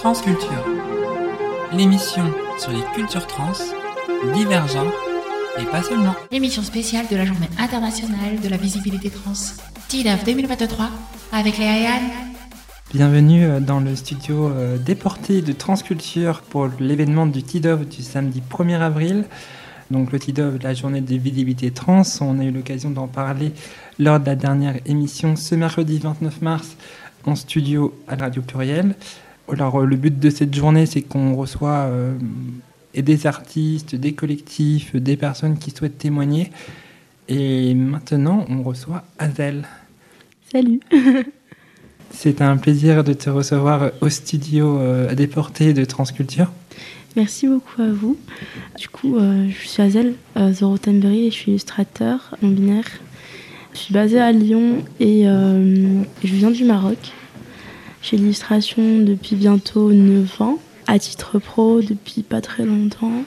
Transculture, l'émission sur les cultures trans, divergentes et pas seulement. L'émission spéciale de la Journée internationale de la visibilité trans, TIDAF 2023, avec Léa et Anne. Bienvenue euh, dans le studio euh, déporté de Transculture pour l'événement du TIDOV du samedi 1er avril. Donc le TIDOV, la journée de visibilité trans, on a eu l'occasion d'en parler lors de la dernière émission ce mercredi 29 mars en studio à la Radio Pluriel. Alors, euh, le but de cette journée, c'est qu'on reçoit euh, des artistes, des collectifs, des personnes qui souhaitent témoigner. Et maintenant, on reçoit Azel. Salut. c'est un plaisir de te recevoir au studio euh, à déporté de Transculture. Merci beaucoup à vous. Du coup, euh, je suis Azel euh, Zorotenberry et je suis illustrateur non binaire. Je suis basée à Lyon et euh, je viens du Maroc. Fais l'illustration depuis bientôt 9 ans, à titre pro depuis pas très longtemps.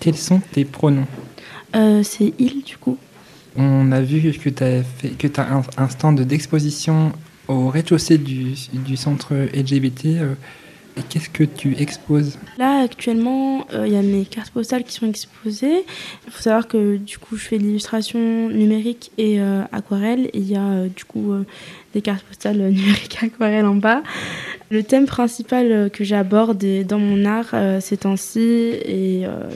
Quels sont tes pronoms Euh, c'est il du coup. On a vu que tu as, fait, que as un, un stand d'exposition au rez-de-chaussée du, du centre LGBT. Euh, et qu'est-ce que tu exposes? Là, actuellement, euh, il y a mes cartes postales qui sont exposées. Il faut savoir que du coup, je fais de l'illustration numérique et euh, aquarelle. Il y a euh, du coup euh, des cartes postales euh, numériques et aquarelle en bas. Le thème principal euh, que j'aborde dans mon art euh, ces temps-ci et euh,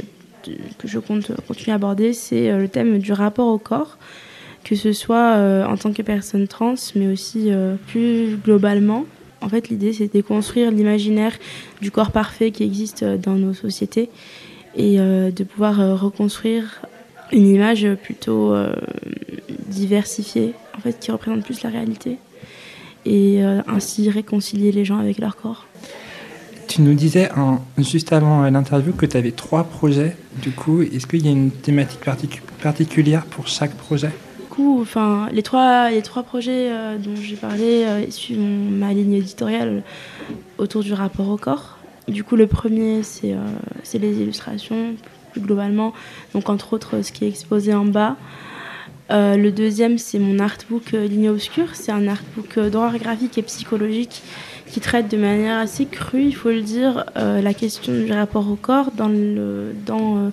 que je compte continuer à aborder, c'est euh, le thème du rapport au corps. Que ce soit euh, en tant que personne trans, mais aussi euh, plus globalement. En fait, l'idée, c'est de déconstruire l'imaginaire du corps parfait qui existe euh, dans nos sociétés et euh, de pouvoir euh, reconstruire une image plutôt diversifiée, en fait, qui représente plus la réalité et ainsi réconcilier les gens avec leur corps. Tu nous disais juste avant l'interview que tu avais trois projets. Du coup, est-ce qu'il y a une thématique particu- particulière pour chaque projet? Enfin, les trois, les trois projets euh, dont j'ai parlé euh, suivent ma ligne éditoriale autour du rapport au corps. Du coup, le premier, c'est euh, les illustrations, plus globalement. Donc, entre autres, ce qui est exposé en bas. Euh, le deuxième, c'est mon artbook Ligne Obscure. C'est un artbook d'horreur graphique et psychologique qui traite de manière assez crue, il faut le dire, la question du rapport au corps dans le- dans,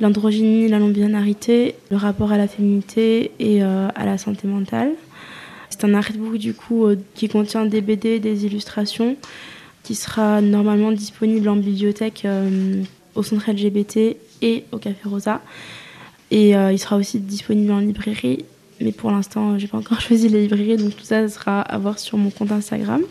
l'androgynie, la non-binarité, le rapport à la féminité et euh, à la santé mentale. C'est un artbook du coup euh, qui contient des BD, des illustrations, qui sera normalement disponible en bibliothèque euh, au centre LGBT et au Café Rosa. Et il sera aussi disponible en librairie, mais pour l'instant, j'ai pas encore choisi les librairies, donc tout ça sera à voir sur mon compte Instagram.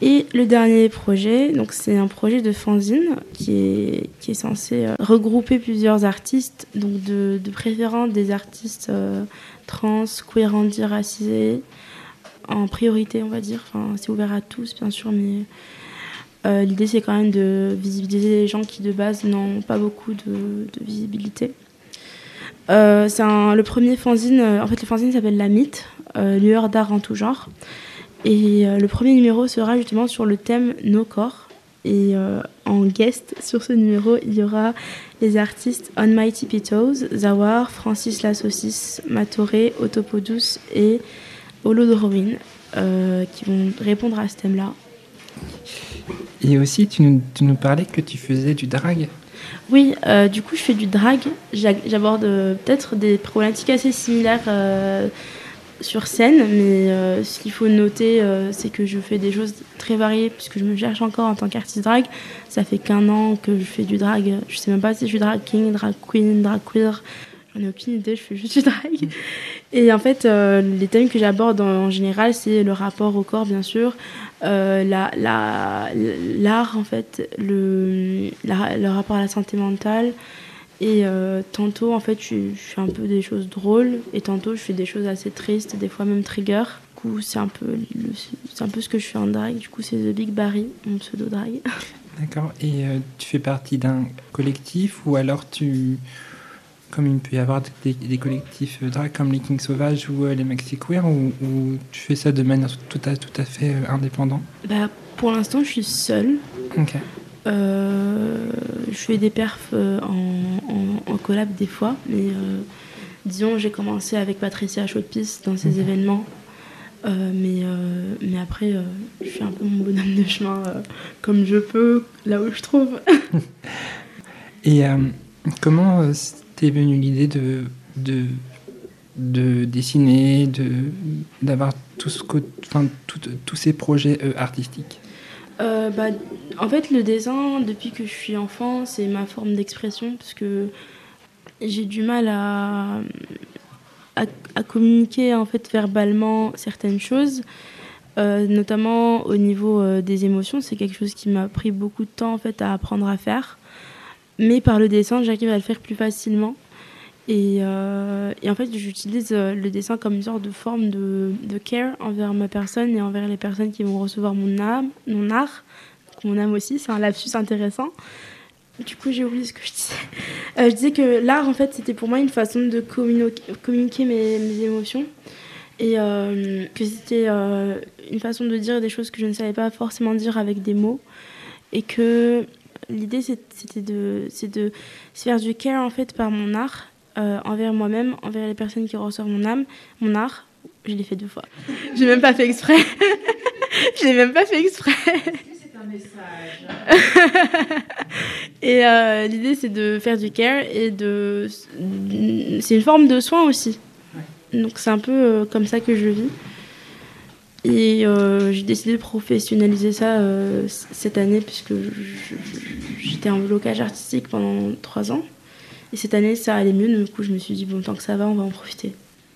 Et le dernier projet, donc c'est un projet de fanzine qui est, qui est censé euh, regrouper plusieurs artistes, donc de, de préférence des artistes euh, trans, queer, racisés, en priorité on va dire. Enfin, c'est ouvert à tous bien sûr, mais euh, l'idée c'est quand même de visibiliser les gens qui de base n'ont pas beaucoup de, visibilité. C'est le premier fanzine, en fait le fanzine s'appelle La Mythe, lueur d'art en tout genre. Et euh, le premier numéro sera justement sur le thème Nos corps. Et euh, en guest sur ce numéro, il y aura les artistes On My Tippy Toes, Zawar, Francis La Saucisse, Matoré, Autopodous et Holodorowin euh, qui vont répondre à ce thème-là. Et aussi, tu nous, tu nous parlais que tu faisais du drag. Oui, euh, du coup, je fais du drag. J'a- J'aborde euh, peut-être des problématiques assez similaires sur scène, mais euh, ce qu'il faut noter, euh, c'est que je fais des choses très variées, puisque je me cherche encore en tant qu'artiste drag. Ça fait qu'un an que je fais du drag. Je sais même pas si je suis drag king, drag queen, drag queer. J'en ai aucune idée, je fais juste du drag. Et en fait, euh, les thèmes que j'aborde en, en général, c'est le rapport au corps, bien sûr, la- la- l'art, en fait, le, la- le rapport à la santé mentale. Et euh, tantôt, en fait, je, je fais un peu des choses drôles, et tantôt, je fais des choses assez tristes, des fois même trigger. Du coup, c'est un, peu le- c'est un peu ce que je fais en drag. Du coup, c'est The Big Barry, mon pseudo drag. D'accord. Et euh, tu fais partie d'un collectif ou alors tu. Comme il peut y avoir des, des collectifs euh, drag comme les Kings Sauvages ou euh, les Maxi Queer, ou, ou tu fais ça de manière tout à, tout à fait indépendante Bah, pour l'instant, je suis seule. Ok. Euh, je fais des perfs euh, en, en- en collab des fois, mais euh, disons, j'ai commencé avec Patricia Chaude-Pisse dans ces Mhm. événements Euh, mais, euh, mais après, euh, je fais un peu mon bonhomme de chemin comme je peux, là où je trouve. Et comment t'es venue l'idée de, de, de dessiner, de, d'avoir tout ce co- enfin, tous ces projets artistiques? Euh, bah, en fait, le dessin, depuis que je suis enfant, c'est ma forme d'expression parce que j'ai du mal à, à, communiquer en fait verbalement certaines choses, euh, notamment au niveau euh, des émotions. C'est quelque chose qui m'a pris beaucoup de temps en fait à apprendre à faire, mais par le dessin, j'arrive à le faire plus facilement. Et, euh, et en fait, j'utilise euh, le dessin comme une sorte de forme de, care envers ma personne et envers les personnes qui vont recevoir mon âme, mon art, mon âme aussi. C'est un lapsus intéressant. Du coup, j'ai oublié ce que je disais. Euh, je disais que l'art, en fait, c'était pour moi une façon de communi- communiquer mes, émotions et que c'était une façon de dire des choses que je ne savais pas forcément dire avec des mots et que l'idée c'était de de se faire du care en fait par mon art euh, envers moi-même envers les personnes qui reçoivent mon âme mon art je l'ai fait deux fois. J'ai même pas fait exprès. Je l'ai même pas fait exprès. Et euh, l'idée c'est de faire du care et de c'est une forme de soin aussi. Donc c'est un peu euh, comme ça que je vis. Et euh, j'ai décidé de professionnaliser ça euh, cette année puisque j'étais en blocage artistique pendant trois ans. Et cette année, ça allait mieux. Du coup, je me suis dit, bon, tant que ça va, on va en profiter.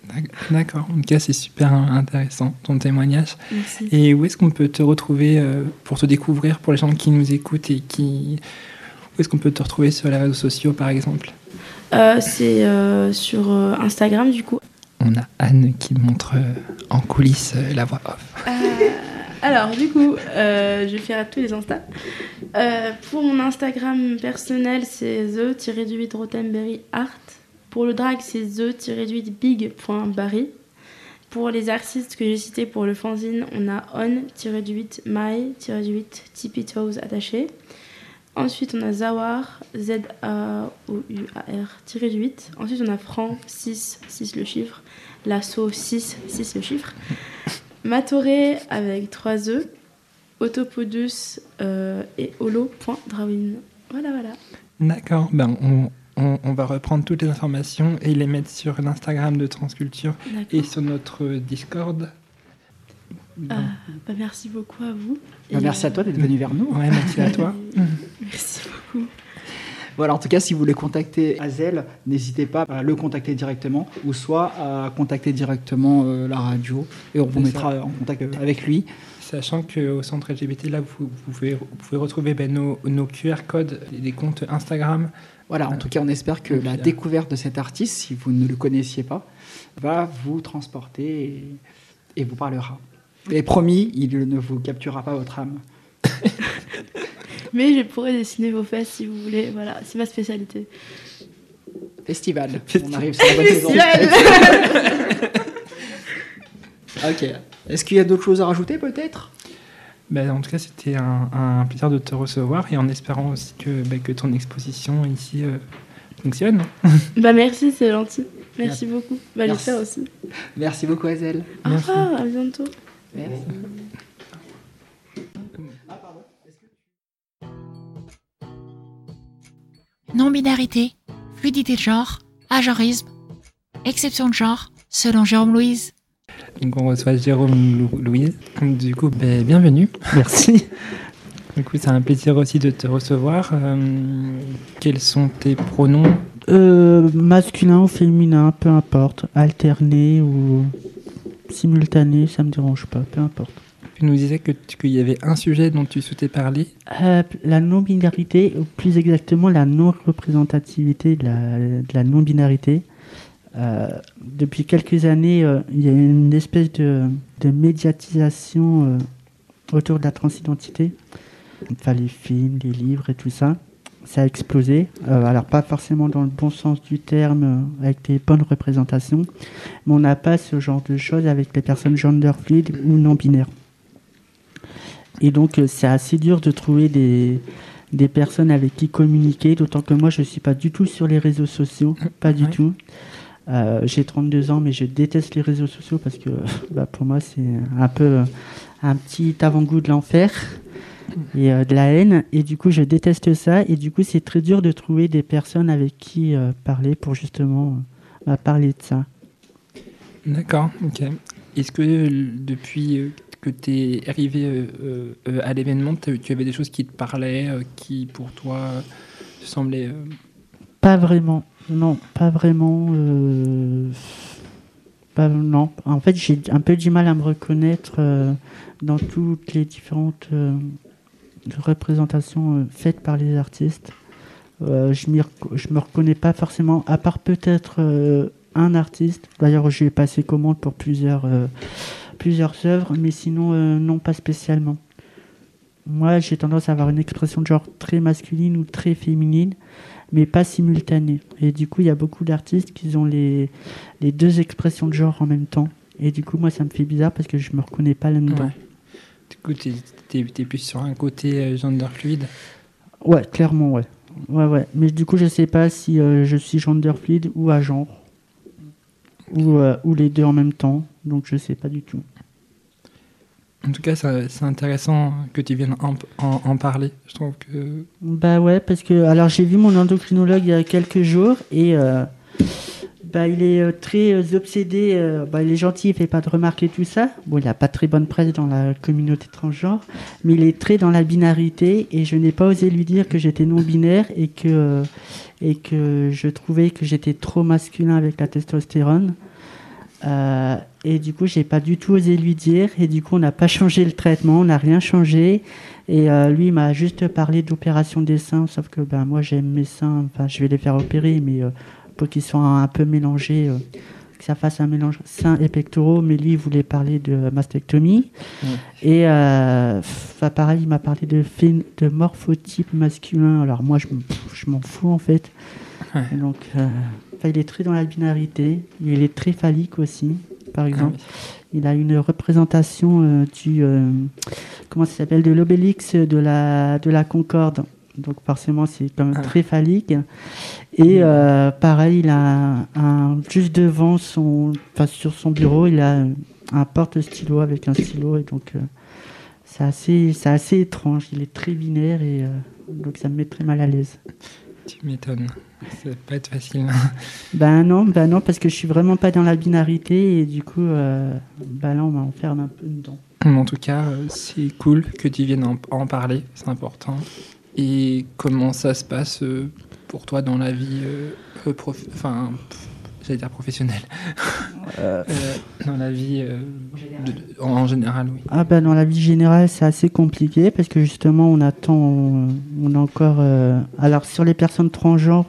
D'ac- D'accord, en tout cas c'est super intéressant ton témoignage. Merci. Et où est-ce qu'on peut te retrouver euh, pour te découvrir, pour les gens qui nous écoutent et qui... Où est-ce qu'on peut te retrouver sur les réseaux sociaux par exemple? Euh, c'est euh, sur Instagram, du coup. On a Anne qui montre en coulisses la voix off. Alors, du coup, euh, je vais faire tous les Insta. Euh, pour mon Instagram personnel, c'est the-8 Rottenberry Art. Pour le drag, c'est the-8 big.barry. Pour les artistes que j'ai cités pour le fanzine, on a on-8 my-8 tippy toes attaché. Ensuite, on a Zawar, Z-A-O-U-A-R 8. Ensuite, on a Franc, 6, 6 le chiffre. Lasso, 6, 6 le chiffre. Matoré avec 3 E. Autopodus euh, et holo.drawin. Voilà, voilà. D'accord, ben, on, on- on va reprendre toutes les informations et les mettre sur l'Instagram de Transculture et sur notre Discord. Ah, bah, merci beaucoup à vous. Bah, merci à toi d'être venu vers nous. Ouais, merci à toi. Merci beaucoup. Voilà, en tout cas, si vous voulez contacter Azel, n'hésitez pas à le contacter directement ou soit à contacter directement euh, la radio et on vous mettra en contact euh, avec lui. Sachant qu'au centre LGBT, là, vous, vous pouvez, vous pouvez retrouver ben, nos, nos QR codes, des comptes Instagram. Voilà, en tout cas, on espère que Donc, la euh, découverte de cet artiste, si vous ne le connaissiez pas, va vous transporter et, et vous parlera. Et promis, il ne vous capturera pas votre âme. Mais je pourrais dessiner vos fesses si vous voulez. Voilà, c'est ma spécialité. Festival. On arrive sur la bonne saison. Ok. Est-ce qu'il y a d'autres choses à rajouter peut-être? Ben, en tout cas, c'était un, un plaisir de te recevoir et en espérant aussi que, ben, que ton exposition ici euh, fonctionne. Bah merci, c'est gentil. Merci beaucoup. Bah Merci. aussi. Merci beaucoup Azel. Au revoir, à bientôt. Merci. Non-binarité, fluidité de genre, agenrisme, exception de genre, selon Jérôme Louise. Donc, on reçoit Jérôme Lou- Louise. Du coup, ben, bienvenue. Merci. Du coup, c'est un plaisir aussi de te recevoir. Euh, quels sont tes pronoms? Euh, masculin ou féminin, peu importe. Alterné ou simultané, ça me dérange pas, peu importe. Tu nous disais qu'il y avait un sujet dont tu souhaitais parler. Euh, la non-binarité, ou plus exactement la non-représentativité de la, non-binarité. Euh, depuis quelques années, euh, il y a une espèce de, médiatisation autour de la transidentité. Enfin, les films, les livres et tout ça. Ça a explosé. Alors, pas forcément dans le bon sens du terme, avec des bonnes représentations. Mais on n'a pas ce genre de choses avec les personnes gender fluides ou non-binaires. Et donc, c'est assez dur de trouver des, des personnes avec qui communiquer, d'autant que moi, je ne suis pas du tout sur les réseaux sociaux, pas du Ouais. tout. Euh, J'ai 32 ans, mais je déteste les réseaux sociaux parce que bah, pour moi, c'est un peu un petit avant-goût de l'enfer et euh, de la haine. Et du coup, je déteste ça. Et du coup, c'est très dur de trouver des personnes avec qui euh, parler pour justement euh, parler de ça. D'accord, ok. Est-ce que depuis que tu es arrivé euh, euh, à l'événement, tu avais des choses qui te parlaient, euh, qui pour toi semblaient... Pas vraiment. Non, pas vraiment. Pas, non. En fait, j'ai un peu du mal à me reconnaître dans toutes les différentes représentations faites par les artistes. Je ne me reconnais pas forcément, à part peut-être un artiste. D'ailleurs, j'ai passé commande pour plusieurs, plusieurs œuvres, mais sinon, euh, non, pas spécialement. Moi, j'ai tendance à avoir une expression de genre très masculine ou très féminine mais pas simultanée. Et du coup, il y a beaucoup d'artistes qui ont les, les deux expressions de genre en même temps. Et du coup, moi, ça me fait bizarre parce que je me reconnais pas là-dedans. Ouais. Du coup, tu es, plus sur un côté euh, gender fluide? Ouais. clairement, ouais. Ouais, ouais. Mais du coup, je sais pas si euh, je suis gender fluide ou à genre. Ou, euh, ou les deux en même temps. Donc, je sais pas du tout. En tout cas, c'est intéressant que tu viennes en, en- en parler. Je trouve que... Bah ouais, parce que alors j'ai vu mon endocrinologue il y a quelques jours et euh, bah, il est euh, très euh, obsédé. euh, bah, il est gentil, il fait pas de remarques et tout ça. Bon, il a pas très bonne presse dans la communauté transgenre, mais il est très dans la binarité et je n'ai pas osé lui dire que j'étais non binaire et que et que je trouvais que j'étais trop masculin avec la testostérone. Et du coup, j'ai pas du tout osé lui dire. Et du coup, on n'a pas changé le traitement, on n'a rien changé. Et euh, lui m'a juste parlé d'opération des seins, sauf que ben, moi j'aime mes seins, enfin je vais les faire opérer, mais pour qu'ils soient un, peu mélangés, euh, que ça fasse un mélange seins et pectoraux, mais lui il voulait parler de mastectomie. Ouais. Et euh, enfin, pareil, il m'a parlé de, de morphotype masculin, alors moi je, m'en fous en fait. Ouais. Donc, euh, il est très dans la binarité, il est très phallique aussi, par exemple. Ah Il a une représentation euh, du comment ça s'appelle de l'obélix de la de la Concorde. Donc forcément c'est quand même Ah. très phallique. Et euh, pareil, il a un, juste devant son enfin sur son bureau, il a un porte-stylo avec un stylo et donc euh, c'est assez c'est assez étrange. Il est très binaire et euh, donc ça me met très mal à l'aise. Tu m'étonnes. Ça va pas être facile. Ben non, ben non parce que je suis vraiment pas dans la binarité et du coup ben là on m'enferme un peu dedans. En tout cas, c'est cool que tu viennes en, en parler, c'est important. Et comment ça se passe euh, pour toi dans la vie, euh, euh, prof- enfin, j'allais dire professionnelle, Euh, dans la vie euh, de- en, général, oui. Ah ben dans la vie générale c'est assez compliqué parce que justement on attend, on, on a encore... alors sur les personnes transgenres,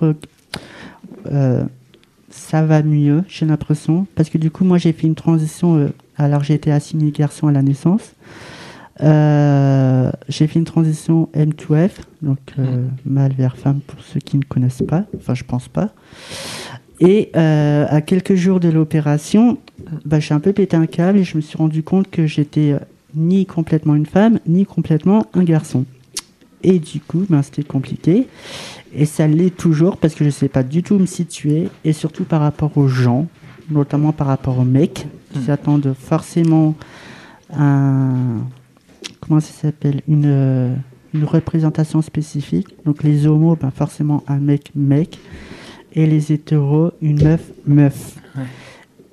ça va mieux j'ai l'impression parce que du coup moi j'ai fait une transition, alors j'ai été assigné garçon à la naissance. Euh, j'ai fait une transition M2F, donc euh, mâle vers femme pour ceux qui ne connaissent pas, enfin je pense pas. Et euh, à quelques jours de l'opération, bah, j'ai un peu pété un câble et je me suis rendu compte que j'étais euh, ni complètement une femme, ni complètement un garçon. Et du coup, ben, c'était compliqué. Et ça l'est toujours parce que je ne sais pas du tout où me situer, et surtout par rapport aux gens, notamment par rapport aux mecs, qui Mm. s'attendent forcément à un- comment ça s'appelle une, euh, une représentation spécifique. Donc les homos, ben, forcément un mec mec, et les hétéros, une meuf meuf. Ouais.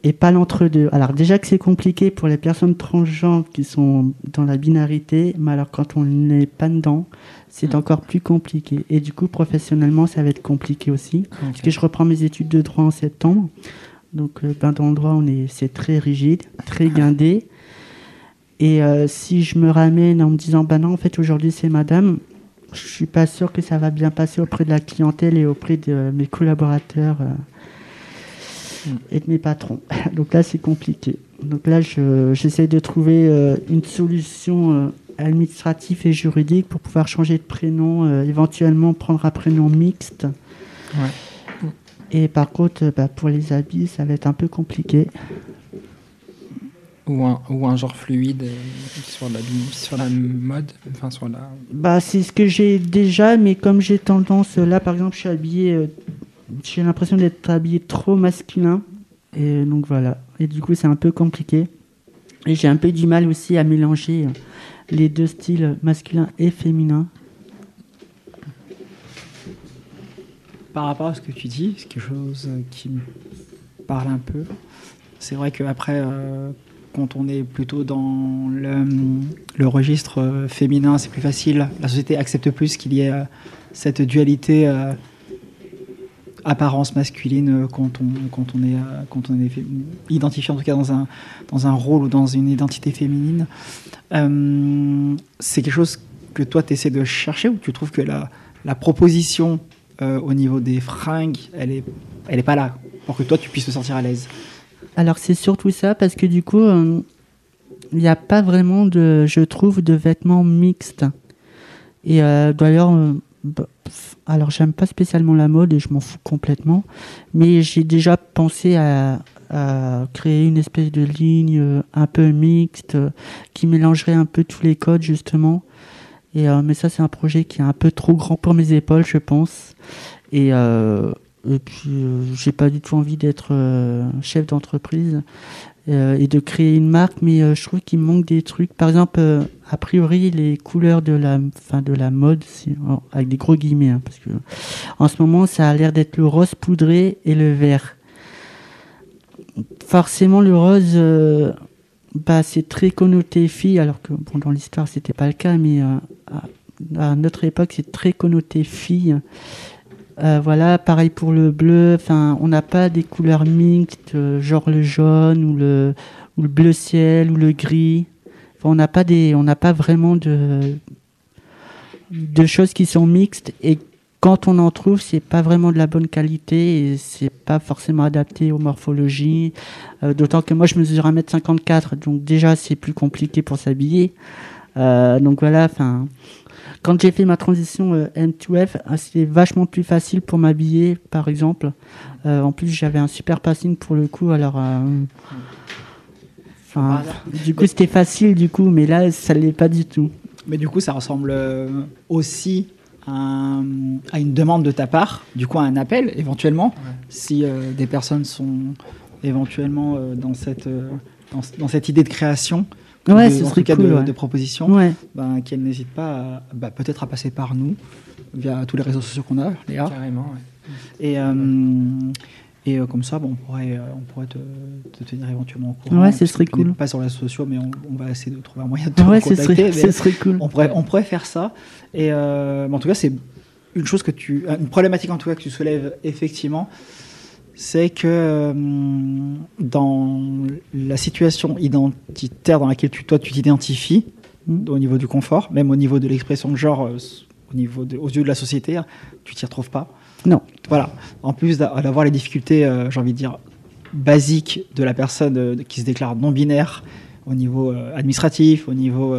Et pas l'entre-deux. Alors déjà que c'est compliqué pour les personnes transgenres qui sont dans la binarité, mais alors quand on n'est pas dedans, c'est encore plus compliqué. Et du coup, professionnellement, ça va être compliqué aussi. Parce que je reprends mes études de droit en septembre. Donc, euh, ben, dans le droit, on est, c'est très rigide, très guindé. Et euh, si je me ramène en me disant, ben non, en fait, aujourd'hui, c'est madame, je suis pas sûr que ça va bien passer auprès de la clientèle et auprès de mes collaborateurs euh, et de mes patrons. Donc là, c'est compliqué. Donc là, je- j'essaie de trouver euh, une solution administrative et juridique pour pouvoir changer de prénom, éventuellement prendre un prénom mixte. Ouais. Et par contre, bah, pour les habits, ça va être un peu compliqué. Ou un, ou un genre fluide euh, sur, la, sur la mode, enfin sur la... Bah, c'est ce que j'ai déjà, mais comme j'ai tendance, là par exemple, je suis habillé, euh, j'ai l'impression d'être habillé trop masculin. Et donc voilà. Et du coup, c'est un peu compliqué. Et j'ai un peu du mal aussi à mélanger euh, les deux styles masculin et féminin. Par rapport à ce que tu dis, c'est quelque chose qui me parle un peu. C'est vrai qu'après, euh, quand on est plutôt dans le, registre euh, féminin, c'est plus facile. La société accepte plus qu'il y ait euh, cette dualité euh, apparence masculine quand on, quand on est, quand on est identifié en tout cas dans un, dans un rôle ou dans une identité féminine. C'est quelque chose que toi tu essaies de chercher ou tu trouves que la, la proposition au niveau des fringues, elle est, elle est pas là pour que toi tu puisses te sentir à l'aise? Alors c'est surtout ça parce que du coup, euh, il n'y a pas vraiment de, je trouve, de vêtements mixtes. Et euh, d'ailleurs, euh, bah, alors j'aime pas spécialement la mode et je m'en fous complètement, mais j'ai déjà pensé à, créer une espèce de ligne un peu mixte qui mélangerait un peu tous les codes justement. Et mais ça c'est un projet qui est un peu trop grand pour mes épaules, je pense. Et et puis, euh, j'ai pas du tout envie d'être euh, chef d'entreprise euh, et de créer une marque, mais je trouve qu'il manque des trucs. Par exemple, a priori, les couleurs de la, fin, de la mode, avec des gros guillemets, hein, parce que en ce moment, ça a l'air d'être le rose poudré et le vert. Forcément, le rose, bah, c'est très connoté fille, alors que bon, dans l'histoire, c'était pas le cas, mais à notre époque, c'est très connoté fille. Euh, voilà, pareil pour le bleu. Enfin, on n'a pas des couleurs mixtes, euh, genre le jaune ou le, bleu ciel ou le gris. On n'a pas des, on n'a pas vraiment de, choses qui sont mixtes. Et quand on en trouve, c'est pas vraiment de la bonne qualité et c'est pas forcément adapté aux morphologies. Euh, D'autant que moi, je mesure 1m54, donc déjà, c'est plus compliqué pour s'habiller. Donc voilà, enfin. Quand j'ai fait ma transition euh, M2F, euh, c'était vachement plus facile pour m'habiller, par exemple. Euh, en plus, j'avais un super passing pour le coup, alors. euh, du coup, c'était facile, du coup, mais là, ça l'est pas du tout. Mais du coup, ça ressemble aussi à, un- à une demande de ta part, du coup à un appel éventuellement, si euh, des personnes sont éventuellement euh, dans, cette, euh, dans, dans cette idée de création, Ouais, de, ce tout cas cool, de, ouais. de proposition, Ouais. ben, qu'elles n'hésitent pas à- bah, peut-être à passer par nous, via tous les réseaux sociaux qu'on a, Léa. Carrément, ouais. Et, euh, et euh, comme ça, bon, on pourrait, euh, on pourrait te, te tenir éventuellement au courant. Ouais, ce serait cool. Pas sur les réseaux sociaux, mais on, on va essayer de trouver un moyen de te Ouais, mais- ce serait cool. on pourrait, on pourrait faire ça. Et euh, en tout cas, c'est une chose que tu, une problématique en tout cas que tu soulèves effectivement, c'est que euh, dans la situation identitaire dans laquelle tu, toi tu t'identifies, Mm. au niveau du confort, même au niveau de l'expression de genre, euh, au niveau de- aux yeux de la société, hein, tu t'y retrouves pas. Non. Voilà. En plus d'a- d'avoir les difficultés, euh, j'ai envie de dire, basiques de la personne qui se déclare non binaire au niveau administratif, au niveau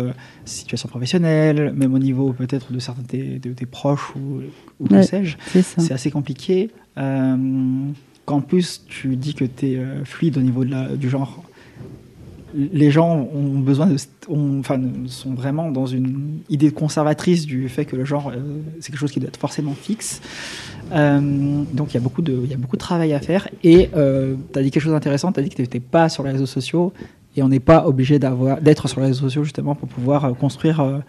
situation professionnelle, même au niveau peut-être de certains de tes, proches ou, ou que Ouais. sais-je. C'est assez compliqué. Euh, Qu'en plus, tu dis que tu es fluide au niveau de la, du genre. Les gens ont besoin de. ont- enfin, sont vraiment dans une idée conservatrice du fait que le genre, euh, c'est quelque chose qui doit être forcément fixe. Euh, donc il y, a beaucoup de, y a beaucoup de travail à faire. Et tu as dit quelque chose d'intéressant tu as dit que tu n'étais pas sur les réseaux sociaux. Et on n'est pas obligé d'être sur les réseaux sociaux justement pour pouvoir euh, construire euh,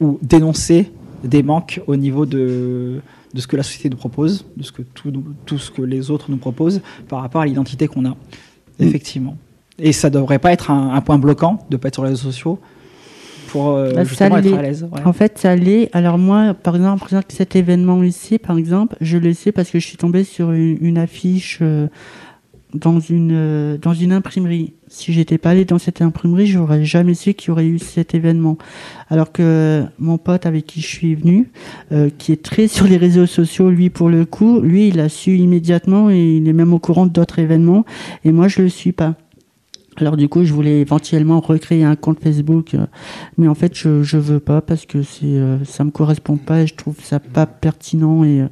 ou dénoncer des manques au niveau de, de ce que la société nous propose, de ce que tout, tout ce que les autres nous proposent par rapport à l'identité qu'on a. Effectivement. Et ça devrait pas être un, un point bloquant de pas être sur les réseaux sociaux pour euh, Bah, justement être à l'aise. ouais. En fait, ça l'est. Alors moi, par exemple, par exemple, cet événement ici, par exemple, je le sais parce que je suis tombé sur une, une affiche euh, dans une euh, dans une imprimerie. Si j'étais pas allé dans cette imprimerie, j'aurais jamais su qu'il y aurait eu cet événement. Alors que mon pote avec qui je suis venu, euh, qui est très sur les réseaux sociaux, lui pour le coup, lui il a su immédiatement et il est même au courant d'autres événements. Et moi je le suis pas. Alors du coup, je voulais éventuellement recréer un compte Facebook, euh, mais en fait, je je veux pas parce que c'est euh, ça me correspond pas et je trouve ça pas pertinent et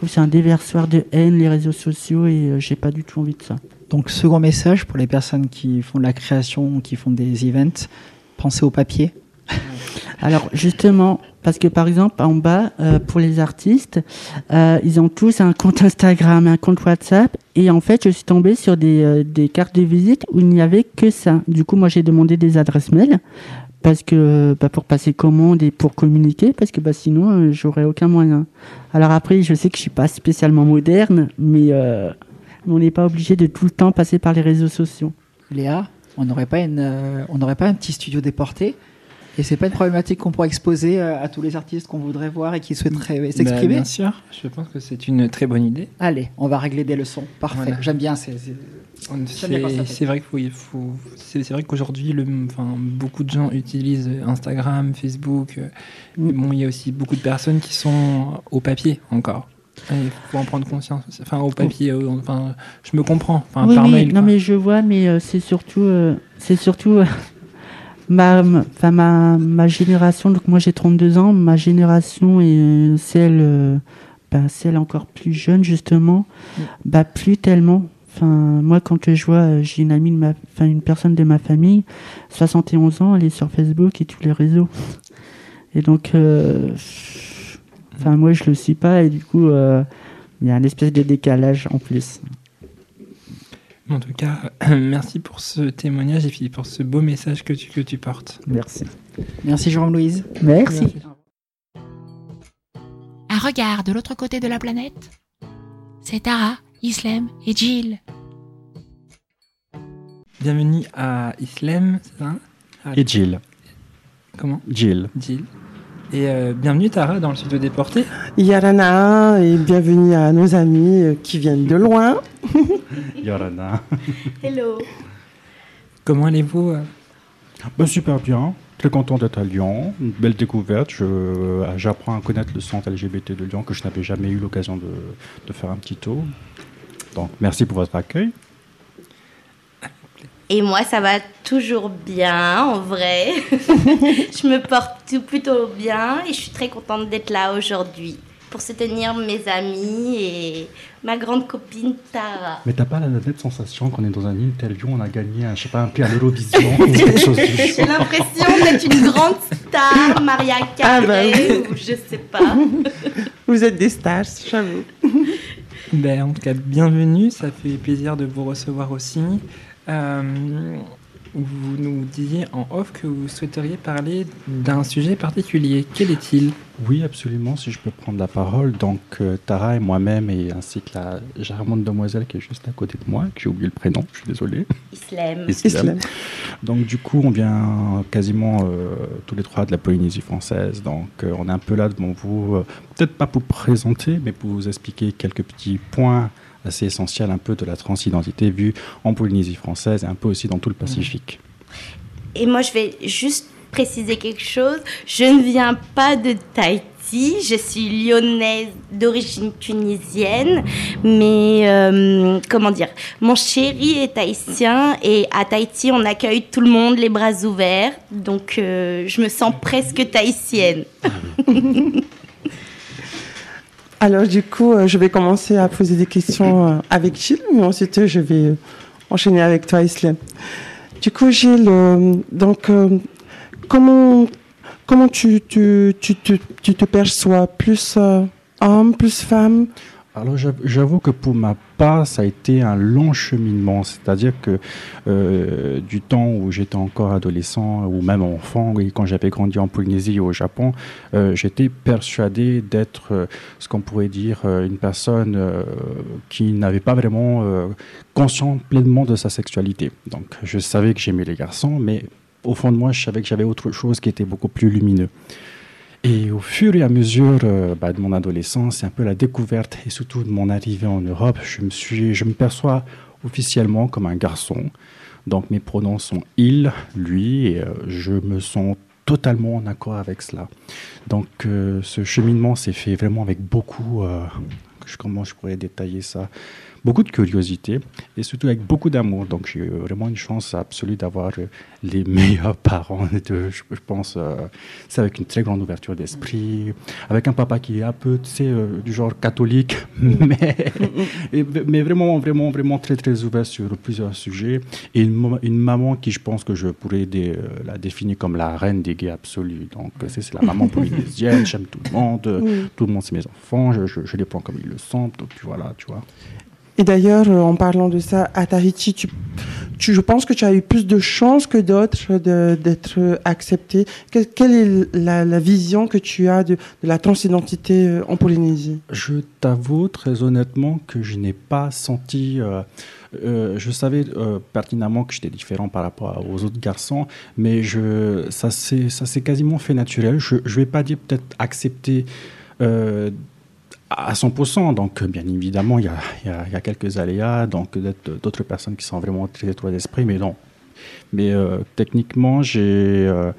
trouve c'est un déversoir de haine les réseaux sociaux et euh, j'ai pas du tout envie de ça. Donc second message pour les personnes qui font de la création, qui font des events, pensez au papier. Alors justement, parce que par exemple en bas, euh, pour les artistes, euh, ils ont tous un compte Instagram, un compte WhatsApp, et en fait je suis tombée sur des, euh, des cartes de visite où il n'y avait que ça. Du coup moi j'ai demandé des adresses mail parce que bah, pour passer commande et pour communiquer, parce que bah, sinon euh, j'aurais aucun moyen. Alors après je sais que je suis pas spécialement moderne, mais euh, on n'est pas obligé de tout le temps passer par les réseaux sociaux. Léa, on n'aurait pas, une, euh, on n'aurait pas un petit studio déporté? Et c'est pas une problématique qu'on pourrait exposer euh, à tous les artistes qu'on voudrait voir et qui souhaiteraient Bah, s'exprimer? Bien sûr, je pense que c'est une très bonne idée. Allez, on va régler des leçons. Parfait. Voilà. J'aime bien. C'est- C'est vrai qu'il faut, c'est vrai qu'aujourd'hui, le, enfin, beaucoup de gens utilisent Instagram, Facebook. euh, mais bon, il y a aussi beaucoup de personnes qui sont au papier encore. Il faut en prendre conscience. Enfin, au papier, euh, enfin, je me comprends. Enfin, oui, par oui, mail. non quoi. mais je vois, mais euh, c'est surtout, euh, c'est surtout euh, ma, ma- enfin ma, ma génération. Donc moi j'ai 32 ans, ma génération et celle, bah, celle encore plus jeune justement, bah plus tellement. Enfin moi quand je vois, euh, j'ai une amie de ma, enfin une personne de ma famille, 71 ans, elle est sur Facebook et tous les réseaux. Et donc, euh, enfin moi je le suis pas et du coup euh, il y a un espèce de décalage en plus. En tout cas, merci pour ce témoignage et pour ce beau message que tu, que tu portes. Merci. Merci Jérôme-Louise. Merci. Un regard de l'autre côté de la planète C'est Tara, Islem et Jill. Bienvenue à Islem, c'est ça Ah, Et Jill. Comment Jill. Jill. Et euh, bienvenue Tara dans le studio déporté. Yarana et bienvenue à nos amis euh, qui viennent de loin. Yorana. Hello. Comment allez-vous euh Bah, super bien. Très content d'être à Lyon. Une belle découverte. J'apprends à connaître le centre LGBT de Lyon que je n'avais jamais eu l'occasion de, de faire un petit tour. Donc, merci pour votre accueil. Et moi, ça va toujours bien, en vrai. je me porte tout plutôt bien et je suis très contente d'être là aujourd'hui pour soutenir mes amis et ma grande copine Tara. Mais t'as pas la nette sensation qu'on est dans un interview, on a gagné un, je sais pas, un prix à l'Eurovision ou quelque chose du J'ai l'impression d'être une grande star, Maria Ah bah Carey, ou je sais pas. Vous êtes des stars, j'avoue. Ben, en tout cas, bienvenue. Ça fait plaisir de vous recevoir aussi. Euh, vous nous disiez en off que vous souhaiteriez parler d'un sujet particulier. Quel est-il? Oui, absolument, si je peux prendre la parole. Donc, euh, Tara et moi-même, et ainsi que la charmante demoiselle qui est juste à côté de moi, que j'ai oublié le prénom, je suis désolé. Islam. Islam. Islam. Donc, du coup, on vient quasiment euh, tous les trois de la Polynésie française. Donc, euh, on est un peu là devant vous, euh, peut-être pas pour présenter, mais pour vous expliquer quelques petits points assez essentiels un peu de la transidentité vue en Polynésie française et un peu aussi dans tout le Pacifique. Et moi, je vais juste préciser quelque chose. Je ne viens pas de Tahiti. Je suis lyonnaise d'origine tunisienne. Mais, euh, comment dire, mon chéri est tahitien. Et à Tahiti, on accueille tout le monde les bras ouverts. Donc, euh, je me sens presque tahitienne. Alors du coup, euh, je vais commencer à poser des questions euh, avec Gilles, mais ensuite je vais euh, enchaîner avec toi, Islam. Du coup, Gilles, donc comment comment tu tu, tu, tu, tu te perçois? Plus homme, plus femme? Alors j'av- j'avoue que pour ma part, ça a été un long cheminement. C'est-à-dire que euh, du temps où j'étais encore adolescent ou même enfant, et quand j'avais grandi en Polynésie et au Japon, euh, j'étais persuadé d'être euh, ce qu'on pourrait dire une personne qui n'avait pas vraiment conscient pleinement de sa sexualité. Donc je savais que j'aimais les garçons, mais au fond de moi, je savais que j'avais autre chose qui était beaucoup plus lumineux. Et au fur et à mesure euh, bah, de mon adolescence, et un peu la découverte et surtout de mon arrivée en Europe, je me, suis, je me perçois officiellement comme un garçon. Donc mes pronoms sont il, lui, et euh, je me sens totalement en accord avec cela. Donc euh, ce cheminement s'est fait vraiment avec beaucoup, comment je pourrais détailler ça, beaucoup de curiosité et surtout avec beaucoup d'amour. Donc j'ai vraiment une chance absolue d'avoir euh, les meilleurs parents. De, je, pense, euh, c'est avec une très grande ouverture d'esprit, avec un papa qui est un peu, tu sais, euh, du genre catholique, mais, mais vraiment, vraiment, vraiment très, très ouvert sur plusieurs sujets. Et une, une maman qui, je pense que je pourrais la définir comme la reine des gays absolus. Donc c'est la maman polynésienne, j'aime tout le monde, tout le monde c'est mes enfants, je, je, je les prends comme ils le sentent, puis voilà, tu vois. Et d'ailleurs, euh, en parlant de ça, à Tahiti, tu, tu, je pense que tu as eu plus de chances que d'autres d'être accepté. Quelle, est la, vision que tu as de, la transidentité euh, en Polynésie? Je t'avoue très honnêtement que je n'ai pas senti... Euh, je savais pertinemment que j'étais différent par rapport aux autres garçons, mais ça s'est quasiment fait naturel. Je ne vais pas dire peut-être accepter à 100%. Donc, bien évidemment, il y a, y a, quelques aléas, donc d'autres personnes qui sont vraiment très étroites d'esprit, mais non. Mais euh, techniquement, j'ai euh,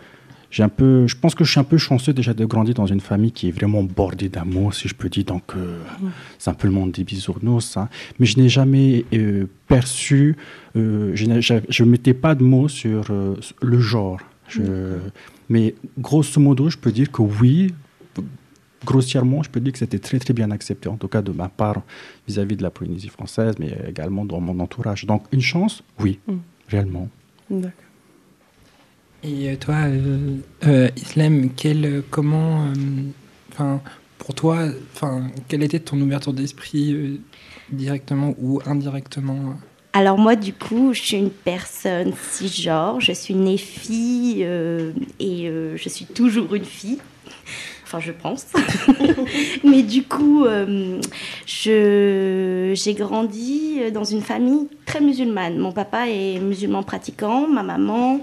j'ai un peu, je pense que je suis un peu chanceux déjà de grandir dans une famille qui est vraiment bordée d'amour, si je peux dire. Donc, euh, c'est un peu le monde des bisounours. Hein. Mais je n'ai jamais perçu, je ne mettais pas de mots sur le genre. Je, mais grosso modo, je peux dire que oui, grossièrement, je peux dire que c'était très très bien accepté, en tout cas de ma part vis-à-vis de la Polynésie française, mais également dans mon entourage. Donc une chance, oui, mm. réellement. D'accord. Et euh, toi, euh, euh, Islam, quel, comment, enfin, pour toi, enfin, quelle était ton ouverture d'esprit directement ou indirectement? Alors moi, du coup, je suis une personne cisgenre, je suis née fille et je suis toujours une fille. Enfin, je pense. Mais du coup, euh, j'ai grandi dans une famille très musulmane. Mon papa est musulman pratiquant, ma maman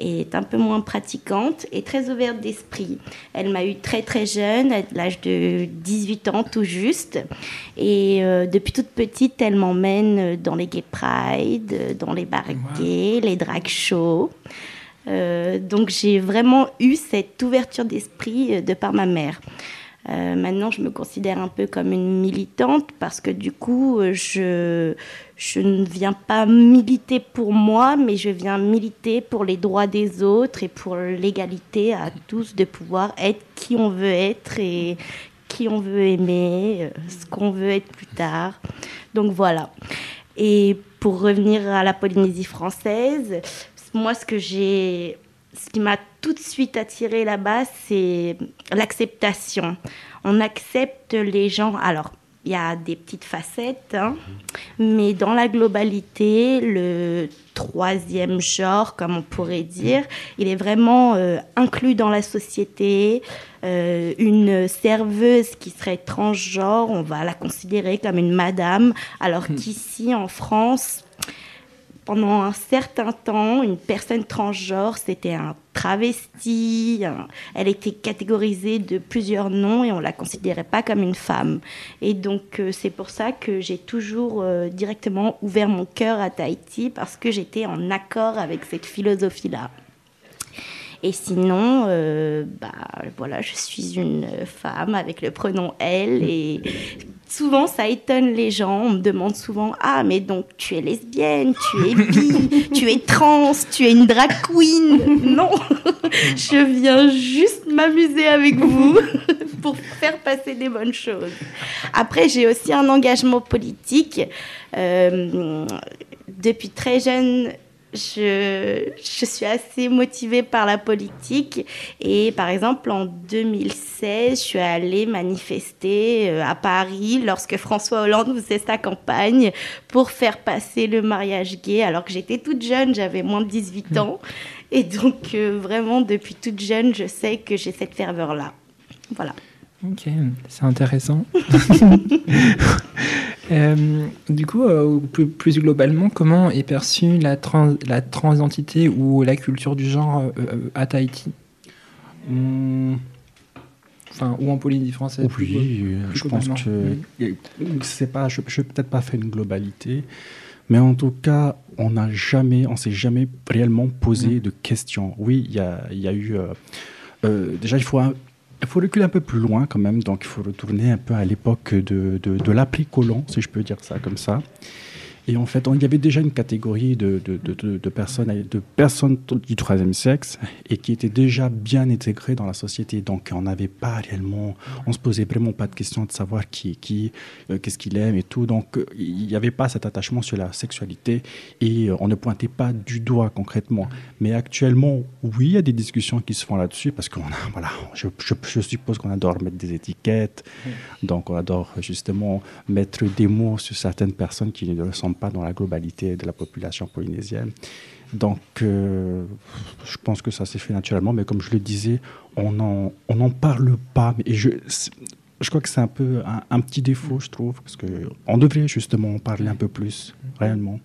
est un peu moins pratiquante et très ouverte d'esprit. Elle m'a eu très très jeune, à l'âge de 18 ans tout juste. Et euh, depuis toute petite, elle m'emmène dans les gay pride, dans les bars gays, les drag shows. Euh, donc j'ai vraiment eu cette ouverture d'esprit euh, de par ma mère. Euh, maintenant, je me considère un peu comme une militante parce que du coup, je, je ne viens pas militer pour moi, mais je viens militer pour les droits des autres et pour l'égalité à tous de pouvoir être qui on veut être et qui on veut aimer, ce qu'on veut être plus tard. Donc voilà. Et pour revenir à la Polynésie française, moi, ce que j'ai, ce qui m'a tout de suite attiré là-bas, c'est l'acceptation. On accepte les gens. Alors, il y a des petites facettes, hein, mais dans la globalité, le troisième genre, comme on pourrait dire, il est vraiment euh, inclus dans la société. Euh, une serveuse qui serait transgenre, on va la considérer comme une madame, alors hmm. qu'ici en France, pendant un certain temps, une personne transgenre, c'était un travesti. elle était catégorisée de plusieurs noms et on la considérait pas comme une femme. Et donc euh, c'est pour ça que j'ai toujours euh, directement ouvert mon cœur à Tahiti parce que j'étais en accord avec cette philosophie-là. Et sinon, euh, bah, voilà, je suis une femme avec le pronom elle et souvent ça étonne les gens. On me demande souvent Ah, mais donc tu es lesbienne, tu es bi, tu es trans, tu es une drag queen? Non, je viens juste m'amuser avec vous pour faire passer des bonnes choses. Après, j'ai aussi un engagement politique. Euh, depuis très jeune, je, suis assez motivée par la politique. Et par exemple, en 2016, je suis allée manifester euh, à Paris lorsque François Hollande faisait sa campagne pour faire passer le mariage gay, alors que j'étais toute jeune, j'avais moins de 18 hmm. ans. Et donc, euh, vraiment, depuis toute jeune, je sais que j'ai cette ferveur-là. Voilà. Ok, c'est intéressant. Euh, du coup, euh, plus, globalement, comment est perçue la, trans, la transidentité ou la culture du genre euh, à Tahiti? Hmm. Enfin, ou en Polynésie française Oui, je pense que c'est pas, je, ne vais peut-être pas faire une globalité, mais en tout cas, on n'a jamais, on s'est jamais réellement posé mm. de questions. Oui, il y a, y a, eu déjà il faut il faut reculer un peu plus loin quand même, donc il faut retourner un peu à l'époque de, de, de l'après-colon, si je peux dire ça comme ça. Et en fait, il y avait déjà une catégorie de, de, de, de, personnes, de personnes du troisième sexe et qui étaient déjà bien intégrées dans la société. Donc, on n'avait pas réellement, on se posait vraiment pas de questions de savoir qui est qui, euh, qu'est-ce qu'il aime et tout. Donc, il n'y avait pas cet attachement sur la sexualité et euh, on ne pointait pas du doigt concrètement. Mais actuellement, oui, il y a des discussions qui se font là-dessus parce qu'on a, voilà, je, je, je suppose qu'on adore mettre des étiquettes. Donc, on adore justement mettre des mots sur certaines personnes qui ne pas dans la globalité de la population polynésienne. Donc, euh, je pense que ça s'est fait naturellement, mais comme je le disais, on n'en on parle pas. Et je, je crois que c'est un peu un, petit défaut, je trouve, parce qu'on devrait justement en parler un peu plus, réellement.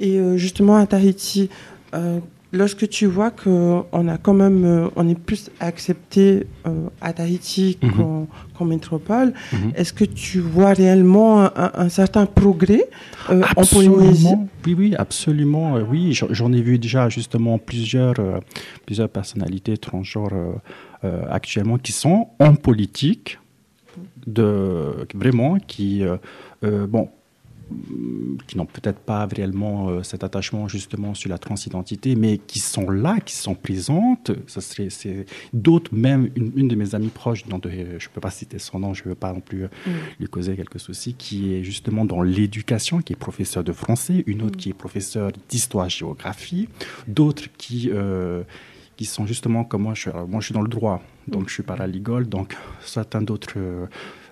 Et euh, justement, à Tahiti, euh, lorsque tu vois qu'on a quand même, euh, on est plus accepté euh, à Tahiti Mhm. qu'en métropole, Mhm. est-ce que tu vois réellement un, un certain progrès euh, en Polynésie? Absolument. Oui, oui, absolument. euh, oui, J'en- ai vu déjà justement plusieurs, plusieurs personnalités transgenres actuellement qui sont en politique, de, vraiment, qui, bon, qui n'ont peut-être pas réellement euh, cet attachement justement sur la transidentité, mais qui sont là, qui sont présentes. Ça serait, c'est d'autres, même une, une de mes amies proches, dont de- je ne peux pas citer son nom, je ne veux pas non plus euh, lui causer quelques soucis, qui est justement dans l'éducation, qui est professeur de français, une autre qui est professeur d'histoire-géographie, d'autres qui, euh, qui sont justement comme moi, je alors, moi je suis dans le droit, donc je suis paraligole, donc certains d'autres, euh,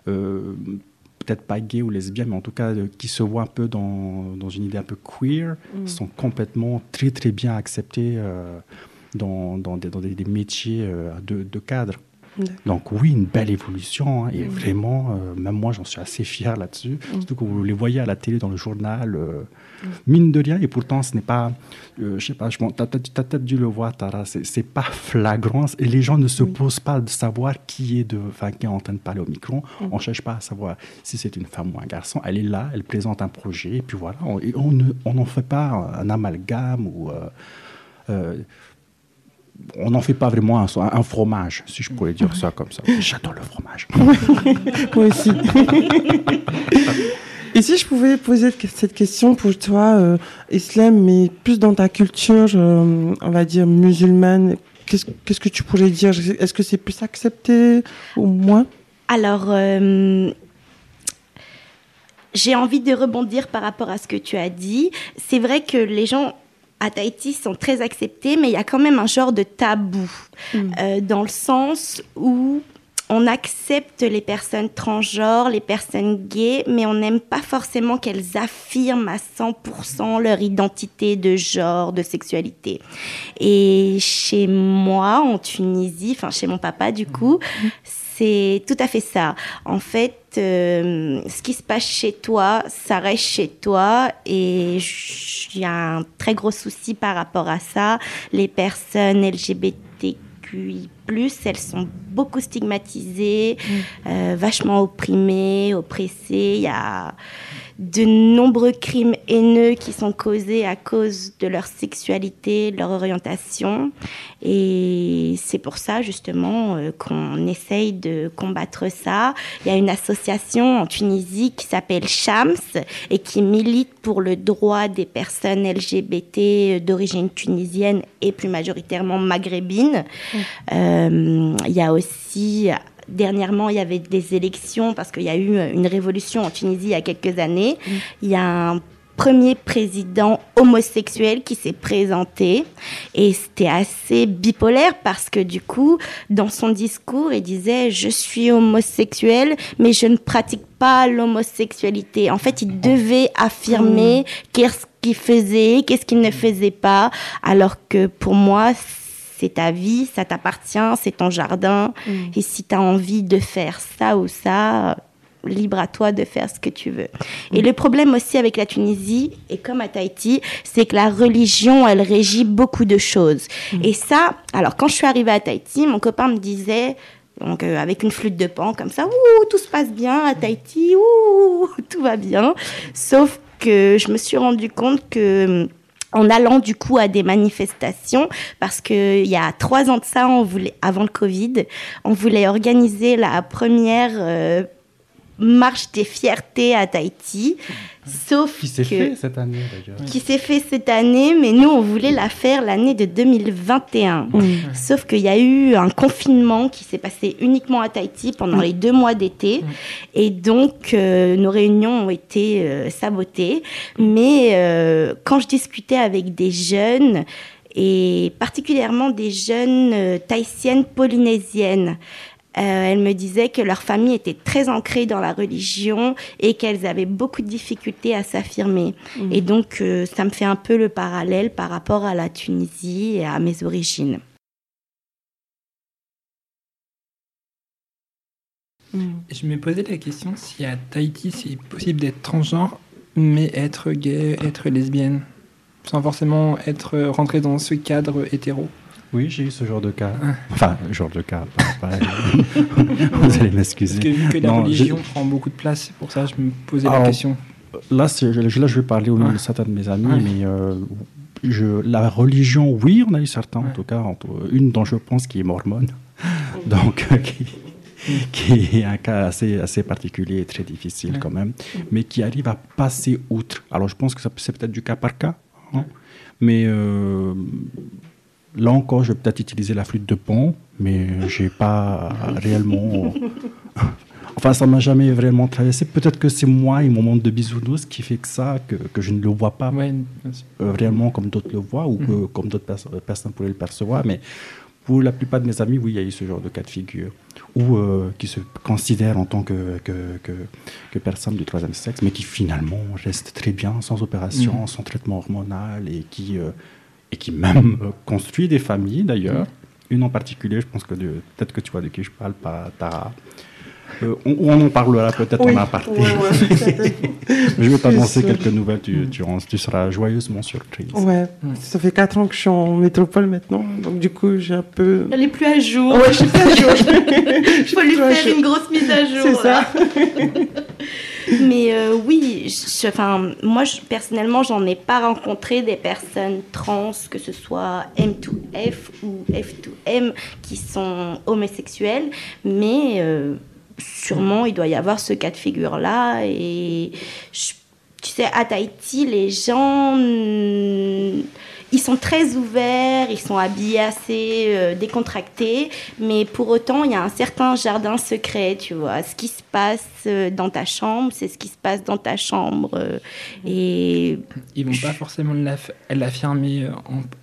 euh, peut-être pas gays ou lesbiennes, mais en tout cas euh, qui se voient un peu dans, dans une idée un peu queer, Mm. sont complètement très très bien acceptés euh, dans, dans, des, dans des, des métiers euh, de, de cadre. Donc oui, une belle évolution. hein, et Mm. vraiment, même moi, j'en suis assez fier là-dessus. Mm. Surtout que vous les voyez à la télé, dans le journal, mine de rien. Et pourtant, ce n'est pas, euh, je sais pas, je, bon, t'as t'as- t'as peut-être dû le voir, Tara, c'est pas flagrant. Et les gens ne se posent pas de savoir qui est, de, enfin, qui est en train de parler au micro. On ne cherche pas à savoir si c'est une femme ou un garçon. Elle est là, elle présente un projet, et puis voilà. On, et on ne- on n'en fait pas un amalgame ou... euh, euh, on n'en fait pas vraiment un, un fromage, si je pourrais dire ça comme ça. J'adore le fromage. Moi aussi. Et si je pouvais poser cette question pour toi, euh, Islam, mais plus dans ta culture, euh, on va dire musulmane, qu'est-ce qu'est-ce que tu pourrais dire? Est-ce que c'est plus accepté ou moins? Alors, euh, j'ai envie de rebondir par rapport à ce que tu as dit. C'est vrai que les gens à Tahiti sont très acceptés, mais il y a quand même un genre de tabou, euh, dans le sens où on accepte les personnes transgenres, les personnes gays, mais on n'aime pas forcément qu'elles affirment à 100% leur identité de genre, de sexualité. Et chez moi, en Tunisie, enfin chez mon papa du coup, c'est tout à fait ça. En fait, euh, ce qui se passe chez toi, ça reste chez toi et il y a un très gros souci par rapport à ça. Les personnes LGBTQI+, elles sont beaucoup stigmatisées, euh, vachement opprimées, oppressées. Il y a de nombreux crimes haineux qui sont causés à cause de leur sexualité, de leur orientation. Et c'est pour ça justement euh, qu'on essaye de combattre ça. Il y a une association en Tunisie qui s'appelle Shams et qui milite pour le droit des personnes LGBT d'origine tunisienne et plus majoritairement maghrébine. Euh, il y a aussi dernièrement, il y avait des élections parce qu'il y a eu une révolution en Tunisie il y a quelques années. Il y a un premier président homosexuel qui s'est présenté et c'était assez bipolaire parce que du coup, dans son discours, il disait je suis homosexuel mais je ne pratique pas l'homosexualité. En fait, il devait affirmer qu'est-ce qu'il faisait, qu'est-ce qu'il ne faisait pas, alors que pour moi, c'est ta vie, ça t'appartient, c'est ton jardin. Mm. Et si tu as envie de faire ça ou ça, libre à toi de faire ce que tu veux. Et le problème aussi avec la Tunisie, et comme à Tahiti, c'est que la religion, elle régit beaucoup de choses. Et ça, alors quand je suis arrivée à Tahiti, mon copain me disait, donc euh, avec une flûte de pan comme ça, ouh, tout se passe bien à Tahiti, ouh, tout va bien. Sauf que je me suis rendu compte que en allant du coup à des manifestations parce que il y a trois ans de ça, on voulait avant le Covid, on voulait organiser la première euh, marche des fiertés à Tahiti. Sauf Qui s'est fait cette année d'ailleurs. qui s'est fait cette année, mais nous on voulait la faire l'année de 2021. Sauf qu'il y a eu un confinement qui s'est passé uniquement à Tahiti pendant les deux mois d'été. Et donc, euh, nos réunions ont été euh, sabotées. Mais euh, quand je discutais avec des jeunes, et particulièrement des jeunes euh, tahitiennes polynésiennes, euh, elles me disaient que leur famille était très ancrée dans la religion et qu'elles avaient beaucoup de difficultés à s'affirmer. Et donc, euh, ça me fait un peu le parallèle par rapport à la Tunisie et à mes origines. Je me posais la question si à Tahiti c'est possible d'être transgenre, mais être gay, être lesbienne, sans forcément être rentré dans ce cadre hétéro. Oui, j'ai eu ce genre de cas. Enfin, genre de cas. pas- pas- Vous allez m'excuser. Parce que vu que la Non, religion prend beaucoup de place, c'est pour ça que je me posais la Alors, question. Là, je vais parler au nom Ouais. de certains de mes amis, Ouais. mais euh, je, la religion, oui, on a eu certains, en tout cas, une dont je pense qui est mormone, donc euh, qui, qui est un cas assez, assez particulier et très difficile quand même, mais qui arrive à passer outre. Alors, je pense que c'est peut-être du cas par cas, hein, mais euh, là encore, je vais peut-être utiliser la flûte de pont, mais j'ai pas réellement. Enfin, ça m'a jamais vraiment traversé. Peut-être que c'est moi et mon monde de bisounours qui fait que ça, que, que je ne le vois pas Ouais, sûr. euh, réellement comme d'autres le voient ou que, comme d'autres perso- personnes pourraient le percevoir. Mais pour la plupart de mes amis, oui, il y a eu ce genre de cas de figure. Ou euh, qui se considèrent en tant que, que, que, que personnes du troisième sexe, mais qui finalement restent très bien, sans opération, Mhm. sans traitement hormonal, et qui, euh, et qui même euh, construit des familles d'ailleurs. Une en particulier, je pense que peut-être que tu vois de qui je parle, pas Tara. Euh, on, on en parlera peut-être Oui, en aparté. ouais, ouais, je vais t'annoncer quelques nouvelles, tu, tu, tu seras joyeusement surprise. Ouais, ça fait 4 ans que je suis en métropole maintenant, donc du coup j'ai un peu. Elle est plus à jour. Ouais, je suis à jour. Il faut lui faire une grosse mise à jour. C'est ça. Mais euh, oui, je- enfin, moi je- personnellement, j'en ai pas rencontré des personnes trans, que ce soit M2F ou F2M, qui sont homosexuels, mais euh, sûrement il doit y avoir ce cas de figure-là. Et tu sais, à Tahiti, les gens. Ils sont très ouverts, ils sont habillés assez euh, décontractés, mais pour autant, il y a un certain jardin secret, tu vois. Ce qui se passe euh, dans ta chambre, c'est ce qui se passe dans ta chambre. euh, et Ils vont pas forcément l'aff- l'affirmer euh,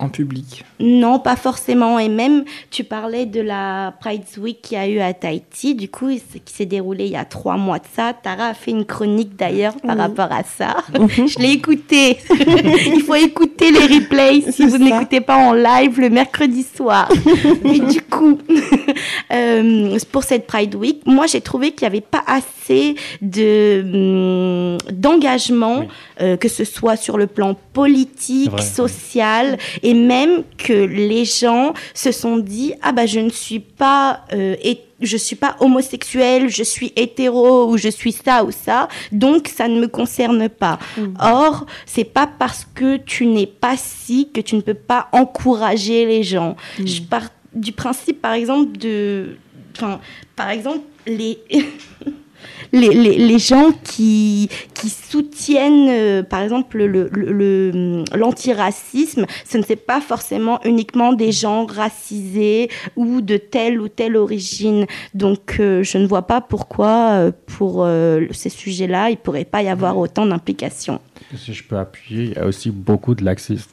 en, en public. non, pas forcément. Et même, tu parlais de la Pride Week qu'il y a eu à Tahiti, du coup, qui s'est déroulée il y a trois mois de ça. Tara a fait une chronique d'ailleurs par Oui. rapport à ça. Je l'ai écoutée. il faut écouter les replays si vous n'écoutez pas en live le mercredi soir. Mais du coup, euh, pour cette Pride Week, moi, j'ai trouvé qu'il n'y avait pas assez de hum, d'engagement, euh, que ce soit sur le plan politique, vrai, social, et même que les gens se sont dit ah bah je ne suis pas euh, je suis pas homosexuel, je suis hétéro ou je suis ça ou ça, donc ça ne me concerne pas. Or, c'est pas parce que tu n'es pas si que tu ne peux pas encourager les gens. Je pars du principe, par exemple, de, enfin, par exemple, les les, les, les gens qui, qui soutiennent, euh, par exemple, le- le- le- l'antiracisme, ce ne c'est pas forcément uniquement des gens racisés ou de telle ou telle origine. Donc, euh, je ne vois pas pourquoi, euh, pour ces sujets-là, il ne pourrait pas y avoir autant d'implications. Si je peux appuyer, il y a aussi beaucoup de laxisme.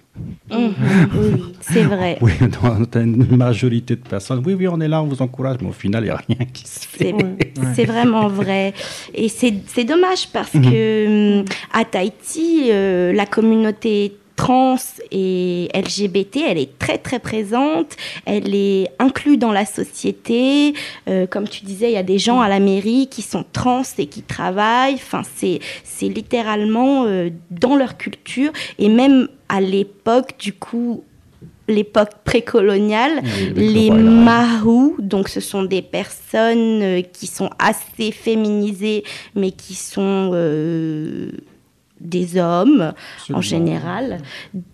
Mhm, oui, c'est vrai. Oui, dans une majorité de personnes. Oui, oui, on est là, on vous encourage, mais au final, il n'y a rien qui se fait. C'est vraiment vrai. Et c'est c'est dommage parce que hum, à Tahiti, euh, la communauté trans et LGBT, elle est très très présente, elle est inclue dans la société. Euh, comme tu disais, il y a des gens à la mairie qui sont trans et qui travaillent. Enfin, c'est c'est littéralement euh, dans leur culture et même à l'époque, du coup, l'époque précoloniale, Oui, les. Mahou, donc ce sont des personnes euh, qui sont assez féminisées, mais qui sont euh, des hommes en général.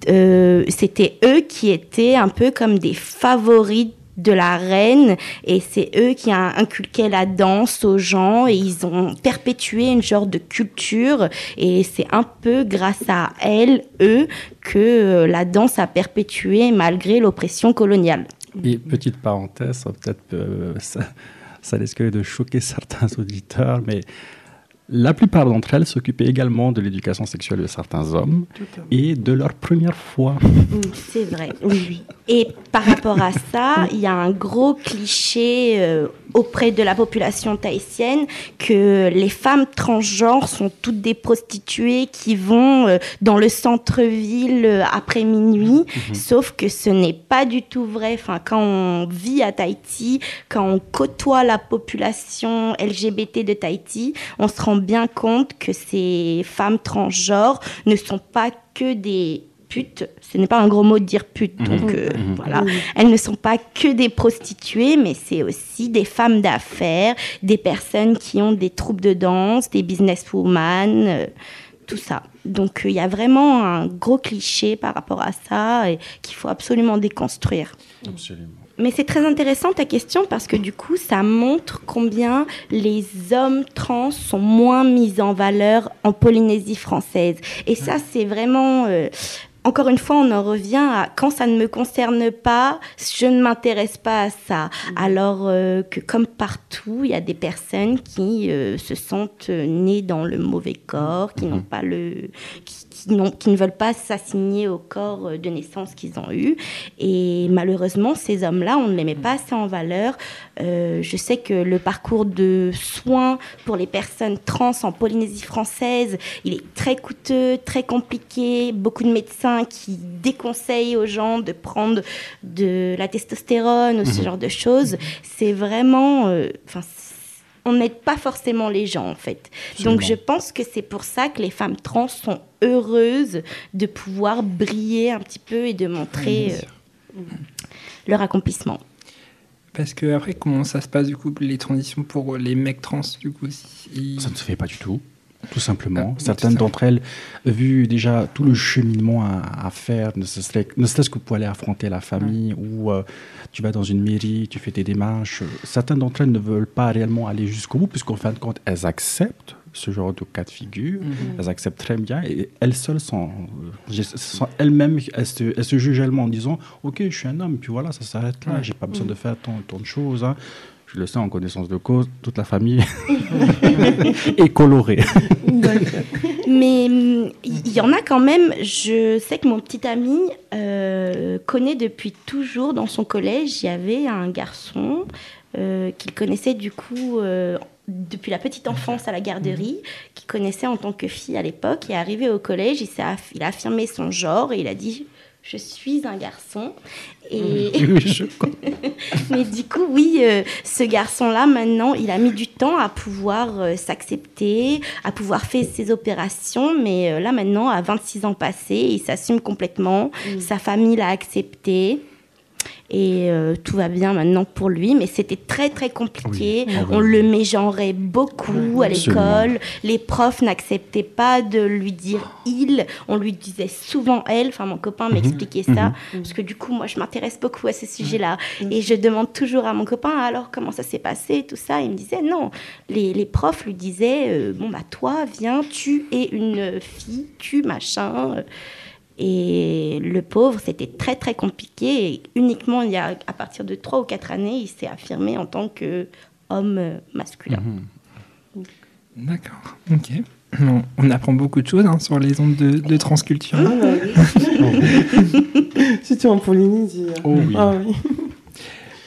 Euh, C'était eux qui étaient un peu comme des favoris de la reine et c'est eux qui inculqué la danse aux gens et ils ont perpétué une genre de culture et c'est un peu grâce à elles, eux, que euh, la danse a perpétué malgré l'oppression coloniale. Et petite parenthèse, peut-être euh, ça, ça risque de choquer certains auditeurs, mais la plupart d'entre elles s'occupaient également de l'éducation sexuelle de certains hommes et de leur première fois. C'est vrai. Oui. Et par rapport à ça, il y a un gros cliché euh, auprès de la population tahitienne que les femmes transgenres sont toutes des prostituées qui vont euh, dans le centre-ville euh, après minuit, Mhm. sauf que ce n'est pas du tout vrai. Enfin, quand on vit à Tahiti, quand on côtoie la population LGBT de Tahiti, on se rend bien compte que ces femmes transgenres ne sont pas que des putes. Ce n'est pas un gros mot de dire pute, Mhm. donc euh, Mhm. voilà. Elles ne sont pas que des prostituées, mais c'est aussi des femmes d'affaires, des personnes qui ont des troupes de danse, des businesswomen, euh, tout ça. Donc euh, il y a vraiment un gros cliché par rapport à ça et qu'il faut absolument déconstruire. Absolument. Mais c'est très intéressant ta question parce que du coup, ça montre combien les hommes trans sont moins mis en valeur en Polynésie française. Et ça, c'est vraiment... euh, encore une fois, on en revient à quand ça ne me concerne pas, je ne m'intéresse pas à ça. Alors euh, que comme partout, il y a des personnes qui euh, se sentent euh, nées dans le mauvais corps, qui n'ont pas le, qui, qui ne veulent pas s'assigner au corps euh, de naissance qu'ils ont eu. Et malheureusement, ces hommes-là, on ne les met pas assez en valeur. Euh, je sais que le parcours de soins pour les personnes trans en Polynésie française, il est très coûteux, très compliqué. Beaucoup de médecins qui déconseillent aux gens de prendre de la testostérone ou ce Mhm. genre de choses. C'est vraiment... euh, on n'aide pas forcément les gens en fait. Absolument. Donc je pense que c'est pour ça que les femmes trans sont heureuses de pouvoir briller un petit peu et de montrer euh, leur accomplissement. Parce que après, comment ça se passe du coup les transitions pour les mecs trans du coup si- Ça ne se fait pas du tout, tout simplement. Ah, Certaines d'entre elles, vu déjà tout le cheminement à, à faire, ne serait- ne serait-ce que pour aller affronter la famille, ou euh, tu vas dans une mairie, tu fais tes démarches, euh, certaines d'entre elles ne veulent pas réellement aller jusqu'au bout, puisqu'en fin de compte, elles acceptent ce genre de cas de figure, Mhm. elles acceptent très bien, et elles seules sont, euh, sont elles-mêmes, elles se, elles se jugent elles-mêmes en disant, ok, je suis un homme, puis voilà, ça s'arrête là, j'ai pas besoin de faire tant, tant de choses. hein. Je le sais en connaissance de cause, toute la famille est colorée. Mais hum, il y, en a quand même, je sais que mon petit ami euh, connaît depuis toujours dans son collège, il y avait un garçon euh, qu'il connaissait du coup euh, depuis la petite enfance à la garderie, qu'il connaissait en tant que fille à l'époque, et arrivé au collège, il, s'est aff- il a affirmé son genre et il a dit je suis un garçon. Et... Oui, je Mais du coup, oui, euh, ce garçon-là, maintenant, il a mis du temps à pouvoir euh, s'accepter, à pouvoir faire ses opérations. Mais euh, là, maintenant, à 26 ans passés, il s'assume complètement. Sa famille l'a accepté. Et euh, tout va bien maintenant pour lui, mais c'était très très compliqué. Oui. On le mégenrait beaucoup à l'école. Les profs n'acceptaient pas de lui dire il. On lui disait souvent elle. Enfin, mon copain Mhm. m'expliquait ça. Mhm. Parce que du coup, moi, je m'intéresse beaucoup à ce sujet-là. Et je demande toujours à mon copain, alors, comment ça s'est passé, tout ça. Il me disait, non. Les, les profs lui disaient, euh, bon, bah, toi, viens, tu es une fille, tu, machin. Et le pauvre, c'était très, très compliqué. Et uniquement, il y a, à partir de trois ou quatre années, il s'est affirmé en tant qu'homme euh, masculin. D'accord, ok. On, on apprend beaucoup de choses hein, sur les ondes de, de transculture. Ah bah Surtout en Polynésie. Oh oui. Ah oui.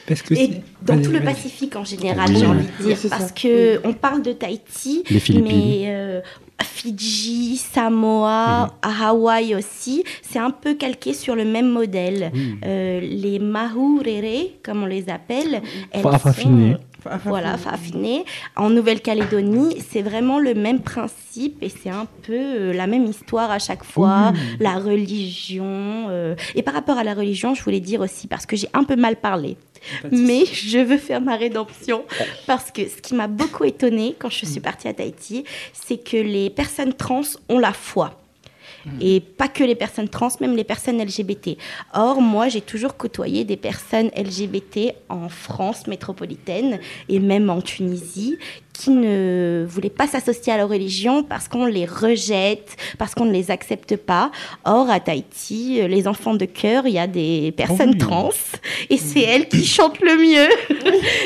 Parce que Et c'est- dans tout le. Pacifique en général, Oui. j'ai envie de dire, parce ça. que on parle de Tahiti, Les mais euh, Fidji, Samoa, à Hawaï aussi, c'est un peu calqué sur le même modèle. Euh, les Mahurere, comme on les appelle, elles sont-. Voilà, Fafine. En Nouvelle-Calédonie, c'est vraiment le même principe et c'est un peu euh, la même histoire à chaque fois. La religion. euh, Et par rapport à la religion, je voulais dire aussi, parce que j'ai un peu mal parlé. Mais je veux faire ma rédemption parce que ce qui m'a beaucoup étonnée quand je suis partie à Tahiti, c'est que les personnes trans ont la foi. Et pas que les personnes trans, même les personnes LGBT. Or, moi, j'ai toujours côtoyé des personnes LGBT en France métropolitaine et même en Tunisie qui ne voulaient pas s'associer à leur religion parce qu'on les rejette, parce qu'on ne les accepte pas. Or, à Tahiti, euh, les enfants de cœur, il y a des personnes oui. trans et c'est elles qui chantent le mieux.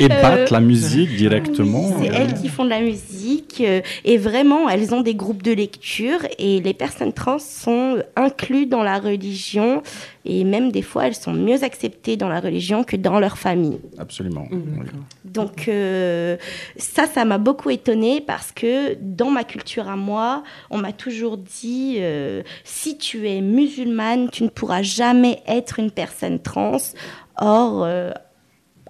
Et Euh, battre la musique directement. C'est elles qui font de la musique euh, et vraiment, elles ont des groupes de lecture et les personnes trans sont incluses dans la religion et même des fois, elles sont mieux acceptées dans la religion que dans leur famille. Absolument. Mmh, oui. Donc euh, ça, ça m'a beaucoup étonnée parce que dans ma culture à moi, on m'a toujours dit, euh, si tu es musulmane, tu ne pourras jamais être une personne trans. Or, euh,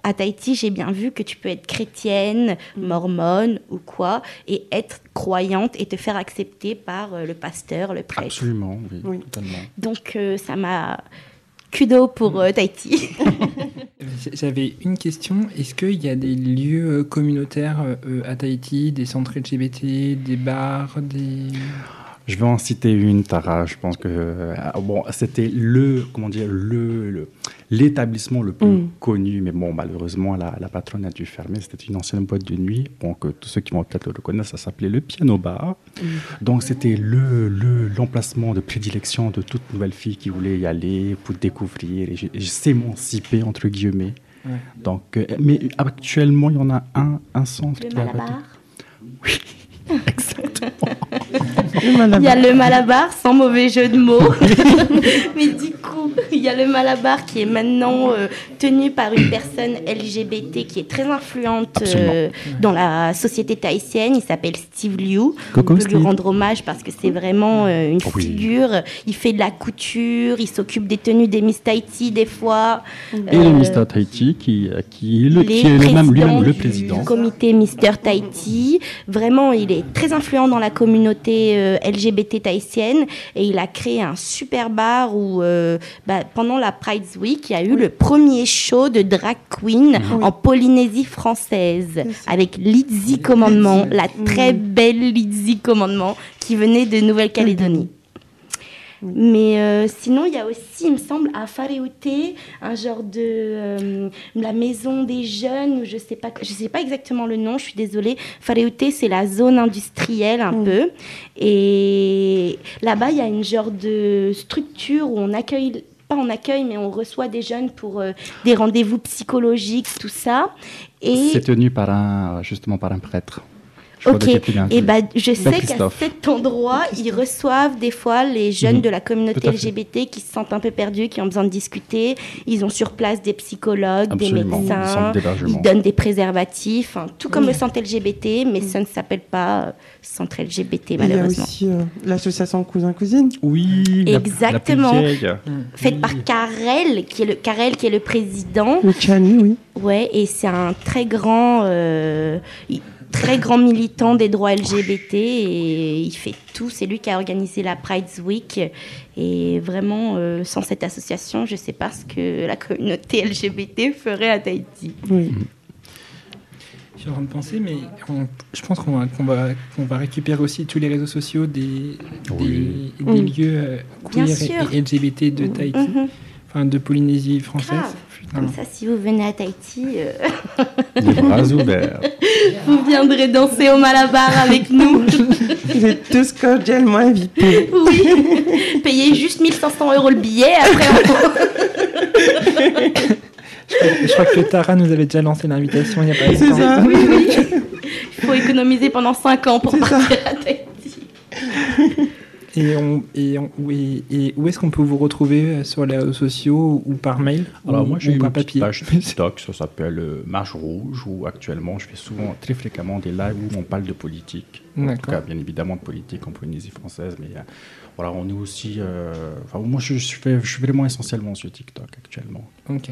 à Tahiti, j'ai bien vu que tu peux être chrétienne, mormone ou quoi, et être croyante et te faire accepter par euh, le pasteur, le prêtre. Absolument, oui, Oui. totalement. Donc euh, ça m'a kudo pour euh, Tahiti. J'avais une question. Est-ce qu'il y a des lieux communautaires euh, à Tahiti, des centres LGBT, des bars, des... Je vais en citer une, Tara. Je pense que euh, bon, c'était le, comment dire, le, l'établissement le plus Mm. connu, mais bon, malheureusement, la, la patronne a dû fermer. C'était une ancienne boîte de nuit. Donc, euh, tous ceux qui vont peut-être le reconnaître, ça s'appelait le Piano Bar. Donc, c'était le, le, l'emplacement de prédilection de toute nouvelle fille qui voulait y aller pour découvrir et, et s'émanciper entre guillemets. Ouais. Donc, euh, mais actuellement, il y en a un, un centre Le qui a Malabar. Il y a le Malabar, sans mauvais jeu de mots. Mais du coup, il y a le Malabar qui est maintenant euh, tenu par une personne LGBT qui est très influente euh, dans la société tahitienne. Il s'appelle Steve Liu. Coucou, On peut Steve. lui rendre hommage parce que c'est vraiment euh, une Oui. figure. Il fait de la couture, il s'occupe des tenues des Miss Tahiti des fois. Et le Mr. Tahiti, qui, qui est, le, qui est lui-même le président. du comité Mister Tahiti. Vraiment, il est très influent dans la communauté euh, LGBT tahitienne. Et il a créé un super bar où, euh, bah, pendant la Pride Week, il y a eu le premier show de drag queen en Polynésie française avec Lizzie Commandement, la très belle Lizzie Commandement qui venait de Nouvelle-Calédonie. Mais euh, sinon, il y a aussi, il me semble, à Fareouté, un genre de euh, la maison des jeunes, je sais pas, je sais pas exactement le nom. Je suis désolée. Fareouté, c'est la zone industrielle un peu, et là-bas, il y a une genre de structure où on accueille pas on accueille, mais on reçoit des jeunes pour euh, des rendez-vous psychologiques, tout ça. Et C'est tenu par un, justement par un prêtre. Je Ok, et dit. bah, je sais qu'à cet endroit, ils reçoivent des fois les jeunes Mhm. de la communauté. LGBT qui se sentent un peu perdus, qui ont besoin de discuter. Ils ont sur place des psychologues, Absolument, des médecins, ils donnent des préservatifs, hein, tout comme le centre LGBT, mais ça ne s'appelle pas euh, centre LGBT Il y a malheureusement. aussi euh, l'association Cousin-Cousine. Oui, la- Exactement. La vieille. Faite par Karel, qui est le Karel qui est le président. Le Chani, oui. Ouais, et c'est un très grand, euh, très grand militant des droits LGBT et il fait tout. C'est lui qui a organisé la Pride Week. Et vraiment, euh, sans cette association, je ne sais pas ce que la communauté LGBT ferait à Tahiti. oui. Je suis en train de penser, mais on- je pense qu'on va, récupérer aussi tous les réseaux sociaux des, Oui. des, des Mm. lieux euh, queer et LGBT de Tahiti, Mhm. enfin de Polynésie française. Grave. Comme ça, si vous venez à Tahiti, euh, Les bras ouverts. vous viendrez danser au Malabar avec nous. Vous êtes tous cordialement invités. oui. Payez juste 1500 euros le billet. Après, on... Je crois que Tara nous avait déjà lancé l'invitation il n'y a pas C'est longtemps. ça. oui, oui. Il faut économiser pendant 5 ans pour C'est ça. partir à Tahiti. Et, on, et, on- et- et où est-ce qu'on peut vous retrouver euh, sur les réseaux sociaux ou par mail Alors ou, moi j'ai une par petite papier page TikTok, ça s'appelle euh, Marche Rouge, où actuellement je fais souvent, très fréquemment des lives où on parle de politique. En tout cas, bien évidemment de politique en Polynésie française, mais euh, voilà, on est aussi... euh, enfin, moi je, je fais, je suis vraiment essentiellement sur TikTok actuellement. Ok.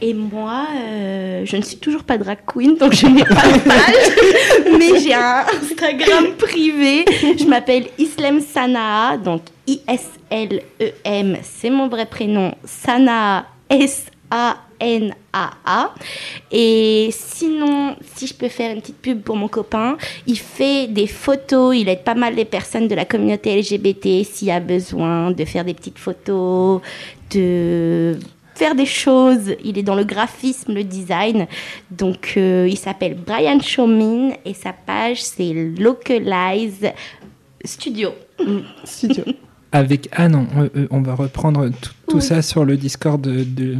Et moi, euh, je ne suis toujours pas drag queen, donc je n'ai pas de page, mais j'ai un Instagram privé. Je m'appelle Islem Sanaa, donc I-S-L-E-M, c'est mon vrai prénom. Sanaa, S-A-N-A-A. Et sinon, si je peux faire une petite pub pour mon copain, il fait des photos, il aide pas mal les personnes de la communauté LGBT s'il y a besoin de faire des petites photos, de faire des choses. Il est dans le graphisme, le design. Donc, euh, il s'appelle Brian Showmin et sa page, c'est Localize Studio. Studio. Avec Anne, on, euh, on va reprendre tout, tout ça sur le Discord de, de,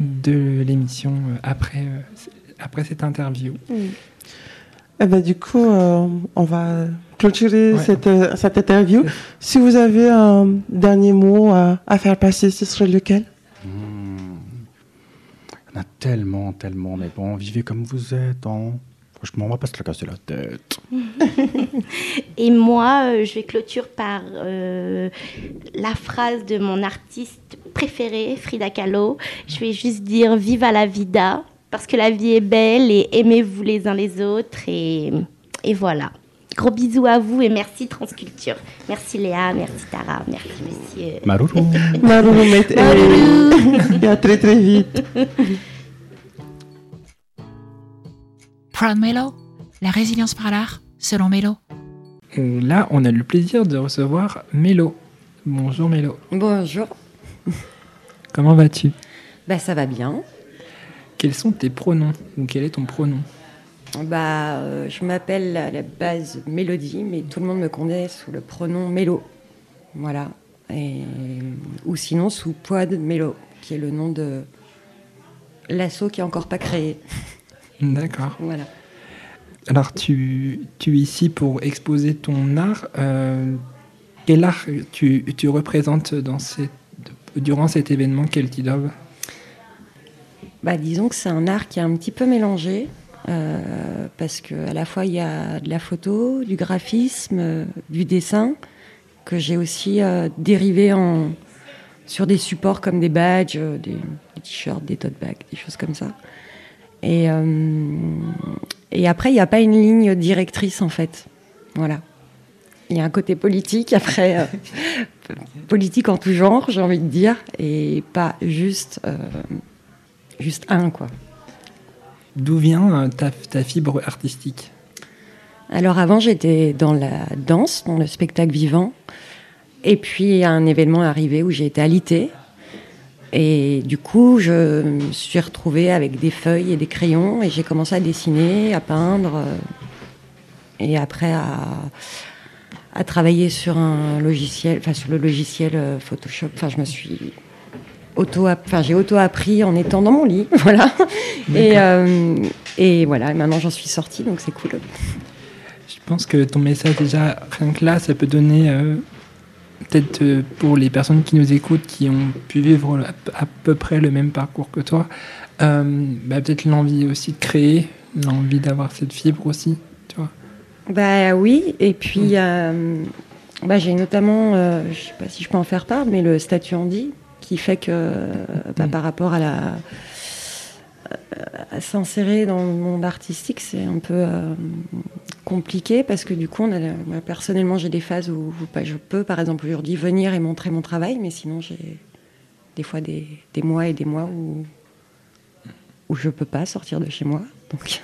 de l'émission euh, après, euh, après cette interview. Eh ben, du coup, euh, on va clôturer Ouais. cette, euh, cette interview. Si vous avez un dernier mot à, à faire passer, ce serait lequel? En a tellement, tellement, mais bon, vivez comme vous êtes. Hein. Franchement, on va pas se la casser la tête. Et moi, euh, je vais clôturer par euh, la phrase de mon artiste préféré, Frida Kahlo. Je vais juste dire Viva la vida, parce que la vie est belle et aimez-vous les uns les autres. Et, et voilà. Gros bisous à vous et merci Transculture. Merci Léa, merci Tara, merci monsieur. Mate. Maruru. Et à très très vite. Proud Melo, la résilience par l'art, selon Melo. Euh, Là, on a le plaisir de recevoir Mélo. Bonjour Mélo. Bonjour, Comment vas-tu? Bah, ça va bien. Quels sont tes pronoms? Ou quel est ton pronom? Bah, euh, je m'appelle à la base Mélodie, mais tout le monde me connaît sous le pronom Mélo. Voilà. Et, ou sinon sous Poid Mélo, qui est le nom de l'assaut qui est encore pas créé. D'accord. Voilà. Alors, tu, tu es ici pour exposer ton art. Euh, quel art tu, tu représentes dans cette, durant cet événement? Keltidov Bah, disons que c'est un art qui est un petit peu mélangé. Euh, parce que à la fois il y a de la photo, du graphisme, euh, du dessin, que j'ai aussi euh, dérivé en, sur des supports comme des badges, des, des t-shirts, des tote bags, des choses comme ça. Et, et après, il n'y a pas une ligne directrice en fait. Voilà. Il y a un côté politique, après, politique en tout genre, j'ai envie de dire, et pas juste, juste un, quoi. D'où vient euh, ta, fibre artistique? Alors avant, j'étais dans la danse, dans le spectacle vivant. Et puis, un événement est arrivé où j'ai été alitée. Et du coup, je me suis retrouvée avec des feuilles et des crayons et j'ai commencé à dessiner, à peindre. euh, Et après, à, à travailler sur un logiciel, enfin sur le logiciel euh, Photoshop. Enfin, je me suis auto, enfin j'ai auto appris en étant dans mon lit, voilà. Et, euh, et voilà. Et maintenant, j'en suis sortie, donc c'est cool. Je pense que ton message, déjà, rien que là, ça peut donner, euh, peut-être euh, pour les personnes qui nous écoutent, qui ont pu vivre à, à peu près le même parcours que toi, euh, bah, peut-être l'envie aussi de créer, l'envie d'avoir cette fibre aussi, tu vois. Bah oui, et puis euh, bah, j'ai notamment, euh, je sais pas si je peux en faire part, mais le statut handi qui fait que euh, bah, Mm. par rapport à la à s'insérer dans le monde artistique, c'est un peu euh, compliqué parce que du coup, on a, moi, personnellement, j'ai des phases où, où, bah, je peux, par exemple, aujourd'hui venir et montrer mon travail, mais sinon, j'ai des fois des, des mois et des mois où où je peux pas sortir de chez moi. Donc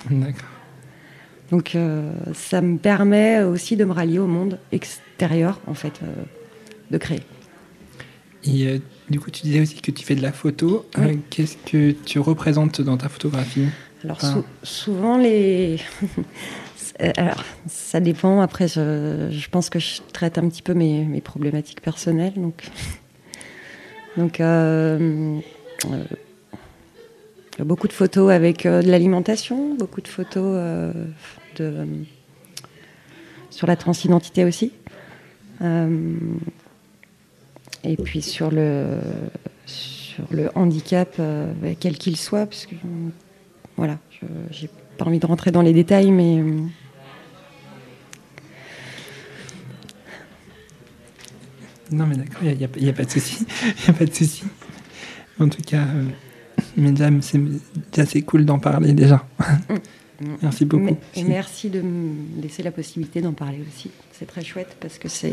donc euh, ça me permet aussi de me rallier au monde extérieur, en fait, euh, de créer. Et euh, du coup, tu disais aussi que tu fais de la photo. Oui. Euh, Qu'est-ce que tu représentes dans ta photographie Alors sou- souvent les... C'est- Alors, ça dépend. Après, je, je pense que je traite un petit peu mes, mes problématiques personnelles. Donc, donc euh, euh, beaucoup de photos avec euh, de l'alimentation, beaucoup de photos euh, de, sur la transidentité aussi. Et puis sur le, sur le handicap, euh, quel qu'il soit, parce que voilà, je j'ai pas envie de rentrer dans les détails, mais euh, Non, mais d'accord, il n'y a, y a pas de souci. Il a pas de souci. En tout cas, euh, déjà, c'est c'est cool d'en parler déjà. merci beaucoup. Mais- et merci de me laisser la possibilité d'en parler aussi. C'est très chouette parce que c'est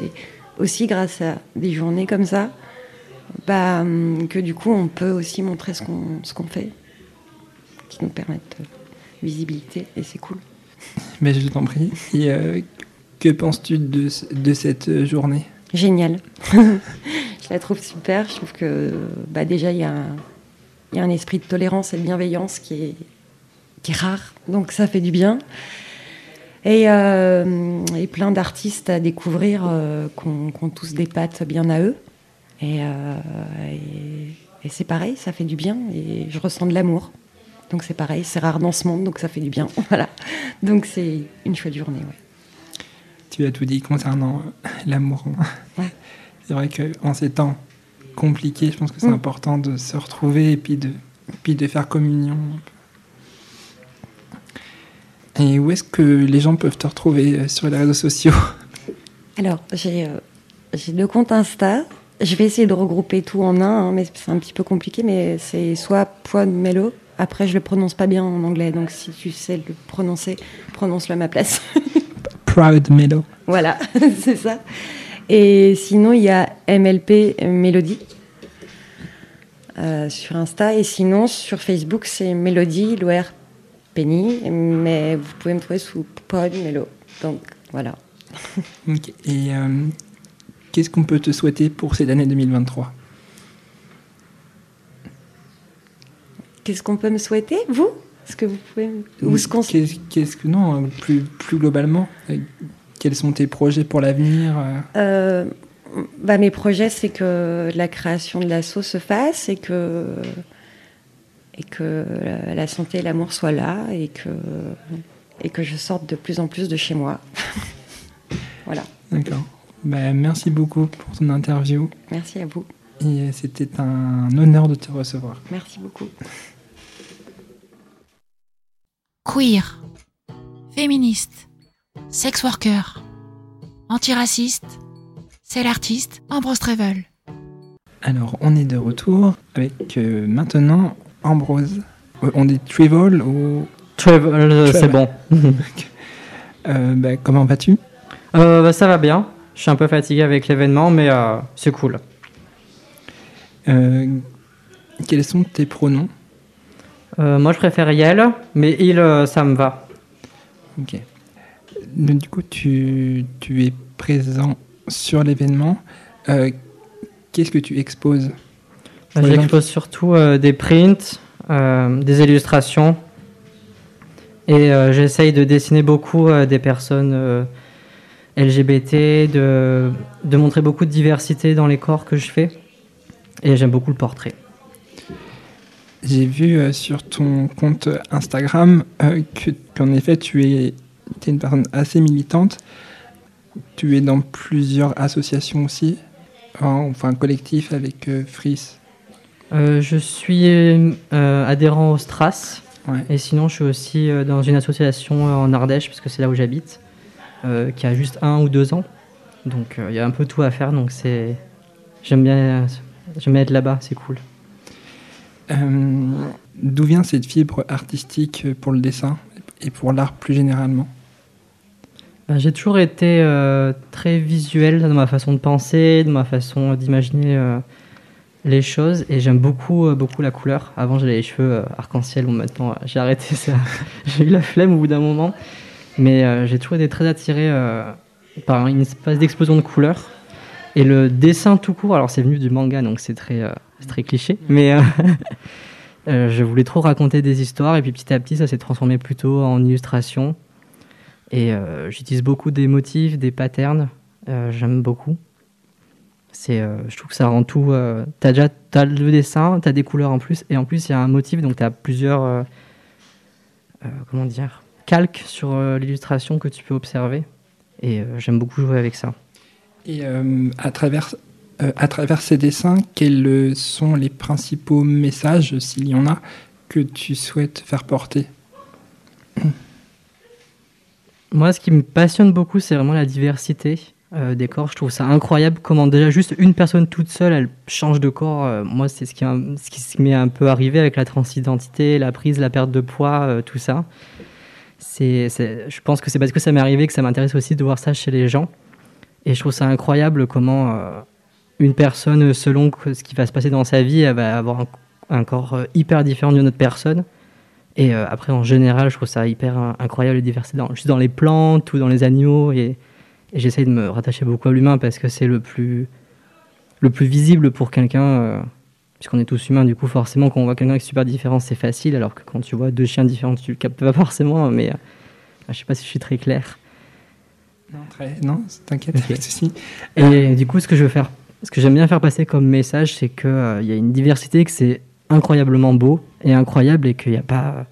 aussi grâce à des journées comme ça bah, hum, que du coup on peut aussi montrer ce qu'on ce qu'on fait, qui nous permettent euh, visibilité et c'est cool. Mais je t'en prie. Et euh, que penses-tu de, de cette journée? Génial. je la trouve super. Je trouve que bah, déjà, il y, a un- il y a un esprit de tolérance et de bienveillance qui est, qui est rare. Donc ça fait du bien. Et, euh, et plein d'artistes à découvrir euh, qu'on tous des pattes bien à eux. Et, euh, et, et c'est pareil, ça fait du bien. Et je ressens de l'amour. Donc c'est pareil, c'est rare dans ce monde, donc ça fait du bien. Voilà. Donc c'est une chouette journée. Ouais. Tu as tout dit concernant euh, l'amour. Ouais. C'est vrai qu'en ces temps compliqués, je pense que c'est Mm. important de se retrouver et puis de, puis de faire communion. Et où est-ce que les gens peuvent te retrouver euh, sur les réseaux sociaux Alors, j'ai euh, j'ai deux comptes Insta. Je vais essayer de regrouper tout en un, hein, mais c'est un petit peu compliqué. Mais c'est soit Poids de Mello. Après, je le prononce pas bien en anglais, donc si tu sais le prononcer, prononce-le à ma place. Proud Mellow. voilà, c'est ça. Et sinon, il y a MLP Mélodie euh, sur Insta. Et sinon, sur Facebook, c'est Mélodie, Loer Penny. Mais vous pouvez me trouver sous Pod Mello. Donc, voilà. Et euh, qu'est-ce qu'on peut te souhaiter pour cette année 2023 Qu'est-ce qu'on peut me souhaiter, vous? Est-ce que vous pouvez me- ou ce qu'on Qu'est-ce que non, euh, plus, plus globalement, euh, quels sont tes projets pour l'avenir euh bah, mes projets, c'est que la création de l'asso se fasse et que et que la, santé et l'amour soient là et que et que je sorte de plus en plus de chez moi. voilà. D'accord. Bah, merci beaucoup pour ton interview. Merci à vous. Et euh, c'était un honneur de te recevoir. Merci beaucoup. Queer, féministe, sex worker, antiraciste, c'est l'artiste Ambrose Trevel. Alors, on est de retour avec euh, maintenant Ambrose. Euh, On dit Trival ou. Travel, euh, c'est bon. Euh, bah, comment vas-tu? Euh, bah, ça va bien. Je suis un peu fatigué avec l'événement, mais euh, c'est cool. Quels sont tes pronoms? Moi, je préfère Yel, mais il, ça me va. Ok. Donc, Du coup, tu, tu es présent sur l'événement. Qu'est-ce que tu exposes? J'expose surtout euh, des prints, euh, des illustrations, et euh, j'essaye de dessiner beaucoup des personnes LGBT, de, de montrer beaucoup de diversité dans les corps que je fais, et j'aime beaucoup le portrait. J'ai vu euh, sur ton compte Instagram euh, que, qu'en effet, tu es, es une personne assez militante. Tu es dans plusieurs associations aussi, hein, enfin collectif avec euh, Fris. Euh, je suis euh, adhérent au Stras. Ouais. Et sinon, je suis aussi euh, dans une association en Ardèche, parce que c'est là où j'habite, qui a juste un ou deux ans. Donc, il y a un peu tout à faire. Donc, c'est. J'aime bien, j'aime bien être là-bas, c'est cool. Euh, D'où vient cette fibre artistique pour le dessin et pour l'art plus généralement? Bah, J'ai toujours été euh, très visuel dans ma façon de penser, dans ma façon d'imaginer euh, les choses, et j'aime beaucoup, euh, beaucoup la couleur. Avant, j'avais les cheveux euh, arc-en-ciel, bon, maintenant, euh, j'ai arrêté ça. j'ai eu la flemme au bout d'un moment, mais j'ai toujours été très attiré par une espèce d'explosion de couleurs. Et le dessin tout court, alors c'est venu du manga, donc c'est très, euh, très cliché, mais euh, euh, je voulais trop raconter des histoires, et puis petit à petit, ça s'est transformé plutôt en illustration. Et j'utilise beaucoup des motifs, des patterns. J'aime beaucoup. C'est, euh, je trouve que ça rend tout. Euh, t'as déjà t'as le dessin, t'as des couleurs en plus, et en plus il y a un motif, donc t'as plusieurs. euh, euh, comment dire Calques sur l'illustration que tu peux observer. Et j'aime beaucoup jouer avec ça. Et à, travers, à travers ces dessins, quels sont les principaux messages, s'il y en a, que tu souhaites faire porter? Moi, ce qui me passionne beaucoup, c'est vraiment la diversité. Euh, des corps. Je trouve ça incroyable comment déjà juste une personne toute seule, elle change de corps. Euh, moi, c'est ce qui, ce qui m'est un peu arrivé avec la transidentité, la prise, la perte de poids, euh, tout ça. C'est, je pense que c'est parce que ça m'est arrivé que ça m'intéresse aussi de voir ça chez les gens. Et je trouve ça incroyable comment une personne, selon ce qui va se passer dans sa vie, elle va avoir un, corps hyper différent d'une autre personne. Et après, en général, je trouve ça hyper incroyable et diversité, dans, juste dans les plantes ou dans les animaux. Et, et j'essaye de me rattacher beaucoup à l'humain parce que c'est le plus, le plus visible pour quelqu'un, euh, puisqu'on est tous humains, du coup, forcément, quand on voit quelqu'un qui est super différent, c'est facile, alors que quand tu vois deux chiens différents, tu le captes pas forcément, mais euh, je sais pas si je suis très clair. Non, très... non t'inquiète, okay. Et du coup, ce que je veux faire, ce que j'aime bien faire passer comme message, c'est qu'il euh, y a une diversité, que c'est incroyablement beau et incroyable, et qu'il n'y a pas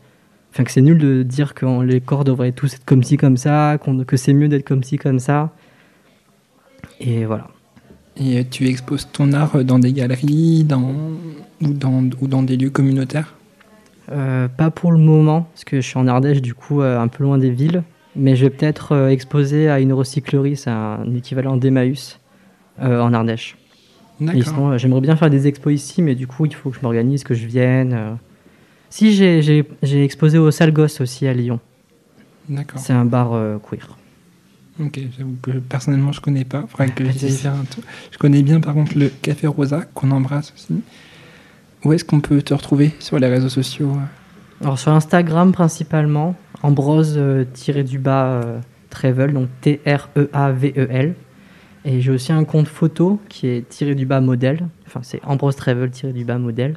Enfin, que c'est nul de dire que les corps devraient tous être comme ci, comme ça, que c'est mieux d'être comme ci, comme ça. Et voilà. Et euh, tu exposes ton art dans des galeries dans, ou, dans, ou dans des lieux communautaires? Euh, Pas pour le moment, parce que je suis en Ardèche, du coup, euh, un peu loin des villes. Mais je vais peut-être exposer à une recyclerie, c'est un équivalent d'Emmaüs en Ardèche. D'accord. J'aimerais bien faire des expos ici, mais du coup, il faut que je m'organise, que je vienne. Si, j'ai exposé au Salgos aussi à Lyon. D'accord. C'est un bar euh, queer. Ok, j'avoue que personnellement je connais pas. Faudrait que faire un tour. Je connais bien par contre le Café Rosa qu'on embrasse aussi. Où est-ce qu'on peut te retrouver sur les réseaux sociaux Alors sur Instagram principalement, Ambrose-du-bas euh, Travel, donc T-R-E-A-V-E-L. Et j'ai aussi un compte photo qui est tiré du bas modèle. Enfin, c'est Ambrose Travel tiré du bas modèle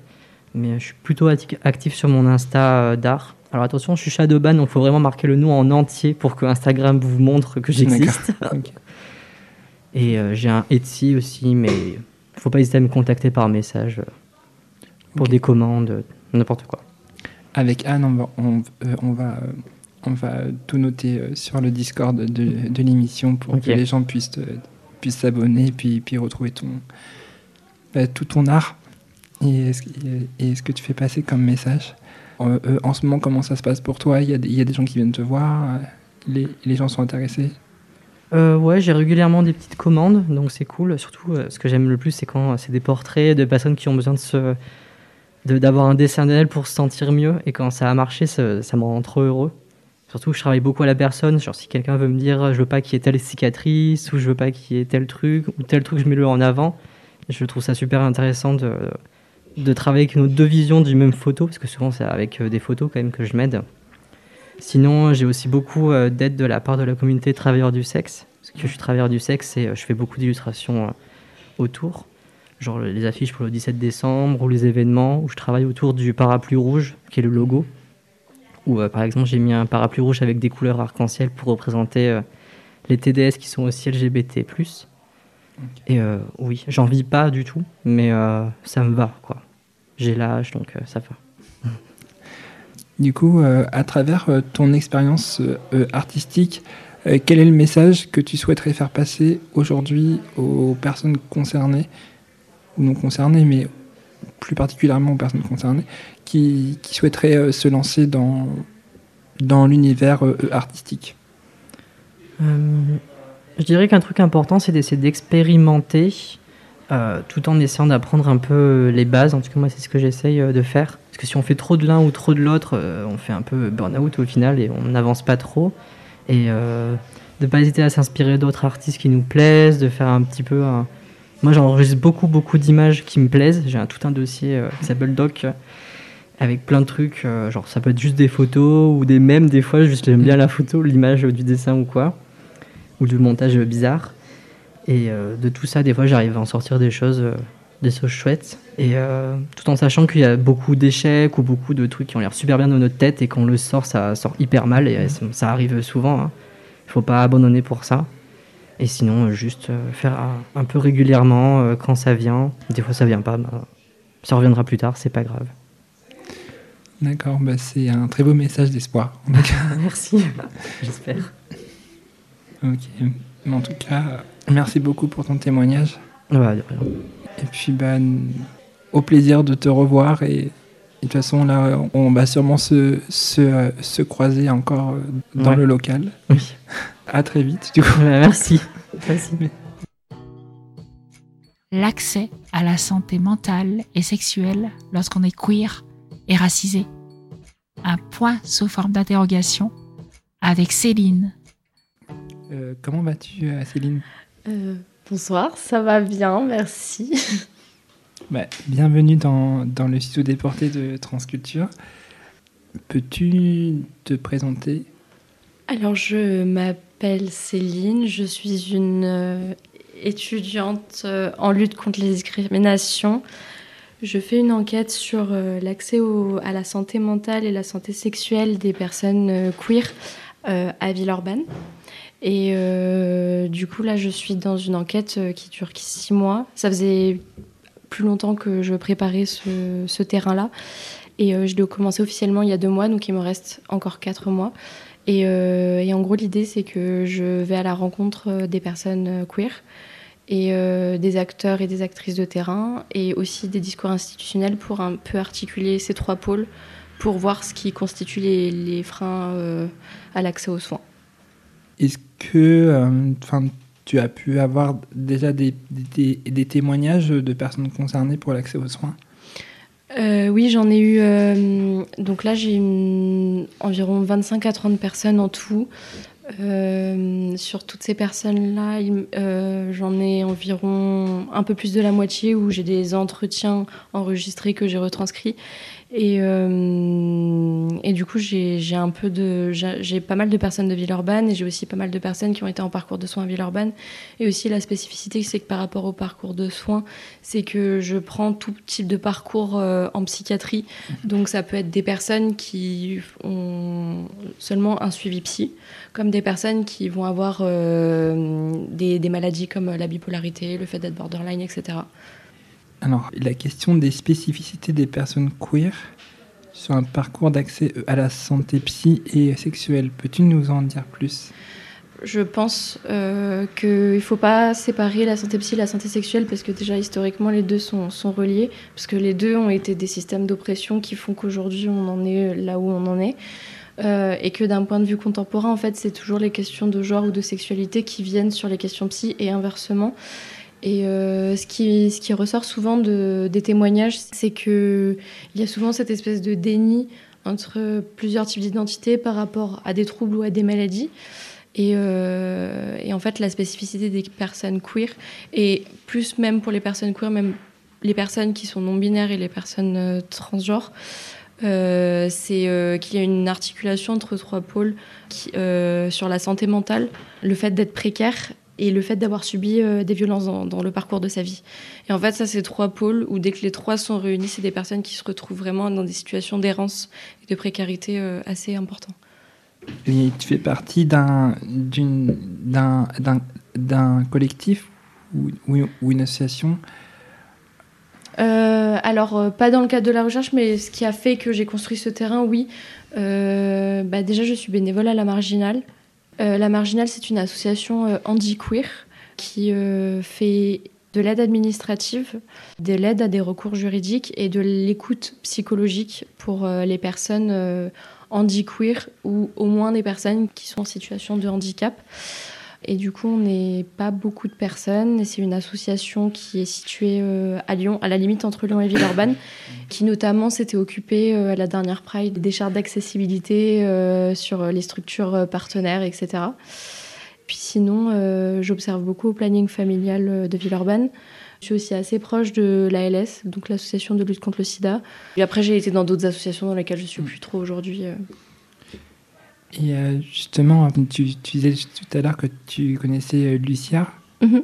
mais je suis plutôt actif sur mon Insta euh, d'art. Alors attention, je suis Shadowban, donc il faut vraiment marquer le nom en entier pour que Instagram vous montre que j'existe. Et euh, j'ai un Etsy aussi, mais il faut pas hésiter à me contacter par message euh, pour des commandes, n'importe quoi. Avec Anne, on va, on, va, on va tout noter sur le Discord de, de l'émission pour que les gens puissent, puissent s'abonner et puis, puis retrouver ton, bah, tout ton art. Et est-ce que tu fais passer comme message euh, euh, En ce moment, comment ça se passe pour toi? Il y, y, a des gens qui viennent te voir euh, les, les gens sont intéressés? Ouais, j'ai régulièrement des petites commandes, donc c'est cool. Surtout, ce que j'aime le plus, c'est quand c'est des portraits de personnes qui ont besoin d'avoir un dessin d'elle pour se sentir mieux. Et quand ça a marché, ça, ça me rend trop heureux. Surtout, je travaille beaucoup à la personne. Genre, si quelqu'un veut me dire, je veux pas qu'il y ait telle cicatrice, ou je veux pas qu'il y ait tel truc, ou tel truc, je mets le en avant. Je trouve ça super intéressant de, de travailler avec nos deux visions du même photo, parce que souvent c'est avec euh, des photos quand même que je m'aide. Sinon, j'ai aussi beaucoup euh, d'aide de la part de la communauté travailleurs du sexe, parce que je suis travailleur du sexe et euh, je fais beaucoup d'illustrations autour, genre les affiches pour le 17 décembre ou les événements, où je travaille autour du parapluie rouge, qui est le logo, où par exemple j'ai mis un parapluie rouge avec des couleurs arc-en-ciel pour représenter les TDS qui sont aussi LGBT+. Et oui, j'en vis pas du tout, mais ça me va, quoi j'ai l'âge, donc euh, ça va. Du coup, euh, à travers euh, ton expérience artistique, quel est le message que tu souhaiterais faire passer aujourd'hui aux personnes concernées, ou non concernées, mais plus particulièrement aux personnes concernées, qui, qui souhaiteraient se lancer dans, dans l'univers artistique? Je dirais qu'un truc important, c'est d'essayer d'expérimenter euh, tout en essayant d'apprendre un peu les bases. En tout cas, moi, c'est ce que j'essaye euh, de faire. Parce que si on fait trop de l'un ou trop de l'autre, euh, on fait un peu burn-out au final et on n'avance pas trop. Et de ne pas hésiter à s'inspirer d'autres artistes qui nous plaisent, de faire un petit peu. Moi, j'enregistre beaucoup, beaucoup d'images qui me plaisent. J'ai un, tout un dossier qui s'appelle Doc avec plein de trucs. genre, ça peut être juste des photos ou des mèmes, des fois. Juste, j'aime bien la photo, l'image du dessin ou quoi. Ou du montage bizarre. Et euh, de tout ça, des fois, j'arrive à en sortir des choses, euh, des choses chouettes. Et euh, tout en sachant qu'il y a beaucoup d'échecs ou beaucoup de trucs qui ont l'air super bien dans notre tête et quand on le sort, ça sort hyper mal. Et ça arrive souvent. Hein. Il ne faut pas abandonner pour ça. Et sinon, juste faire un peu régulièrement quand ça vient. Des fois, ça vient pas. Bah, ça reviendra plus tard, c'est pas grave. D'accord, bah c'est un très beau message d'espoir. Merci, j'espère. Ok, mais en tout cas, Merci beaucoup pour ton témoignage. Ouais, rien. Et puis, ben, au plaisir de te revoir. Et, de toute façon, là, on va sûrement se, se, se croiser encore dans le local. Oui. À très vite, du coup. merci. Vas-y. L'accès à la santé mentale et sexuelle lorsqu'on est queer et racisé. Un point sous forme d'interrogation avec Céline. Euh, comment vas-tu, euh, Céline? Euh, bonsoir, ça va bien, merci. Bah, Bienvenue dans, dans le studio déporté de Transculture. Peux-tu te présenter? Alors, je m'appelle Céline, je suis une euh, étudiante euh, en lutte contre les discriminations. Je fais une enquête sur l'accès à la santé mentale et la santé sexuelle des personnes queer à Villeurbanne. Et euh, du coup, là, je suis dans une enquête euh, qui dure six mois. Ça faisait plus longtemps que je préparais ce, terrain-là. Et euh, je l'ai commencé officiellement il y a deux mois, donc il me reste encore quatre mois. Et, en gros, l'idée, c'est que je vais à la rencontre des personnes queer et des acteurs et des actrices de terrain, et aussi des discours institutionnels pour un peu articuler ces trois pôles, pour voir ce qui constitue les, freins à l'accès aux soins. Est-ce que euh, tu as pu avoir déjà des, témoignages de personnes concernées pour l'accès aux soins? Euh, oui, j'en ai eu. euh, donc là, j'ai environ 25 à 30 personnes en tout. Sur toutes ces personnes-là, j'en ai environ un peu plus de la moitié où j'ai des entretiens enregistrés que j'ai retranscrits. Et, euh, et du coup, j'ai un peu de, j'ai pas mal de personnes de Villeurbanne et j'ai aussi pas mal de personnes qui ont été en parcours de soins à Villeurbanne. Et aussi la spécificité, c'est que par rapport au parcours de soins, c'est que je prends tout type de parcours euh, en psychiatrie. Donc ça peut être des personnes qui ont seulement un suivi psy, comme des personnes qui vont avoir euh, des maladies comme la bipolarité, le fait d'être borderline, etc. Alors, la question des spécificités des personnes queer sur un parcours d'accès à la santé psy et sexuelle, peux-tu nous en dire plus? Je pense euh, qu'il ne faut pas séparer la santé psy et la santé sexuelle parce que déjà historiquement les deux sont, reliés, parce que les deux ont été des systèmes d'oppression qui font qu'aujourd'hui on en est là où on en est. Euh, et que d'un point de vue contemporain, en fait, c'est toujours les questions de genre ou de sexualité qui viennent sur les questions psy et inversement. Et euh, ce, qui, ressort souvent de, des témoignages, c'est qu'il y a souvent cette espèce de déni entre plusieurs types d'identités par rapport à des troubles ou à des maladies. Et, euh, et en fait, la spécificité des personnes queer, et plus même pour les personnes queer, même les personnes qui sont non-binaires et les personnes euh, transgenres, c'est qu'il y a une articulation entre trois pôles sur la santé mentale, le fait d'être précaire et le fait d'avoir subi euh, des violences dans, dans le parcours de sa vie. Et en fait, ça, c'est trois pôles où dès que les trois sont réunis, c'est des personnes qui se retrouvent vraiment dans des situations d'errance et de précarité euh, assez importantes. Et tu fais partie d'un d'une- d'un d'un- d'un collectif ou, ou- ou une association? Euh, alors, pas dans le cadre de la recherche, mais ce qui a fait que j'ai construit ce terrain, oui. Bah, déjà, je suis bénévole à La Marginale. Euh, la Marginale, c'est une association euh, anti-queer qui euh, fait de l'aide administrative, de l'aide à des recours juridiques et de l'écoute psychologique pour les personnes handi-queer ou au moins des personnes qui sont en situation de handicap. Et du coup, on n'est pas beaucoup de personnes. Et c'est une association qui est située euh, à Lyon, à la limite entre Lyon et Villeurbanne, qui notamment s'était occupée euh, à la dernière Pride des chartes d'accessibilité euh, sur les structures partenaires, etc. Puis sinon, j'observe beaucoup au planning familial de Villeurbanne. Je suis aussi assez proche de l'ALS, donc l'association de lutte contre le sida. Et après, j'ai été dans d'autres associations dans lesquelles je suis plus trop aujourd'hui. Euh. Et euh, justement, tu, tu disais tout à l'heure que tu connaissais euh, Lucia, Mhm.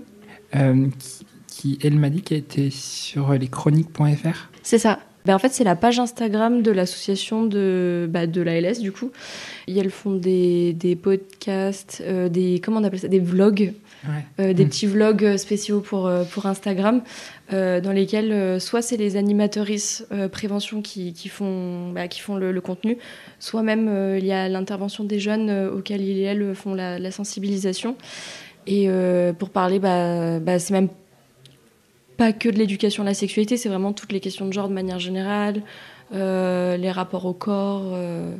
euh, qui, qui, elle m'a dit qu'elle était sur leschroniques.fr. C'est ça. Ben, en fait, c'est la page Instagram de l'association de, bah, de l'ALS, du coup. Et elles font des, des podcasts, euh, des, comment on appelle ça, des vlogs, Ouais. euh, des Mm. petits vlogs spéciaux pour, euh, pour Instagram, euh, dans lesquels euh, soit c'est les animatrices euh, prévention qui, qui font, bah, qui font le, le contenu, soit même euh, il y a l'intervention des jeunes euh, auxquels ils et elles font la, la sensibilisation. Et euh, pour parler, bah, bah, c'est même pas que de l'éducation à la sexualité, c'est vraiment toutes les questions de genre de manière générale, euh, les rapports au corps. euh,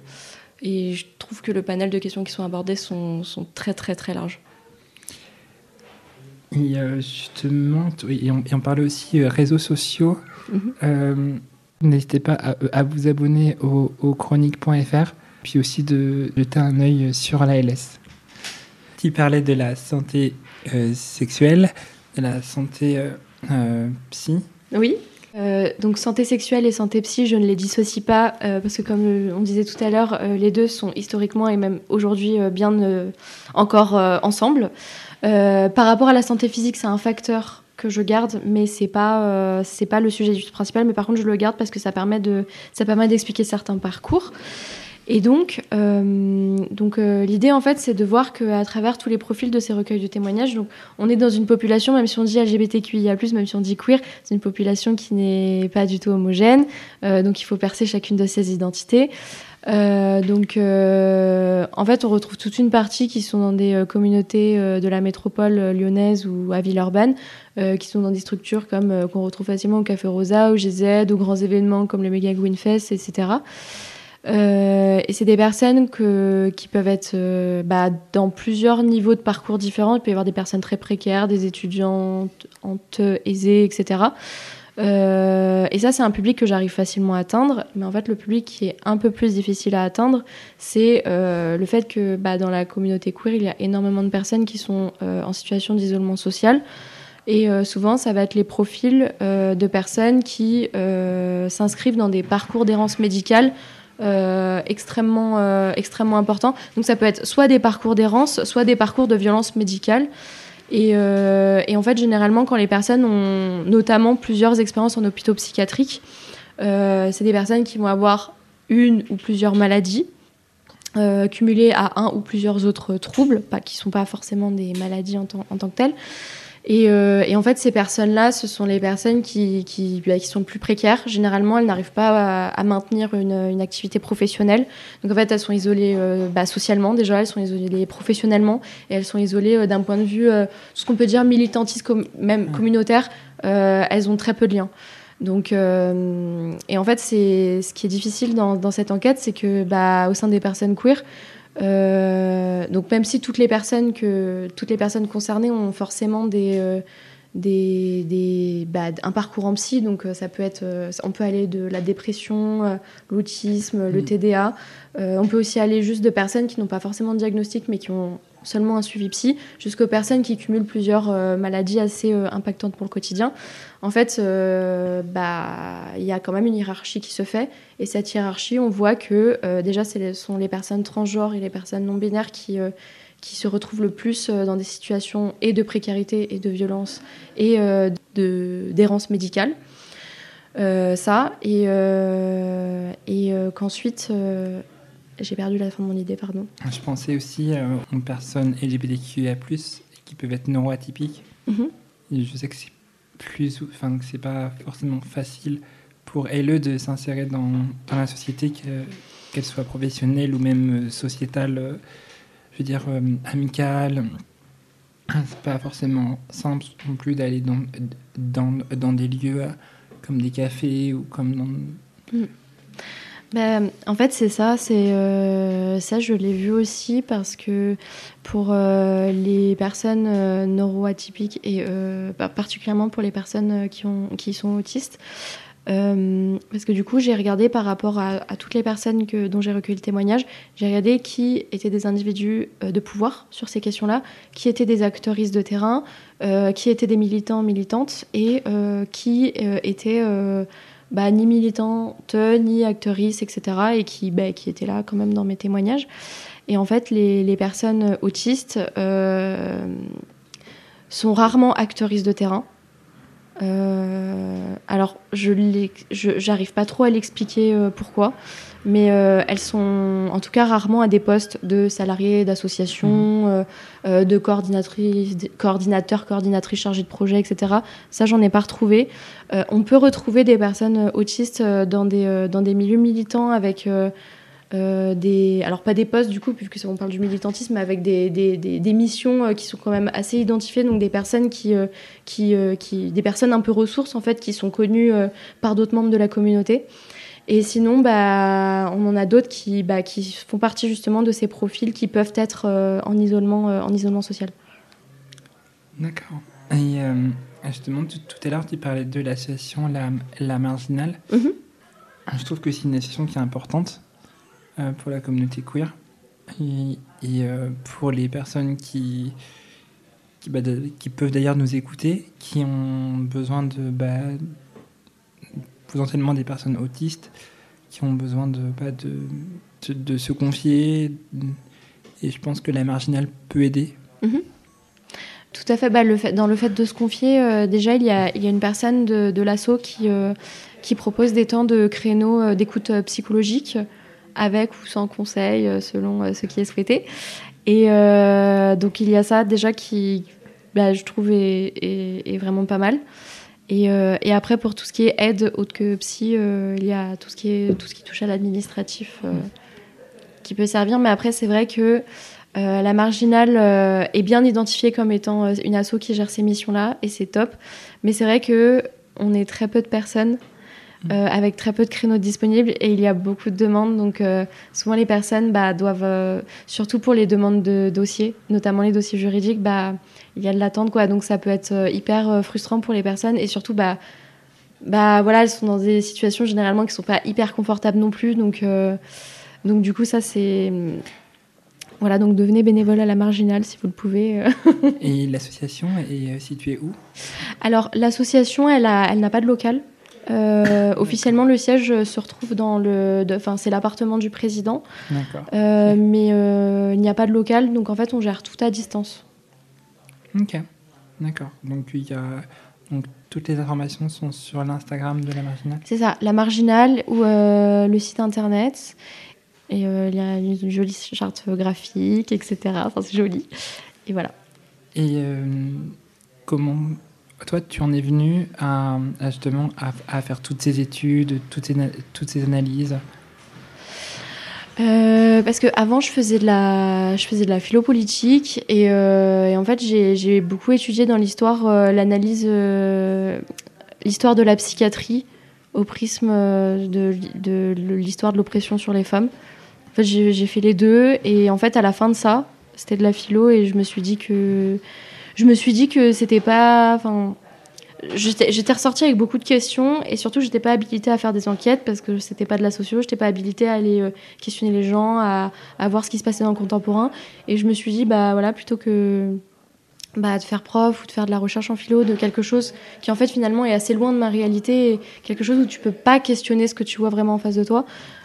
et je trouve que le panel de questions qui sont abordées sont, sont très très très larges. Et euh, justement, et on, et on parlait aussi euh, réseaux sociaux. Mhm. Euh, N'hésitez pas à, à vous abonner au, au chronique.fr, puis aussi de jeter un œil sur l'ALS. Tu parlais de la santé euh, sexuelle, de la santé euh, euh, psy. Oui. Donc santé sexuelle et santé psy, je ne les dissocie pas parce que comme on disait tout à l'heure, les deux sont historiquement et même aujourd'hui bien encore ensemble. Euh, par rapport à la santé physique, c'est un facteur que je garde, mais c'est pas euh, c'est pas le sujet du principal. Mais par contre, je le garde parce que ça permet de ça permet d'expliquer certains parcours. Et donc, euh, donc l'idée en fait, c'est de voir qu'à travers tous les profils de ces recueils de témoignages, donc on est dans une population, même si on dit LGBTQIA+, même si on dit queer, c'est une population qui n'est pas du tout homogène. Donc il faut percer chacune de ces identités. Euh, donc, euh, en fait, on retrouve toute une partie qui sont dans des euh, communautés euh, de la métropole lyonnaise ou à Villeurbanne, qui sont dans des structures comme qu'on retrouve facilement au Café Rosa, au GZ, aux grands événements comme le Mega Greenfest, etc. Euh, et c'est des personnes que, qui peuvent être bah, dans plusieurs niveaux de parcours différents. Il peut y avoir des personnes très précaires, des étudiantes aisées, etc. Euh, et ça, c'est un public que j'arrive facilement à atteindre. Mais en fait, le public qui est un peu plus difficile à atteindre, c'est euh, le fait que bah, dans la communauté queer, il y a énormément de personnes qui sont euh, en situation d'isolement social. Et souvent, ça va être les profils de personnes qui s'inscrivent dans des parcours d'errance médicale extrêmement, euh, extrêmement importants. Donc ça peut être soit des parcours d'errance, soit des parcours de violence médicale. Et, euh, et en fait, généralement, quand les personnes ont notamment plusieurs expériences en hôpitaux psychiatriques, euh, c'est des personnes qui vont avoir une ou plusieurs maladies euh, cumulées à un ou plusieurs autres troubles, qui ne sont pas forcément des maladies en tant que telles. Et, euh, et en fait, ces personnes-là, ce sont les personnes qui, qui, bah, qui sont le plus précaires. Généralement, elles n'arrivent pas à, à maintenir une, une activité professionnelle. Donc en fait, elles sont isolées euh, bah, socialement déjà, elles sont isolées professionnellement, et elles sont isolées euh, d'un point de vue, euh, ce qu'on peut dire militantiste, com- même communautaire. Euh, elles ont très peu de liens. Donc, euh, et en fait, c'est ce qui est difficile dans, dans cette enquête, c'est que bah, au sein des personnes queer, euh, donc même si toutes les personnes que toutes les personnes concernées ont forcément des euh, des, des bah, un parcours en psy, donc euh, ça peut être, on peut aller de la dépression, l'autisme, le Mm. TDA. Euh, on peut aussi aller juste de personnes qui n'ont pas forcément de diagnostic, mais qui ont seulement un suivi psy, jusqu'aux personnes qui cumulent plusieurs maladies assez impactantes pour le quotidien. En fait, euh, bah, il y a quand même une hiérarchie qui se fait, et cette hiérarchie, on voit que euh, déjà, ce sont les personnes transgenres et les personnes non binaires qui euh, qui se retrouvent le plus dans des situations et de précarité et de violence et de d'errance médicale. Ça, et, et qu'ensuite, j'ai perdu la fin de mon idée, pardon. Je pensais aussi aux personnes LGBTQIA+, qui peuvent être neuroatypiques. Et je sais que c'est plus, enfin que c'est pas forcément facile pour elles de s'insérer dans, dans la société, que- qu'elle soit professionnelle ou même euh, sociétale, euh, je veux dire euh, amicale. C'est pas forcément simple non plus d'aller dans, dans, dans des lieux comme des cafés ou comme dans... Mm. Ben, en fait, c'est ça. C'est euh, ça, je l'ai vu aussi parce que pour euh, les personnes euh, neuroatypiques et bah, particulièrement pour les personnes qui, ont, qui sont autistes, parce que du coup, j'ai regardé par rapport à, toutes les personnes dont j'ai recueilli le témoignage, j'ai regardé qui étaient des individus de pouvoir sur ces questions-là, qui étaient des acteuristes de terrain, qui étaient des militants, militantes, et qui étaient bah, ni militantes, ni actrices, etc., et qui, bah, qui étaient là quand même dans mes témoignages. Et en fait, les, les personnes autistes euh, sont rarement actrices de terrain. Euh, alors, je j'arrive pas trop à l'expliquer euh, pourquoi, mais euh, elles sont en tout cas rarement à des postes de salariés, d'associations, euh, euh, de coordinatrices, coordinateurs, coordinatrices chargées de projet, etc. Ça, j'en ai pas retrouvé. Euh, on peut retrouver des personnes autistes euh, dans des, euh, dans des milieux militants avec euh, des. Alors, pas des postes du coup, puisque on parle du militantisme, mais avec des, des, des, des missions euh, qui sont quand même assez identifiées, donc des personnes qui. euh, qui, qui, des personnes un peu ressources en fait, qui sont connues par d'autres membres de la communauté. Et sinon, bah, on en a d'autres qui, bah, qui font partie justement de ces profils qui peuvent être en, isolement, en isolement social. D'accord. Et justement, tout, tout à l'heure, tu parlais de l'association La, La Marginale. Mhm. Je trouve que c'est une association qui est importante pour la communauté queer et, euh, pour les personnes bah, qui peuvent d'ailleurs nous écouter, qui ont besoin de. Bah, potentiellement des personnes autistes qui ont besoin de, bah, de, se confier. Et je pense que la marginale peut aider. Mhm. Tout à fait. Bah, fait, dans le fait de se confier, euh, déjà, il y a, une personne de, l'ASSO qui, euh, qui propose des temps de créneaux euh, d'écoute euh, psychologique, avec ou sans conseil, euh, selon euh, ce qui est souhaité. Et euh, donc, il y a ça déjà qui, bah, je trouve, est, vraiment pas mal. Et, après, pour tout ce qui est aide autre que psy, il y a tout ce qui, est, tout ce qui touche à l'administratif qui peut servir. Mais après, c'est vrai que la marginale est bien identifiée comme étant une asso qui gère ces missions-là, et c'est top. Mais c'est vrai que on est très peu de personnes. Euh, avec très peu de créneaux disponibles et il y a beaucoup de demandes. Donc euh, souvent les personnes bah, doivent euh, surtout pour les demandes de dossiers notamment les dossiers juridiques bah il y a de l'attente quoi. Donc ça peut être hyper frustrant pour les personnes et surtout bah bah voilà elles sont dans des situations généralement qui sont pas hyper confortables non plus. Donc donc du coup ça c'est voilà. Donc devenez bénévole à la marginale si vous le pouvez. Et l'association est située où? Alors, l'association, elle a- elle n'a pas de local. Euh, officiellement, le siège se retrouve dans le. Enfin, c'est l'appartement du président. D'accord. Euh, Mais euh, il n'y a pas de local, donc en fait, on gère tout à distance. Ok, d'accord. Donc, il y a... Donc, toutes les informations sont sur l'Instagram de la marginale. C'est ça, la marginale ou euh, le site internet. Et il y a une jolie charte graphique, etc. Enfin, c'est joli. Et voilà. Et comment toi tu en es venu à, justement à, faire toutes ces études, toutes ces, analyses Euh, parce que avant je faisais de la je faisais de la philo politique et, euh, en fait j'ai beaucoup étudié dans l'histoire euh, l'analyse l'histoire de la psychiatrie au prisme de, de l'histoire de l'oppression sur les femmes. En fait j'ai fait les deux et en fait à la fin de ça c'était de la philo et je me suis dit que je me suis dit que c'était pas enfin j'étais ressortie avec beaucoup de questions et surtout j'étais pas habilitée à faire des enquêtes parce que c'était pas de la socio j'étais pas habilitée à aller euh, questionner les gens à, voir ce qui se passait dans le contemporain. Et je me suis dit bah voilà plutôt que bah, de faire prof ou de faire de la recherche en philo de quelque chose qui en fait finalement est assez loin de ma réalité et quelque chose où tu peux pas questionner ce que tu vois vraiment en face de toi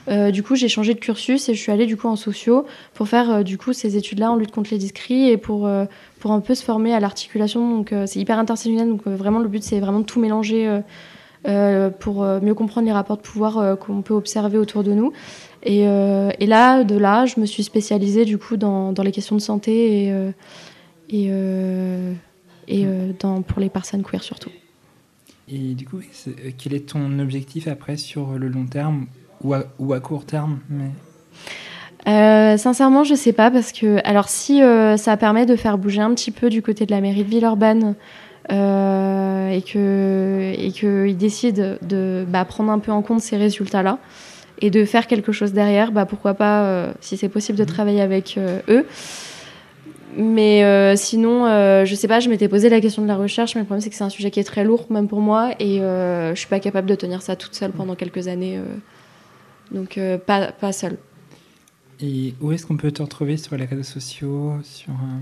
Euh, du coup j'ai changé de cursus et je suis allée du coup en socio pour faire euh, du coup ces études là en lutte contre les discrits et pour pour un peu se former à l'articulation donc euh, c'est hyper intersectionnel donc euh, vraiment le but c'est vraiment de tout mélanger euh, pour mieux comprendre les rapports de pouvoir qu'on peut observer autour de nous et, et là de là je me suis spécialisée du coup dans, dans les questions de santé et et, et dans, pour les personnes queer surtout. Et du coup, quel est ton objectif après sur le long terme ou à, ou à court terme. Euh, sincèrement, je sais pas parce que alors si euh, ça permet de faire bouger un petit peu du côté de la mairie de Villeurbanne euh, et que et que ils décident de bah, prendre un peu en compte ces résultats-là et de faire quelque chose derrière, bah pourquoi pas euh, si c'est possible de travailler avec euh, eux. Mais euh, sinon, euh, je sais pas, je m'étais posé la question de la recherche, mais le problème c'est que c'est un sujet qui est très lourd même pour moi et euh, je suis pas capable de tenir ça toute seule pendant quelques années. euh. donc euh, pas pas seule. Et où est-ce qu'on peut te retrouver sur les réseaux sociaux sur un...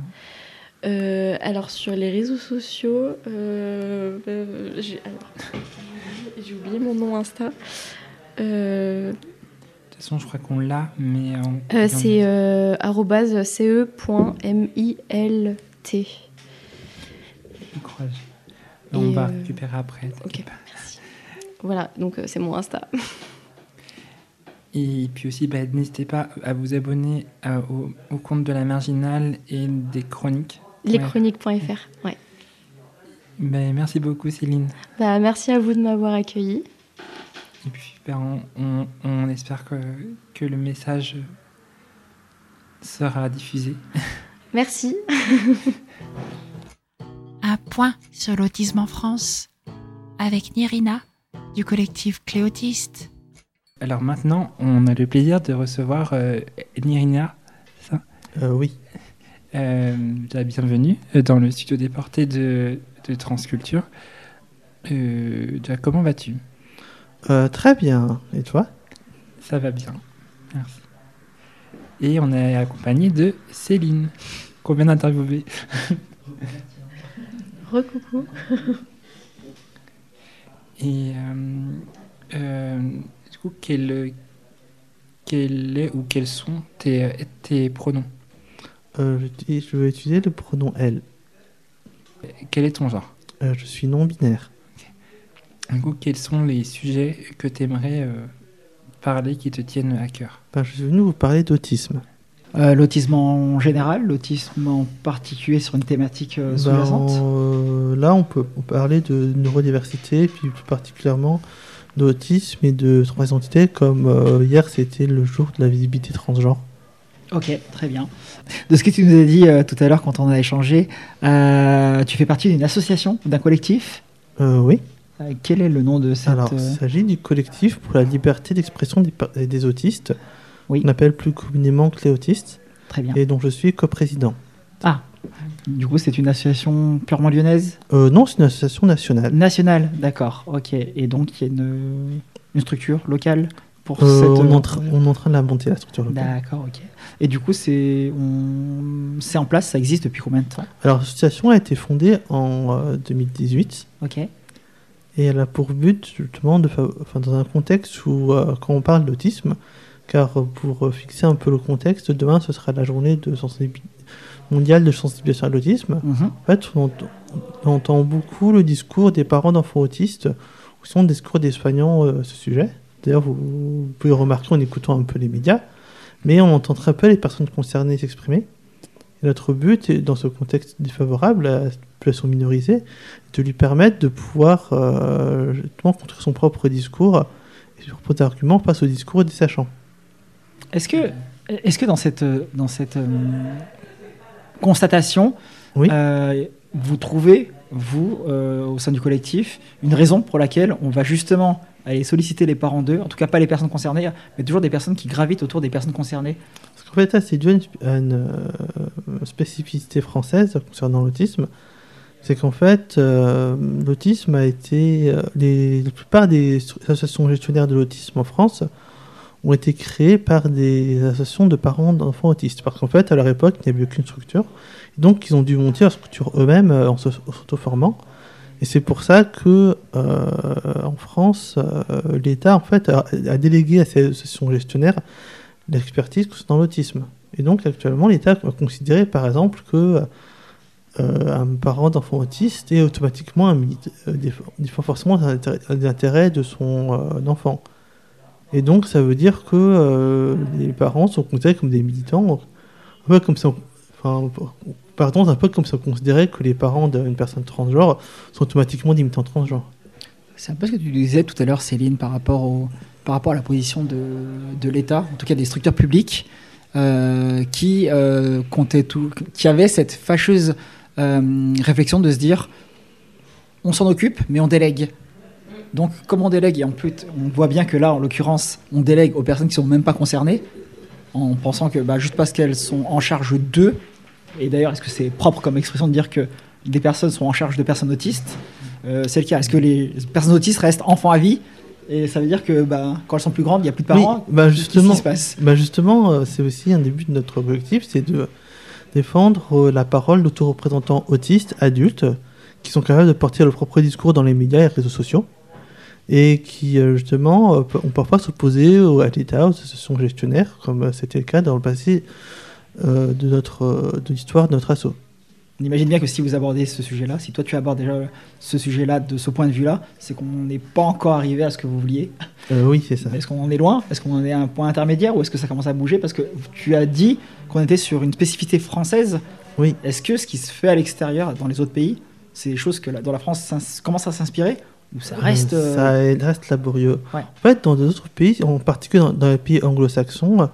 Euh, alors sur les réseaux sociaux, euh, euh, j'ai oublié mon nom Insta. Euh, De toute façon, je crois qu'on l'a, mais... on- euh, c'est euh, ce.milt. Courage. On va euh, récupérer après. Ok, merci. Voilà, donc euh, c'est mon Insta. Et puis aussi, bah, n'hésitez pas à vous abonner à- au, au compte de la Marginale et des chroniques. Leschroniques.fr. Ouais. Ben, merci beaucoup, Céline. Bah, merci à vous de m'avoir accueilli. Et puis, on, on- on espère que, que le message sera diffusé. Merci. Un point sur l'autisme en France avec Nirina du collectif Cléotiste. Alors maintenant, on a le plaisir de recevoir euh, Nirina. Ça? Euh, oui. Euh, la bienvenue euh, dans le studio déporté de, de Transculture. Euh, comment vas-tu? Euh, Très bien. Et toi? Ça va bien. Merci. Et on est accompagné de Céline, qu'on vient d'interviewer. Recoucou. Et euh, euh, coup, quel, quel est ou quels sont tes, tes pronoms Euh, je, vais utiliser le pronom elle. Quel est ton genre Euh, je suis non-binaire. Du coup, quels sont les sujets que tu aimerais parler qui te tiennent à cœur Ben, je suis venu vous parler d'autisme. Euh, l'autisme en général, l'autisme en particulier sur une thématique euh, Ben, sous-jacente euh, là, on peut parler de neurodiversité, puis plus particulièrement d'autisme et de transidentité, comme euh, hier c'était le jour de la visibilité transgenre. Ok, très bien. De ce que tu nous as dit euh, tout à l'heure quand on a échangé, euh, tu fais partie d'une association, d'un collectif? Oui. Quel est le nom de cette... Alors, il s'agit du collectif pour la liberté d'expression des, des autistes. On appelle plus communément que les autistes. Très bien. Et dont je suis coprésident. Ah, du coup c'est une association purement lyonnaise? Euh, non, c'est une association nationale. Nationale, d'accord, ok. Et donc il y a une, une structure locale pour Euh, cette... on, est euh, en train- on est en train de la monter, la structure locale. D'accord, ok. Et du coup c'est on... en place, ça existe depuis combien de temps? Alors, l'association a été fondée en euh, 2018. Ok. Et elle a pour but, justement, de enfin, dans un contexte où, euh, quand on parle d'autisme, car pour fixer un peu le contexte, demain, ce sera la journée de sensibi- mondiale de sensibilisation à l'autisme. Mhm. En fait, on entend, on entend beaucoup le discours des parents d'enfants autistes, ou sinon le discours des soignants euh, à ce sujet. D'ailleurs, vous, vous pouvez remarquer en écoutant un peu les médias, mais on entend très peu les personnes concernées s'exprimer. Notre but, est, dans ce contexte défavorable à la population minorisée, est de lui permettre de pouvoir euh, justement construire son propre discours et ses propres arguments face au discours des sachants. Est-ce que, est que dans cette, dans cette constatation, euh, vous trouvez, vous, euh, au sein du collectif, une raison pour laquelle on va justement aller solliciter les parents d'eux, en tout cas pas les personnes concernées, mais toujours des personnes qui gravitent autour des personnes concernées Parce qu'en fait, c'est dû à une, à une, euh, spécificité française concernant l'autisme. C'est qu'en fait, l'autisme a été. les, la plupart des associations gestionnaires de l'autisme en France ont été créées par des associations de parents d'enfants autistes. Parce qu'en fait, à leur époque, il n'y avait aucune structure. Donc, ils ont dû monter leur structure eux-mêmes euh, en s'auto-formant. Et c'est pour ça que euh, en France, euh, l'État en fait a, délégué à ces associations gestionnaires l'expertise concernant l'autisme. Et donc actuellement, l'État va considérer par exemple que un parent d'enfant autiste est automatiquement un milita- défend, défend forcément les intérêts- de son enfant. Et donc ça veut dire que euh, les parents sont considérés comme des militants, un peu comme on- enfin, pardon, un peu comme on considérait que les parents d'une personne transgenre sont automatiquement des militants transgenres. C'est un peu ce que tu disais tout à l'heure, Céline, par rapport, au, par rapport à la position de, de l'État, en tout cas des structures publiques, euh, qui, euh, comptaient tout, qui avaient cette fâcheuse réflexion de se dire on s'en occupe, mais on délègue. Donc, comme on délègue, et en plus, on voit bien que là, en l'occurrence, on délègue aux personnes qui sont même pas concernées, en pensant que bah, juste parce qu'elles sont en charge d'eux, et d'ailleurs, est-ce que c'est propre comme expression de dire que des personnes sont en charge de personnes autistes Euh, C'est le cas. Est-ce que les personnes autistes restent enfants à vie Et ça veut dire que bah, quand elles sont plus grandes, il n'y a plus de parents Oui, bah Qu'est-ce qui justement, se passe? bah justement, euh, c'est aussi un début de notre objectif, c'est de défendre euh, la parole d'autoreprésentants autistes adultes qui sont capables de porter leur propre discours dans les médias et les réseaux sociaux et qui euh, justement euh, ont parfois s'opposer au- à l'État, aux associations gestionnaires, comme euh, c'était le cas dans le passé euh, de notre de l'histoire de notre assaut. On imagine bien que si vous abordez ce sujet-là, si toi tu abordes déjà ce sujet-là de ce point de vue-là, c'est qu'on n'est pas encore arrivé à ce que vous vouliez. Euh, oui, c'est ça. Est-ce qu'on en est loin? Est-ce qu'on en est à un point intermédiaire ou est-ce que ça commence à bouger? Parce que tu as dit qu'on était sur une spécificité française. Oui. Est-ce que ce qui se fait à l'extérieur, dans les autres pays, c'est des choses que la- dans la France commence à s'inspirer? Ça reste Euh, euh, ça reste laborieux. Ouais. En fait, dans d'autres pays, en particulier dans, dans les pays anglo-saxons,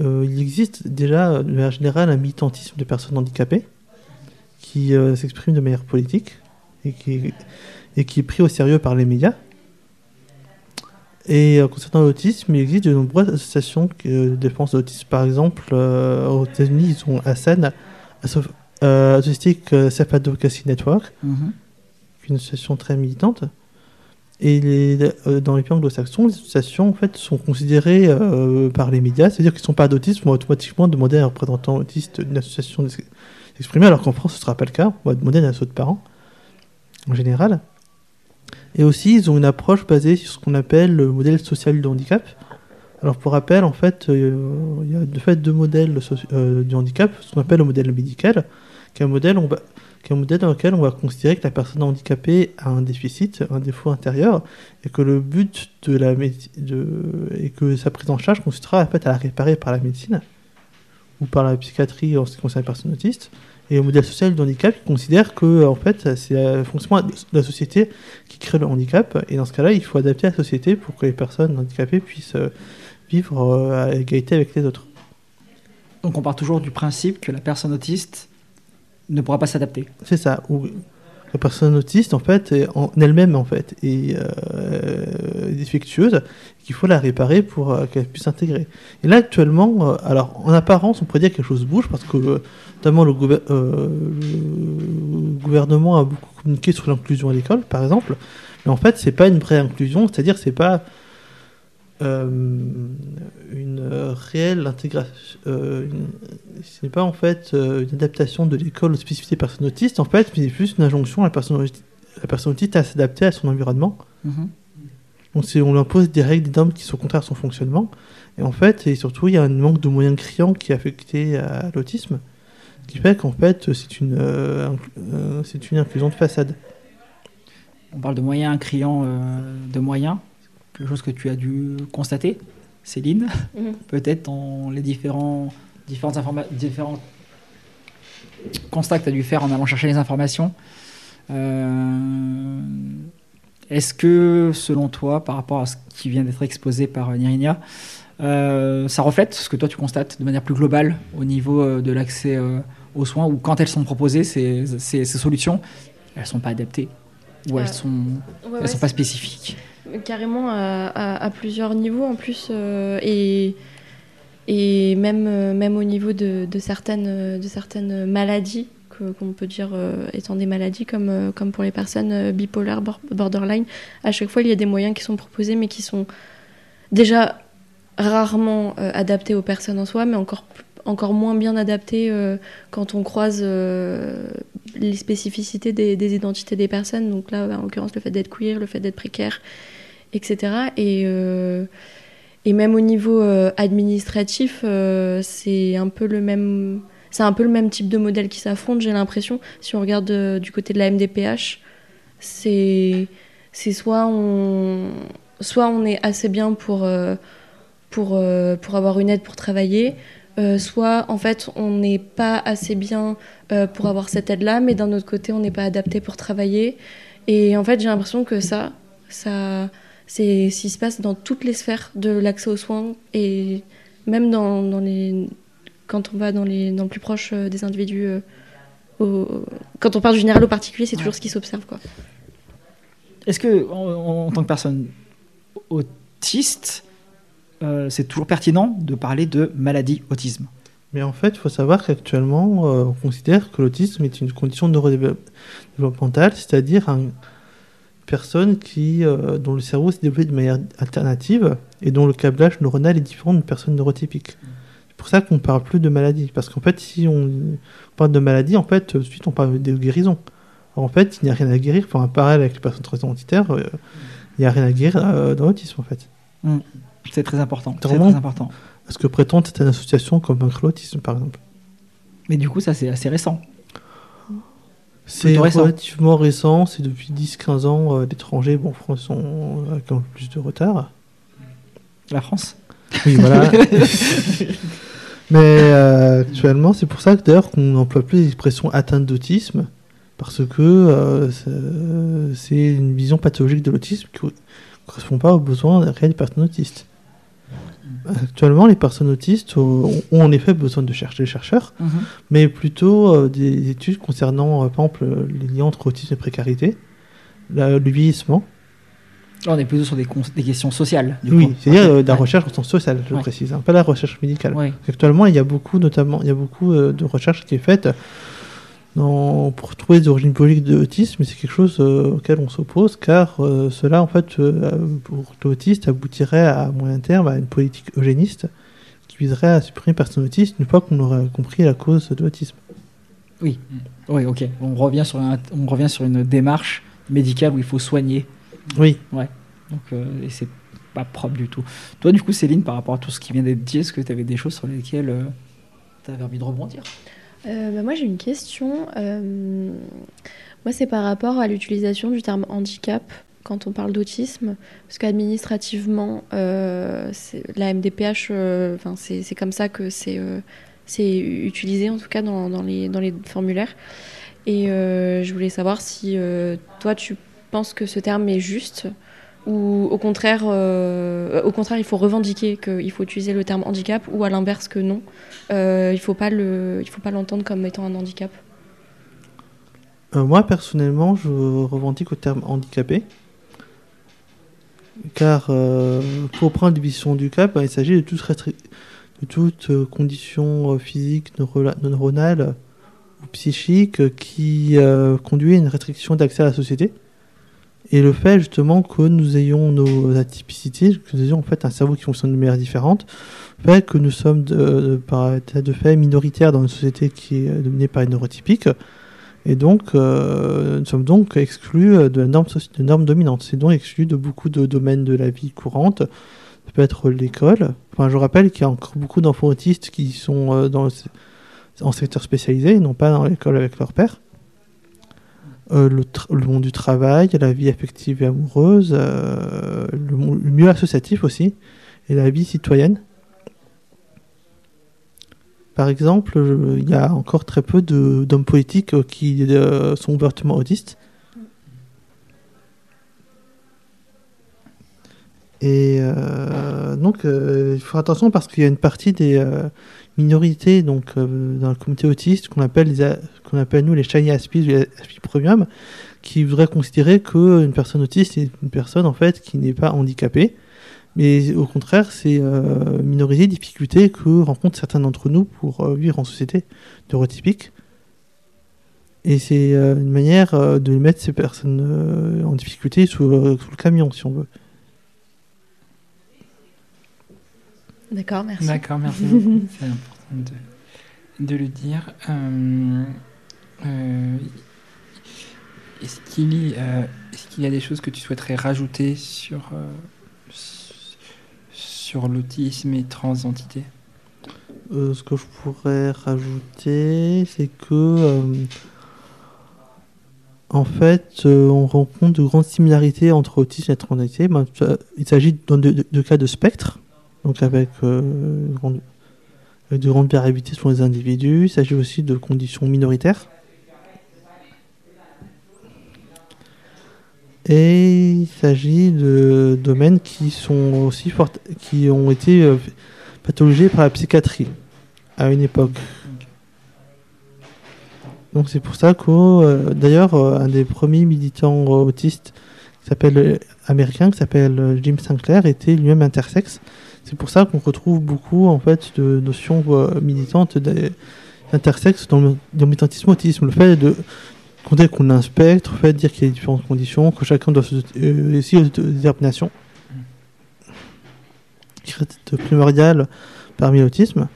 euh, il existe déjà, de manière générale, un militantisme de personnes handicapées qui euh, s'exprime de manière politique et qui, et qui est pris au sérieux par les médias. Et euh, concernant l'autisme, il existe de nombreuses associations qui, de défense de l'autisme. Par exemple, aux États-Unis, ils ont ASAN, Autistic Self Advocacy Network, Mhm. Une association très militante. Et euh, dans les pays anglo-saxons, les associations en fait, sont considérées euh, par les médias, c'est-à-dire qu'ils ne sont pas d'autisme, vont automatiquement demander à un représentant autiste d'une association de s'exprimer, alors qu'en France, ce ne sera pas le cas. On va demander à un assaut de parents, en général. Et aussi, ils ont une approche basée sur ce qu'on appelle le modèle social du handicap. Alors, pour rappel, en fait, euh, il y a de fait deux modèles du handicap, ce qu'on appelle le modèle médical, qui est un modèle, on va- qui est un modèle dans lequel on va considérer que la personne handicapée a un déficit, un défaut intérieur, et que le but de la et que sa prise en charge consistera en fait à la réparer par la médecine ou par la psychiatrie en ce qui concerne les personnes autistes. Et le modèle social du handicap qui considère que en fait c'est le fonctionnement de la société qui crée le handicap, et dans ce cas-là, il faut adapter la société pour que les personnes handicapées puissent euh, vivre euh, à égalité avec les autres. Donc on part toujours du principe que la personne autiste ne pourra pas s'adapter. C'est ça. Ou la personne autiste, en fait, en elle-même, en fait, est euh, défectueuse, qu'il faut la réparer pour euh, qu'elle puisse s'intégrer. Et là, actuellement, euh, alors, en apparence, on pourrait dire que quelque chose bouge, parce que, euh, notamment, le, le gouvernement a beaucoup communiqué sur l'inclusion à l'école, par exemple, mais en fait, c'est pas une vraie inclusion, c'est-à-dire, c'est pas une euh, réelle intégration. euh, une- ce n'est pas en fait euh, une adaptation de l'école aux spécificités des personnes autistes, en fait, mais c'est plus une injonction à la personne, auti- la personne autiste à s'adapter à son environnement. Mhm. Donc on lui impose des règles, des normes qui sont contraires à son fonctionnement. Et en fait, et surtout, il y a un manque de moyens criant qui est affecté à l'autisme, ce qui fait qu'en fait, c'est une, euh, c'est une inclusion de façade. On parle de moyens criant euh, de moyens, quelque chose que tu as dû constater, Céline, Mhm. peut-être dans les différents, différentes différents constats que tu as dû faire en allant chercher les informations. Euh, Est-ce que, selon toi, par rapport à ce qui vient d'être exposé par euh, Nirinia, euh, ça reflète ce que toi tu constates de manière plus globale au niveau de l'accès euh, aux soins ou quand elles sont proposées, ces, ces- ces solutions, elles sont pas adaptées ou elles Euh, sont, ouais, elles ouais, sont pas spécifiques? Carrément à, plusieurs niveaux en plus euh, et, et même, euh, même au niveau de, certaines, de certaines maladies qu'on peut dire euh, étant des maladies comme, pour les personnes bipolaires, bor- borderline. À chaque fois, il y a des moyens qui sont proposés mais qui sont déjà rarement adaptés aux personnes en soi, mais encore, encore moins bien adaptés euh, quand on croise euh, les spécificités des, identités des personnes. Donc là, en l'occurrence, le fait d'être queer, le fait d'être précaire, etc. Et, euh, et même au niveau administratif, c'est un peu le même. Type de modèle qui s'affronte, j'ai l'impression. Si on regarde du côté de la MDPH, c'est soit on est assez bien pour avoir une aide pour travailler, euh, soit en fait on n'est pas assez bien euh, pour avoir cette aide-là, mais d'un autre côté on n'est pas adapté pour travailler. Et en fait j'ai l'impression que ça, ça c'est ce qui se passe dans toutes les sphères de l'accès aux soins et même dans, dans les quand on va dans les dans le plus proche euh, des individus. au- quand on part du général au particulier, c'est toujours ce qui s'observe quoi. Est-ce que, en, en tant que personne autiste, euh, c'est toujours pertinent de parler de maladie autisme Mais en fait, il faut savoir qu'actuellement, euh, on considère que l'autisme est une condition neurodéveloppementale, c'est-à-dire une personne qui, euh, dont le cerveau s'est développé de manière alternative et dont le câblage neuronal est différent d'une personne neurotypique. C'est pour ça qu'on ne parle plus de maladie. Parce qu'en fait, si on parle de maladie, en fait, tout de suite, on parle de guérison. Alors, en fait, il n'y a rien à guérir. Enfin, un parallèle avec les personnes transidentitaires, euh, il n'y a rien à guérir dans l'autisme, en fait. Mm. C'est très important. C'est très important. Ce que prétendent certaines associations comme l'autisme, par exemple? Mais du coup, ça c'est assez récent. C'est relativement récent, c'est depuis 10-15 ans. euh, l'étranger, bon, France sont avec un peu plus de retard. La France? Oui, voilà. Mais euh, actuellement, c'est pour ça que d'ailleurs qu'on n'emploie plus l'expression atteinte d'autisme, parce que euh, c'est- c'est une vision pathologique de l'autisme qui ne correspond pas aux besoins réels des personnes autistes. Actuellement, les personnes autistes ont, ont en effet besoin de chercher des chercheurs, Mhm. mais plutôt euh, des études concernant, euh, par exemple, les liens entre autisme et précarité, la- le vieillissement. Là, on est plutôt sur des, questions sociales. du Oui, c'est-à-dire euh, de la Ouais. recherche au sens social, je Ouais. précise, hein, pas la recherche médicale. Ouais. Actuellement, il y a beaucoup, notamment, il y a beaucoup de recherches qui est faite dans- pour trouver des origines biologiques de l'autisme, c'est quelque chose euh, auquel on s'oppose, car euh, cela, en fait, euh, pour l'autiste, aboutirait à moyen terme à une politique eugéniste qui viserait à supprimer les personnes autistes une fois qu'on aurait compris la cause de l'autisme. Oui, oui, ok. On revient sur un- on revient sur une démarche médicale où il faut soigner. Oui. Ouais. Donc euh, et c'est pas propre du tout. Toi, du coup, Céline, par rapport à tout ce qui vient d'être dit, est-ce que tu avais des choses sur lesquelles tu avais envie de rebondir? Euh, bah, moi j'ai une question. Euh, moi c'est par rapport à l'utilisation du terme handicap quand on parle d'autisme, parce qu'administrativement, euh, la MDPH, euh, enfin, c'est comme ça que c'est utilisé en tout cas dans, les, dans les formulaires. Et je voulais savoir si toi tu penses que ce terme est juste ou au contraire, euh, au contraire il faut revendiquer qu'il faut utiliser le terme handicap ou à l'inverse que non, euh, il le, il faut pas l'entendre comme étant un handicap. Euh, moi, personnellement, je revendique au terme handicapé. Car pour prendre définition du cap, il s'agit de de toute condition physique, neuronale ou psychique qui conduit à une restriction d'accès à la société. Et le fait justement que nous ayons nos atypicités, que nous ayons en fait un cerveau qui fonctionne de manière différente, fait que nous sommes de, de- état de fait minoritaires dans une société qui est euh, dominée par une neurotypique. Et donc, euh, nous sommes donc exclus euh, de la norme, dominante. C'est donc exclus de beaucoup de domaines de la vie courante. Ça peut être l'école. Enfin, je rappelle qu'il y a encore beaucoup d'enfants autistes qui sont euh, dans le, en secteur spécialisé, et non pas dans l'école avec leur père. Euh, le, monde du travail, la vie affective et amoureuse, euh, le, le milieu associatif aussi, et la vie citoyenne. Par exemple, il y a encore très peu d'hommes politiques euh, qui sont ouvertement autistes. Et donc, il faut attention parce qu'il y a une partie des euh, minorités donc, euh, dans le comité autiste qu'on appelle, qu'on appelle nous les shiny ou les aspis premium, qui voudraient considérer qu'une personne autiste est une personne en fait qui n'est pas handicapée. Mais au contraire, c'est euh, minoriser les difficultés que rencontrent certains d'entre nous pour euh, vivre en société neurotypique. Et c'est euh, une manière euh, de mettre ces personnes euh, en difficulté sous, euh, sous le camion, si on veut. D'accord, merci. D'accord, merci beaucoup. C'est important de, de le dire. Euh, euh, est-ce qu'il y, euh, est-ce qu'il y a des choses que tu souhaiterais rajouter sur, euh, sur l'autisme et transidentité Euh, ce que je pourrais rajouter, c'est que euh, en fait, euh, on rencontre de grandes similarités entre autisme et transidentité. Ben, il s'agit dans de, de- de cas de spectre, donc avec euh, avec de grandes variabilités selon les individus. Il s'agit aussi de conditions minoritaires. Et il s'agit de domaines qui sont aussi fortes, qui ont été euh, pathologisés par la psychiatrie à une époque. Donc c'est pour ça que, euh, d'ailleurs, euh, un des premiers militants euh, autistes qui euh, américain, qui s'appelle euh, Jim Sinclair, était lui-même intersexe. C'est pour ça qu'on retrouve beaucoup en fait de notions euh, militantes d'intersexe dans le, militantisme autisme. Le fait de qu'on a un spectre, le fait de dire qu'il y a différentes conditions, que chacun doit se euh, aussi aux déterminations qui reste primordial parmi l'autisme.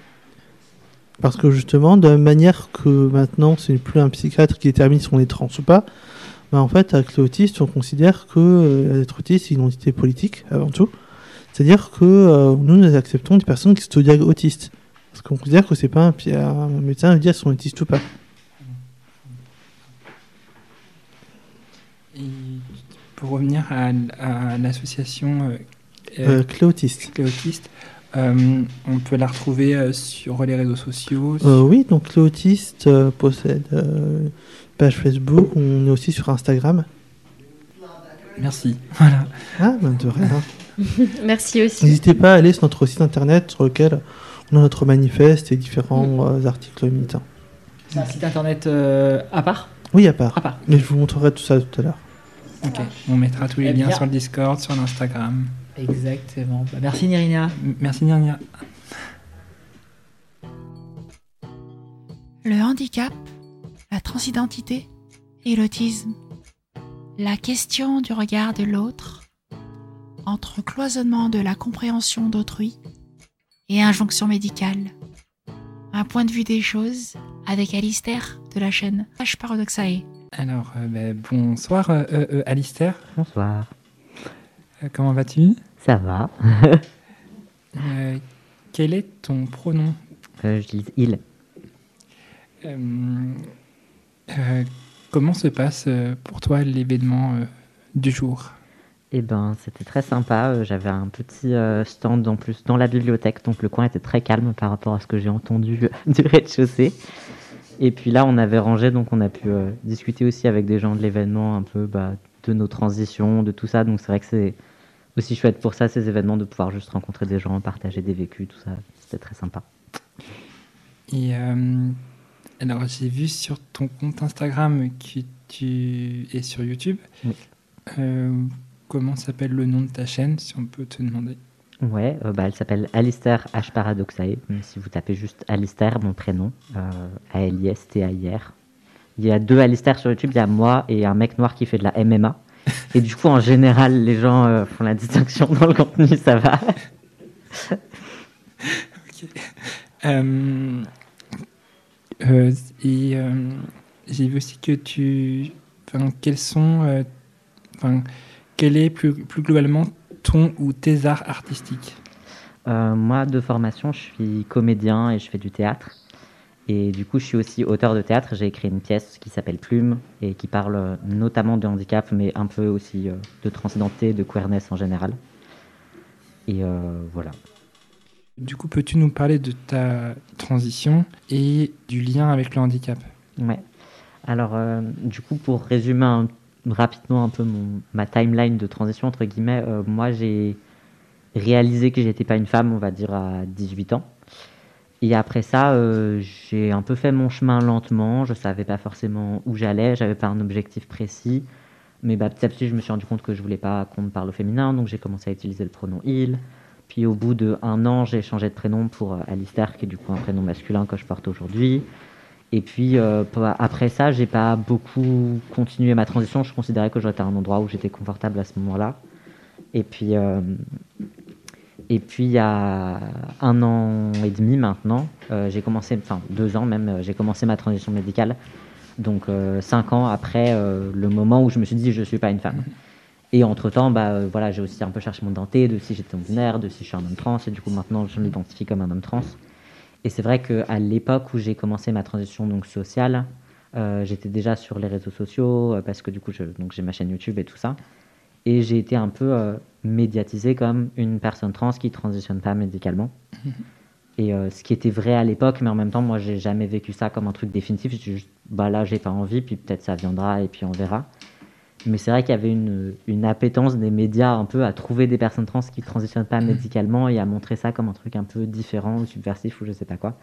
Parce que justement, de la même manière que maintenant, ce n'est plus un psychiatre qui détermine si on est trans ou pas, bah, en fait, avec l'autisme, on considère que euh, être autiste, c'est une identité politique, avant tout. C'est-à-dire que euh, nous, nous acceptons des personnes qui sont diag- autistes. Parce qu'on considère que c'est pas un, médecin de dire si on est autiste ou pas. Et pour revenir à, à l'association euh, Euh, Cléautiste. Cléautiste, euh, on peut la retrouver euh, sur les réseaux sociaux. Euh, oui, donc l'Autiste euh, possède une page Facebook, on est aussi sur Instagram. Merci. Voilà. Ah, ben de rien. Merci aussi. N'hésitez pas à aller sur notre site internet sur lequel on a notre manifeste et différents euh, articles militants. C'est un site internet euh, à part? Oui, à part. À part. Mais je vous montrerai tout ça tout à l'heure. Ok, on mettra tous les Eh liens bien. sur le Discord, sur l'Instagram. Exactement. Bah, merci Nirina. Merci Nirina. Le handicap, la transidentité et l'autisme. La question du regard de l'autre, entre cloisonnement de la compréhension d'autrui et injonction médicale. Un point de vue des choses avec Alistair de la chaîne H Paradoxae. Alors, euh, ben, bonsoir euh, euh, euh, Alistair. Bonsoir. Euh, comment vas-tu? Ça va. Euh, Quel est ton pronom? Euh, je dis il. Euh, euh, Comment se passe euh, pour toi l'événement euh, du jour? Eh ben, c'était très sympa. Euh, J'avais un petit euh, stand en plus dans la bibliothèque, donc le coin était très calme par rapport à ce que j'ai entendu du rez-de-chaussée. Et puis là, on avait rangé, donc on a pu euh, discuter aussi avec des gens de l'événement, un peu bah, de nos transitions, de tout ça. Donc c'est vrai que c'est aussi chouette pour ça, ces événements, de pouvoir juste rencontrer des gens, partager des vécus, tout ça. C'était très sympa. Et euh, alors, j'ai vu sur ton compte Instagram que tu es sur YouTube. Oui. Euh, comment s'appelle le nom de ta chaîne, si on peut te demander Ouais, euh, bah, elle s'appelle Alistair H. Paradoxae. Si vous tapez juste Alistair, mon prénom, euh, A-L-I-S-T-A-I-R. Il y a deux Alistair sur YouTube, il y a moi et un mec noir qui fait de la MMA. Et du coup, en général, les gens euh, font la distinction dans le contenu, ça va. Euh, euh, et j'ai vu aussi que tu. Enfin, quels sont. Enfin, quel est plus, plus globalement ton ou tes arts artistiques? Euh, moi, de formation, je suis comédien et je fais du théâtre. Et du coup, je suis aussi auteur de théâtre. J'ai écrit une pièce qui s'appelle Plume et qui parle euh, notamment de handicap, mais un peu aussi euh, de transidentité, de queerness en général. Et euh, voilà. Du coup, peux-tu nous parler de ta transition et du lien avec le handicap? Ouais. Alors, euh, du coup, pour résumer un- rapidement un peu mon, ma timeline de transition, entre guillemets, euh, moi, j'ai réalisé que j'étais pas une femme, on va dire, à 18 ans. Et après ça, euh, j'ai un peu fait mon chemin lentement. Je savais pas forcément où j'allais, j'avais pas un objectif précis. Mais bah, petit à petit, je me suis rendu compte que je voulais pas qu'on me parle au féminin, donc j'ai commencé à utiliser le pronom il. Puis au bout d'un an, j'ai changé de prénom pour euh, Alistair, qui est du coup un prénom masculin que je porte aujourd'hui. Et puis euh, après ça, j'ai pas beaucoup continué ma transition. Je considérais que j'étais à un endroit où j'étais confortable à ce moment-là. Et puis, euh, et puis il y a un an et demi maintenant, euh, j'ai commencé, enfin deux ans même, euh, j'ai commencé ma transition médicale. Donc cinq ans après le moment où je me suis dit je suis pas une femme. Et entre temps, bah, voilà, j'ai aussi un peu cherché mon identité, de si j'étais non binaire, de si je suis un homme trans, et du coup maintenant je m'identifie comme un homme trans. Et c'est vrai qu'à l'époque où j'ai commencé ma transition donc sociale, euh, j'étais déjà sur les réseaux sociaux euh, parce que du coup je- donc j'ai ma chaîne YouTube et tout ça. Et j'ai été un peu euh, médiatisé comme une personne trans qui transitionne pas médicalement. Et euh, ce qui était vrai à l'époque, mais en même temps, moi, j'ai jamais vécu ça comme un truc définitif. J'ai juste, bah là, j'ai pas envie, puis peut-être ça viendra, et puis on verra. Mais c'est vrai qu'il y avait une, une appétence des médias un peu à trouver des personnes trans qui transitionnent pas médicalement et à montrer ça comme un truc un peu différent ou subversif ou je sais pas quoi.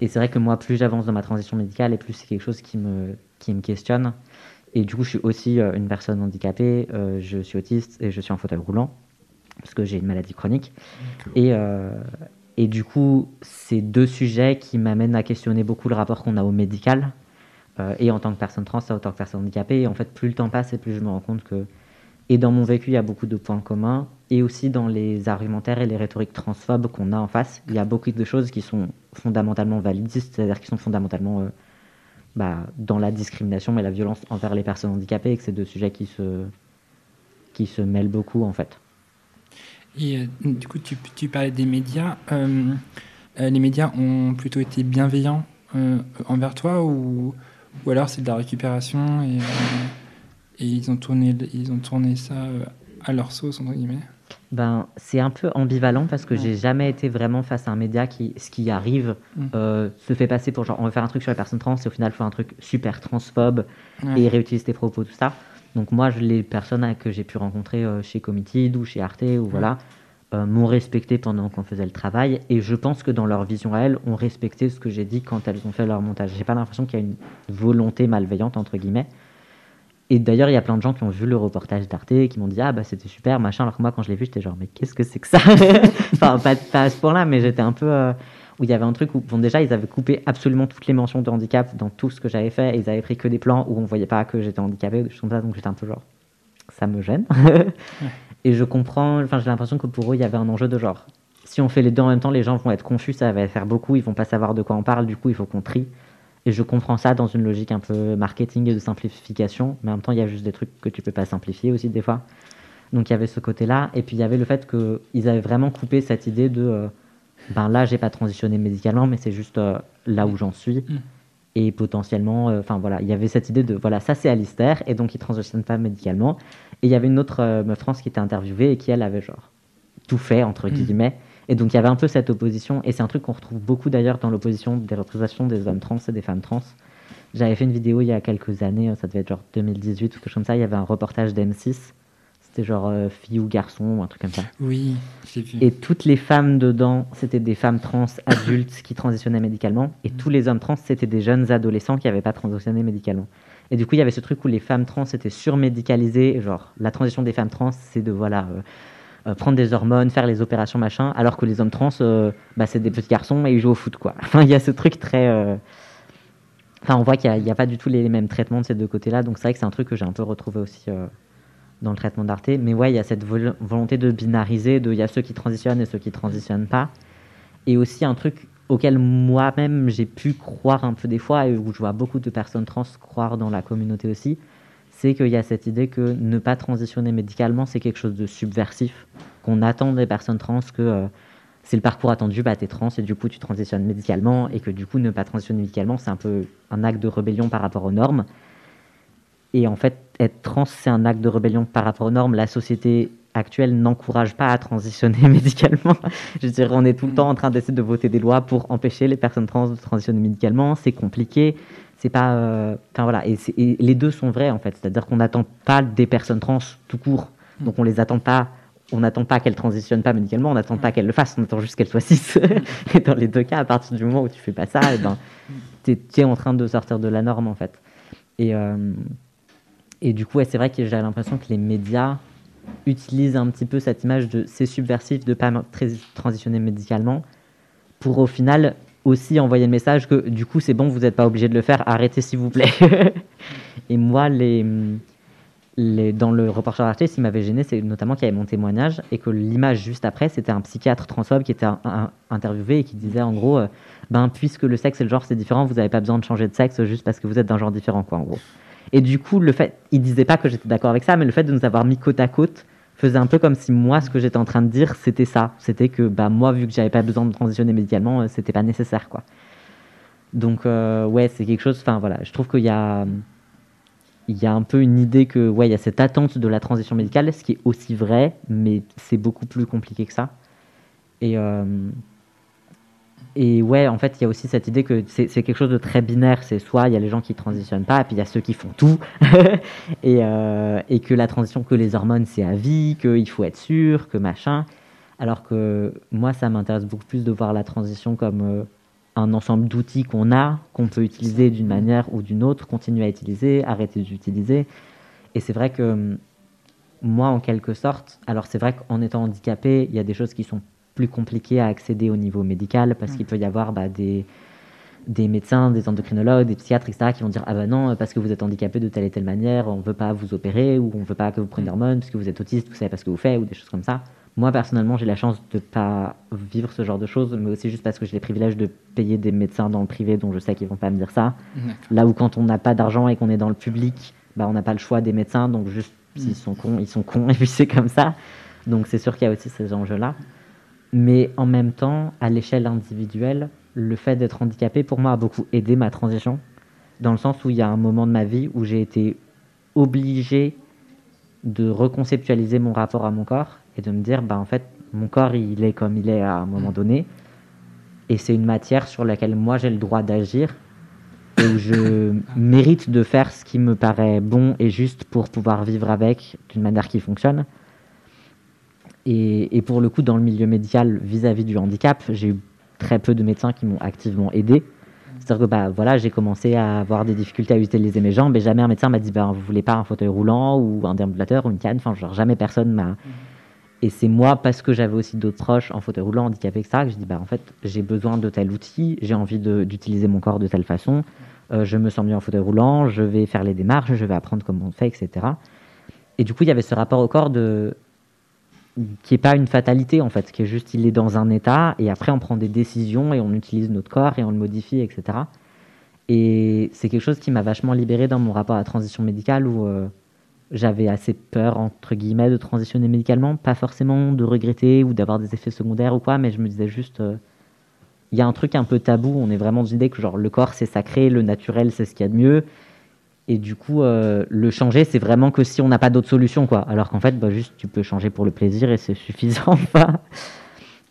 Et c'est vrai que moi, plus j'avance dans ma transition médicale et plus c'est quelque chose qui me, qui me questionne. Et du coup, je suis aussi euh, une personne handicapée, euh, je suis autiste et je suis en fauteuil roulant parce que j'ai une maladie chronique. Et, euh, et du coup, c'est deux sujets qui m'amènent à questionner beaucoup le rapport qu'on a au médical, euh, et en tant que personne trans, et en tant que personne handicapée. Et en fait, plus le temps passe, et plus je me rends compte que, et dans mon vécu, il y a beaucoup de points communs, et aussi dans les argumentaires et les rhétoriques transphobes qu'on a en face, il y a beaucoup de choses qui sont fondamentalement validistes, c'est-à-dire qui sont fondamentalement euh, bah, dans la discrimination et la violence envers les personnes handicapées, et que c'est deux sujets qui se, qui se mêlent beaucoup, en fait. Et euh, du coup, tu, tu parlais des médias. Les médias ont plutôt été bienveillants envers toi ou, ou alors c'est de la récupération et, euh, et ils, ont tourné, ils ont tourné ça euh, à leur sauce, entre guillemets Ben, c'est un peu ambivalent parce que j'ai jamais été vraiment face à un média qui, ce qui arrive, Mm. euh, se fait passer pour genre on va faire un truc sur les personnes trans et au final faire un truc super transphobe Ouais. et réutiliser tes propos, tout ça. Donc moi, les personnes que j'ai pu rencontrer euh, chez Committed ou chez Arte ou voilà, euh, m'ont respecté pendant qu'on faisait le travail et je pense que dans leur vision à elles, ont respecté ce que j'ai dit quand elles ont fait leur montage. J'ai pas l'impression qu'il y a une volonté malveillante entre guillemets. Et d'ailleurs, il y a plein de gens qui ont vu le reportage d'Arte et qui m'ont dit Ah, bah c'était super, machin. Alors que moi, quand je l'ai vu, j'étais genre Mais qu'est-ce que c'est que ça? Enfin, pas, pas à ce point-là, mais j'étais un peu. euh, où il y avait un truc où, bon, déjà, ils avaient coupé absolument toutes les mentions de handicap dans tout ce que j'avais fait, et ils avaient pris que des plans où on voyait pas que j'étais handicapé ou des choses comme ça, donc j'étais un peu genre, ça me gêne. et je comprends, enfin, j'ai l'impression que pour eux, il y avait un enjeu de genre, si on fait les deux en même temps, les gens vont être confus, ça va faire beaucoup, ils vont pas savoir de quoi on parle, du coup, il faut qu'on trie. Et je comprends ça dans une logique un peu marketing et de simplification, mais en même temps, il y a juste des trucs que tu peux pas simplifier aussi des fois. Donc il y avait ce côté-là, et puis il y avait le fait qu'ils avaient vraiment coupé cette idée de euh, ben là, j'ai pas transitionné médicalement, mais c'est juste euh, là où j'en suis. Mm. Et potentiellement, euh, enfin voilà, il y avait cette idée de voilà, ça c'est Alistair, et donc il transitionne pas médicalement. Et il y avait une autre euh, meuf trans qui était interviewée et qui elle avait genre tout fait, entre Mm. guillemets. Et donc il y avait un peu cette opposition, et c'est un truc qu'on retrouve beaucoup d'ailleurs dans l'opposition des représentations des hommes trans et des femmes trans. J'avais fait une vidéo il y a quelques années, ça devait être genre 2018 ou quelque chose comme ça, il y avait un reportage d'M6, c'était genre euh, fille ou garçon ou un truc comme ça. Oui, j'ai vu. Et toutes les femmes dedans, c'était des femmes trans adultes qui transitionnaient médicalement. Et tous les hommes trans, c'était des jeunes adolescents qui n'avaient pas transitionné médicalement. Et du coup, il y avait ce truc où les femmes trans étaient surmédicalisées. Genre, la transition des femmes trans, c'est de voilà, euh, euh, prendre des hormones, faire les opérations, machin. Alors que les hommes trans, euh, bah, c'est des petits garçons et ils jouent au foot, quoi. Enfin, il y a ce truc très. Enfin, on voit qu'il n'y a, pas du tout les mêmes traitements de ces deux côtés-là. Donc, c'est vrai que c'est un truc que j'ai un peu retrouvé aussi dans le traitement d'Arte. Mais ouais, il y a cette vol- volonté de binariser, de il y a ceux qui transitionnent et ceux qui transitionnent pas. Et aussi un truc auquel moi-même j'ai pu croire un peu des fois, et où je vois beaucoup de personnes trans croire dans la communauté aussi, c'est qu'il y a cette idée que ne pas transitionner médicalement, c'est quelque chose de subversif, qu'on attend des personnes trans que euh, c'est le parcours attendu, bah t'es trans et du coup tu transitionnes médicalement, et que du coup ne pas transitionner médicalement, c'est un peu un acte de rébellion par rapport aux normes. Et en fait, être trans, c'est un acte de rébellion par rapport aux normes. La société actuelle n'encourage pas à transitionner médicalement. Je veux dire, on est tout le temps en train d'essayer de voter des lois pour empêcher les personnes trans de transitionner médicalement. C'est compliqué. C'est pas. euh, Enfin voilà. Et, les deux sont vrais en fait. C'est-à-dire qu'on n'attend pas des personnes trans tout court. Donc on les attend pas. On n'attend pas qu'elles transitionnent pas médicalement. On n'attend pas qu'elles le fassent. On attend juste qu'elles soient cis. et dans les deux cas, à partir du moment où tu fais pas ça, eh ben, t'es es en train de sortir de la norme en fait. Et euh, et du coup, ouais, c'est vrai que j'ai l'impression que les médias utilisent un petit peu cette image de c'est subversif de pas très- transitionner médicalement pour au final aussi envoyer le message que du coup c'est bon, vous n'êtes pas obligé de le faire, arrêtez s'il vous plaît. et moi, les, les, dans le reportage Arte, ce qui m'avait gêné, c'est notamment qu'il y avait mon témoignage et que l'image juste après, c'était un psychiatre transphobe qui était interviewé et qui disait en gros, euh, ben puisque le sexe et le genre c'est différent, vous n'avez pas besoin de changer de sexe juste parce que vous êtes d'un genre différent, quoi, en gros. Et du coup, le fait, il disait pas que j'étais d'accord avec ça, mais le fait de nous avoir mis côte à côte faisait un peu comme si moi, ce que j'étais en train de dire, c'était ça. C'était que bah, moi, vu que j'avais pas besoin de transitionner médicalement, euh, c'était pas nécessaire, quoi. Donc, euh, ouais, c'est quelque chose. Enfin, voilà, je trouve qu'il y a, il y a un peu une idée que, ouais, il y a cette attente de la transition médicale, ce qui est aussi vrai, mais c'est beaucoup plus compliqué que ça. Et, euh, et ouais, en fait, il y a aussi cette idée que c'est quelque chose de très binaire. C'est soit il y a les gens qui transitionnent pas, et puis il y a ceux qui font tout. et, euh, et que la transition, que les hormones, c'est à vie, qu'il faut être sûr, que machin. Alors que moi, ça m'intéresse beaucoup plus de voir la transition comme euh, un ensemble d'outils qu'on a, qu'on peut utiliser d'une manière ou d'une autre, continuer à utiliser, arrêter d'utiliser. Et c'est vrai que moi, en quelque sorte, alors c'est vrai qu'en étant handicapé, il y a des choses qui sont plus compliquées à accéder au niveau médical parce Mm. qu'il peut y avoir bah, des, des médecins, des endocrinologues, des psychiatres, etc., qui vont dire Ah bah non, parce que vous êtes handicapé de telle et telle manière, on ne veut pas vous opérer ou on ne veut pas que vous preniez d'hormones parce que vous êtes autiste, vous savez pas ce que vous faites ou des choses comme ça. Moi, personnellement, j'ai la chance de pas vivre ce genre de choses, mais aussi juste parce que j'ai les privilèges de payer des médecins dans le privé dont je sais qu'ils vont pas me dire ça. Là où quand on n'a pas d'argent et qu'on est dans le public, bah, on n'a pas le choix des médecins, donc juste s'ils sont cons, ils sont cons, et puis c'est comme ça. Donc c'est sûr qu'il y a aussi ces enjeux-là. Mais en même temps, à l'échelle individuelle, le fait d'être handicapé, pour moi, a beaucoup aidé ma transition, dans le sens où il y a un moment de ma vie où j'ai été obligé de reconceptualiser mon rapport à mon corps et de me dire, bah, en fait, mon corps, il est comme il est à un moment donné, et c'est une matière sur laquelle moi j'ai le droit d'agir, et où je mérite de faire ce qui me paraît bon et juste pour pouvoir vivre avec d'une manière qui fonctionne. Et, et pour le coup, dans le milieu médical vis-à-vis du handicap, j'ai eu très peu de médecins qui m'ont activement aidé. C'est-à-dire que bah, voilà, j'ai commencé à avoir des difficultés à utiliser mes jambes et jamais un médecin m'a dit bah, vous voulez pas un fauteuil roulant ou un déambulateur ou une canne. Enfin, genre, jamais personne m'a Et c'est moi, parce que j'avais aussi d'autres proches en fauteuil roulant, handicapés, etc., que je dis, bah, en fait, j'ai besoin de tel outil, j'ai envie d'utiliser mon corps de telle façon, euh, je me sens mieux en fauteuil roulant, je vais faire les démarches, je vais apprendre comment on fait, etc. Et du coup, il y avait ce rapport au corps de qui est pas une fatalité en fait, qui est juste il est dans un état et après on prend des décisions et on utilise notre corps et on le modifie, etc. Et c'est quelque chose qui m'a vachement libéré dans mon rapport à la transition médicale où euh, j'avais assez peur entre guillemets de transitionner médicalement, pas forcément de regretter ou d'avoir des effets secondaires ou quoi, mais je me disais juste euh, il y a un truc un peu tabou, on est vraiment dans l'idée que genre le corps c'est sacré, le naturel c'est ce qu'il y a de mieux. Et du coup, euh, le changer, c'est vraiment que si on n'a pas d'autre solution, quoi. Alors qu'en fait, bah, juste, tu peux changer pour le plaisir et c'est suffisant.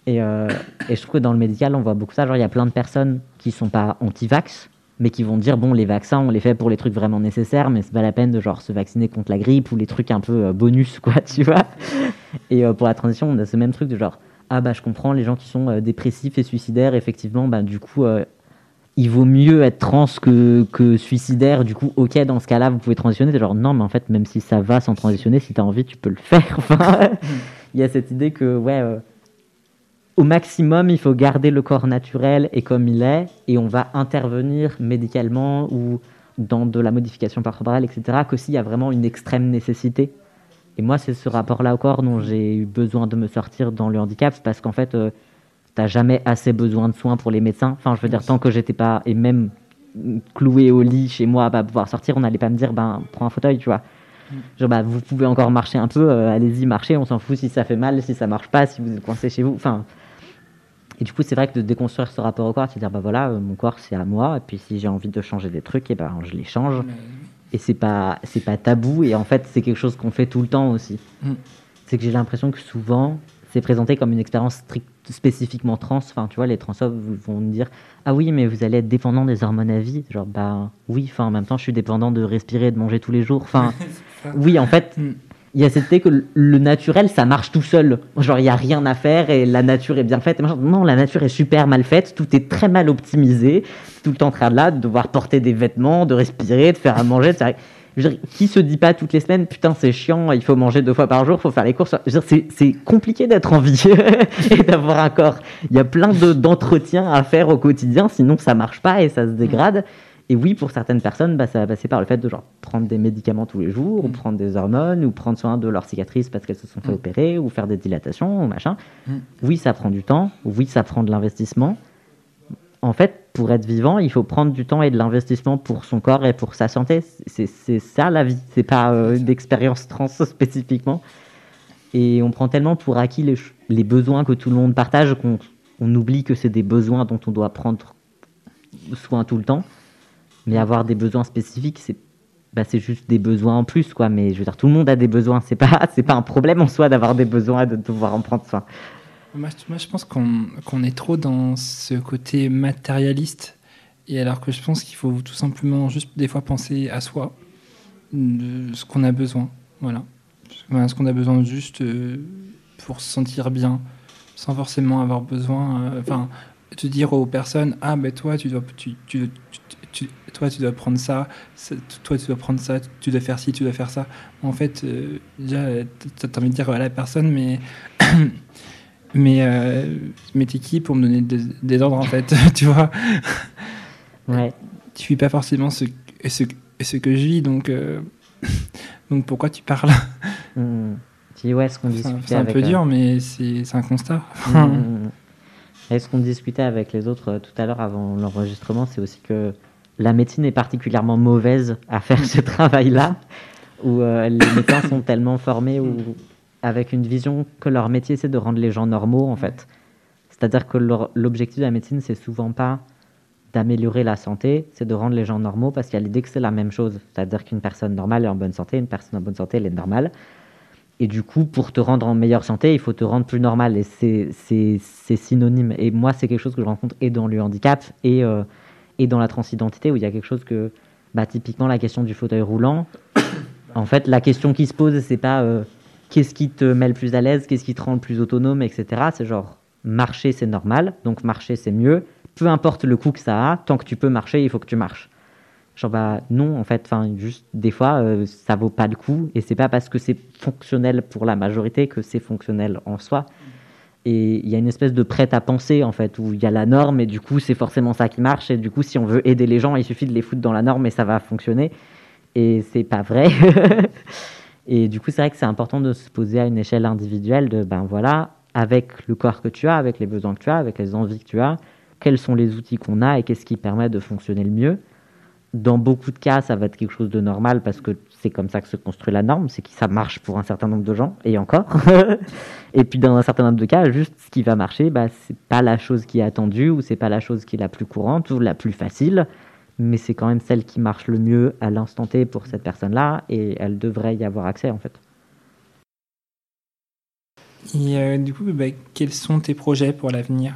et, euh, et je trouve que dans le médical, on voit beaucoup ça. Genre, il y a plein de personnes qui sont pas anti-vax, mais qui vont dire, bon, les vaccins, on les fait pour les trucs vraiment nécessaires, mais c'est pas la peine de genre se vacciner contre la grippe ou les trucs un peu euh, bonus, quoi, tu vois. Et pour la transition, on a ce même truc de genre, ah bah, je comprends les gens qui sont dépressifs et suicidaires, effectivement, bah, du coup, il vaut mieux être trans que, suicidaire. Du coup, ok, dans ce cas-là, vous pouvez transitionner. C'est genre, non, mais en fait, même si ça va sans transitionner, si tu as envie, tu peux le faire. Enfin, il y a cette idée que, ouais, euh, au maximum, il faut garder le corps naturel et comme il est, et on va intervenir médicalement ou dans de la modification corporelle, etc., que s'il y a vraiment une extrême nécessité. Et moi, c'est ce rapport-là au corps dont j'ai eu besoin de me sortir dans le handicap, parce qu'en fait, euh, t'as jamais assez besoin de soins pour les médecins. Enfin, je veux dire, tant que j'étais pas, et même cloué au lit chez moi à pas pouvoir sortir, on n'allait pas me dire, ben, prends un fauteuil, tu vois. Genre, bah, vous pouvez encore marcher un peu, euh, allez-y, marchez, on s'en fout si ça fait mal, si ça marche pas, si vous êtes coincé chez vous. Enfin, et du coup, c'est vrai que de déconstruire ce rapport au corps, c'est dire, bah voilà, euh, mon corps, c'est à moi, et puis si j'ai envie de changer des trucs, et ben, je les change. Et c'est pas, c'est pas tabou, et en fait, c'est quelque chose qu'on fait tout le temps aussi. Mm. C'est que j'ai l'impression que souvent, c'est présenté comme une expérience strict, spécifiquement trans. Enfin, tu vois, les transphobes vont me dire Ah oui, mais vous allez être dépendant des hormones à vie. Genre, bah oui, enfin, en même temps, je suis dépendant de respirer et de manger tous les jours. Enfin, oui, en fait, il y a cette idée que le- naturel, ça marche tout seul. Genre, il n'y a rien à faire et la nature est bien faite. Non, la nature est super mal faite. Tout est très mal optimisé. Tout le temps en train de là, de devoir porter des vêtements, de respirer, de faire à manger. etc. Je veux dire, qui se dit pas toutes les semaines, putain, c'est chiant, il faut manger deux fois par jour, il faut faire les courses. Je veux dire, c'est- compliqué d'être en vie et d'avoir un corps. Il y a plein de- d'entretiens à faire au quotidien, sinon ça marche pas et ça se dégrade. Et oui, pour certaines personnes, bah, ça va passer par le fait de genre prendre des médicaments tous les jours, ou prendre des hormones, ou prendre soin de leurs cicatrices parce qu'elles se sont fait opérer, ou faire des dilatations, ou machin. Mm. Oui, ça prend du temps. Oui, ça prend de l'investissement. En fait, pour être vivant, il faut prendre du temps et de l'investissement pour son corps et pour sa santé. C'est ça la vie. C'est pas euh, une expérience trans spécifiquement. Et on prend tellement pour acquis les, besoins que tout le monde partage qu'on on oublie que c'est des besoins dont on doit prendre soin tout le temps. Mais avoir des besoins spécifiques, c'est bah, c'est juste des besoins en plus, quoi. Mais je veux dire, tout le monde a des besoins. C'est pas, c'est pas un problème en soi d'avoir des besoins et de devoir en prendre soin. Moi, je- pense qu'on qu'on est trop dans ce côté matérialiste. Et alors que je pense qu'il faut tout simplement juste des fois penser à soi, de ce qu'on a besoin. Voilà. Ce qu'on a besoin juste euh, pour se sentir bien, sans forcément avoir besoin. euh, Enfin, te dire aux personnes Ah, ben toi, tu dois, tu, tu- tu- tu- toi, tu dois prendre ça, toi, tu dois prendre ça, tu dois faire ci, tu dois faire ça. En fait, euh, déjà, t'as t'as envie de dire à la personne, mais. Mais, euh, mais t'es qui pour me donner des, des ordres en fait, tu vois? Ouais. Tu vis pas forcément ce, ce, ce que je vis, donc, euh, donc pourquoi tu parles? Hmm. Puis ouais, ce qu'on C'est un- discutait C'est un avec, peu euh, dur, mais c'est c'est un constat. Mm, mm, mm. Et ce qu'on discutait avec les autres euh, tout à l'heure avant l'enregistrement, c'est aussi que la médecine est particulièrement mauvaise à faire ce travail-là, où euh, les médecins sont tellement formés ou avec une vision que leur métier c'est de rendre les gens normaux en fait. C'est-à-dire que l'objectif de la médecine c'est souvent pas d'améliorer la santé, c'est de rendre les gens normaux parce qu'il y a l'idée que c'est la même chose. C'est-à-dire qu'une personne normale est en bonne santé, une personne en bonne santé elle est normale. Et du coup, pour te rendre en meilleure santé, il faut te rendre plus normal. Et c'est synonyme. Et moi, c'est quelque chose que je rencontre et dans le handicap et, euh, et dans la transidentité, où il y a quelque chose que, bah, typiquement, la question du fauteuil roulant, en fait, la question qui se pose, c'est pas euh, qu'est-ce qui te met le plus à l'aise, qu'est-ce qui te rend le plus autonome, etc. C'est genre, marcher, c'est normal, donc marcher, c'est mieux. Peu importe le coût que ça a, tant que tu peux marcher, il faut que tu marches. Genre, bah non, en fait, enfin, juste des fois, euh, ça vaut pas le coup. Et c'est pas parce que c'est fonctionnel pour la majorité que c'est fonctionnel en soi. Et il y a une espèce de prête à penser, en fait, où il y a la norme et du coup, c'est forcément ça qui marche. Et du coup, si on veut aider les gens, il suffit de les foutre dans la norme et ça va fonctionner. Et c'est pas vrai. et du coup, c'est vrai que c'est important de se poser à une échelle individuelle de, ben voilà, avec le corps que tu as, avec les besoins que tu as, avec les envies que tu as, quels sont les outils qu'on a et qu'est-ce qui permet de fonctionner le mieux dans beaucoup de cas, ça va être quelque chose de normal parce que c'est comme ça que se construit la norme, c'est que ça marche pour un certain nombre de gens, et encore. et puis dans un certain nombre de cas, juste ce qui va marcher, bah, c'est pas la chose qui est attendue, ou c'est pas la chose qui est la plus courante, ou la plus facile, mais c'est quand même celle qui marche le mieux à l'instant T pour cette personne-là, et elle devrait y avoir accès en fait. Et euh, du coup, bah, quels sont tes projets pour l'avenir?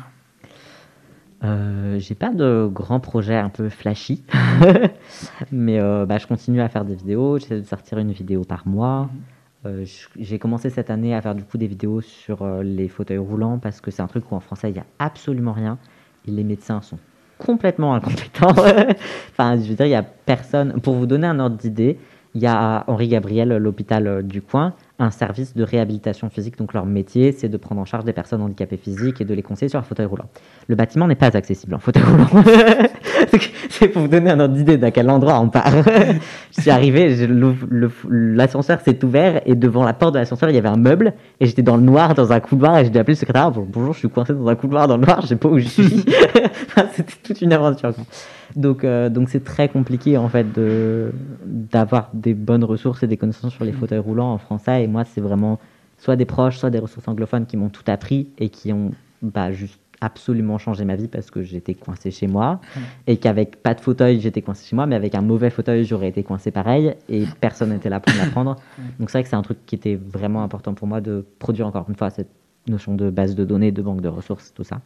Euh, j'ai pas de grands projets un peu flashy, mais euh, bah, je continue à faire des vidéos. J'essaie de sortir une vidéo par mois. Euh, j'ai commencé cette année à faire du coup des vidéos sur les fauteuils roulants parce que c'est un truc où en français il n'y a absolument rien et les médecins sont complètement incompétents. enfin, je veux dire, il y a personne. Pour vous donner un ordre d'idée, il y a à Henri Gabriel, l'hôpital du coin, un service de réhabilitation physique. Donc leur métier, c'est de prendre en charge des personnes handicapées physiques et de les conseiller sur un fauteuil roulant. Le bâtiment n'est pas accessible en fauteuil roulant. c'est pour vous donner un ordre d'idée d'à quel endroit on part. je suis arrivé, l'ascenseur s'est ouvert et devant la porte de l'ascenseur, il y avait un meuble et j'étais dans le noir, dans un couloir et j'ai dû appeler le secrétaire. bonjour, je suis coincé dans un couloir dans le noir, je sais pas où je suis. C'était toute une aventure. Donc, euh, donc c'est très compliqué en fait de d'avoir des bonnes ressources et des connaissances sur les fauteuils roulants en français. Et moi, c'est vraiment soit des proches, soit des ressources anglophones qui m'ont tout appris et qui ont bah, juste absolument changé ma vie parce que j'étais coincé chez moi. Et qu'avec pas de fauteuil j'étais coincé chez moi mais avec un mauvais fauteuil j'aurais été coincé pareil et personne n'était là pour m'apprendre. Donc c'est vrai que c'est un truc qui était vraiment important pour moi de produire encore une fois cette notion de base de données de banque de ressources tout ça.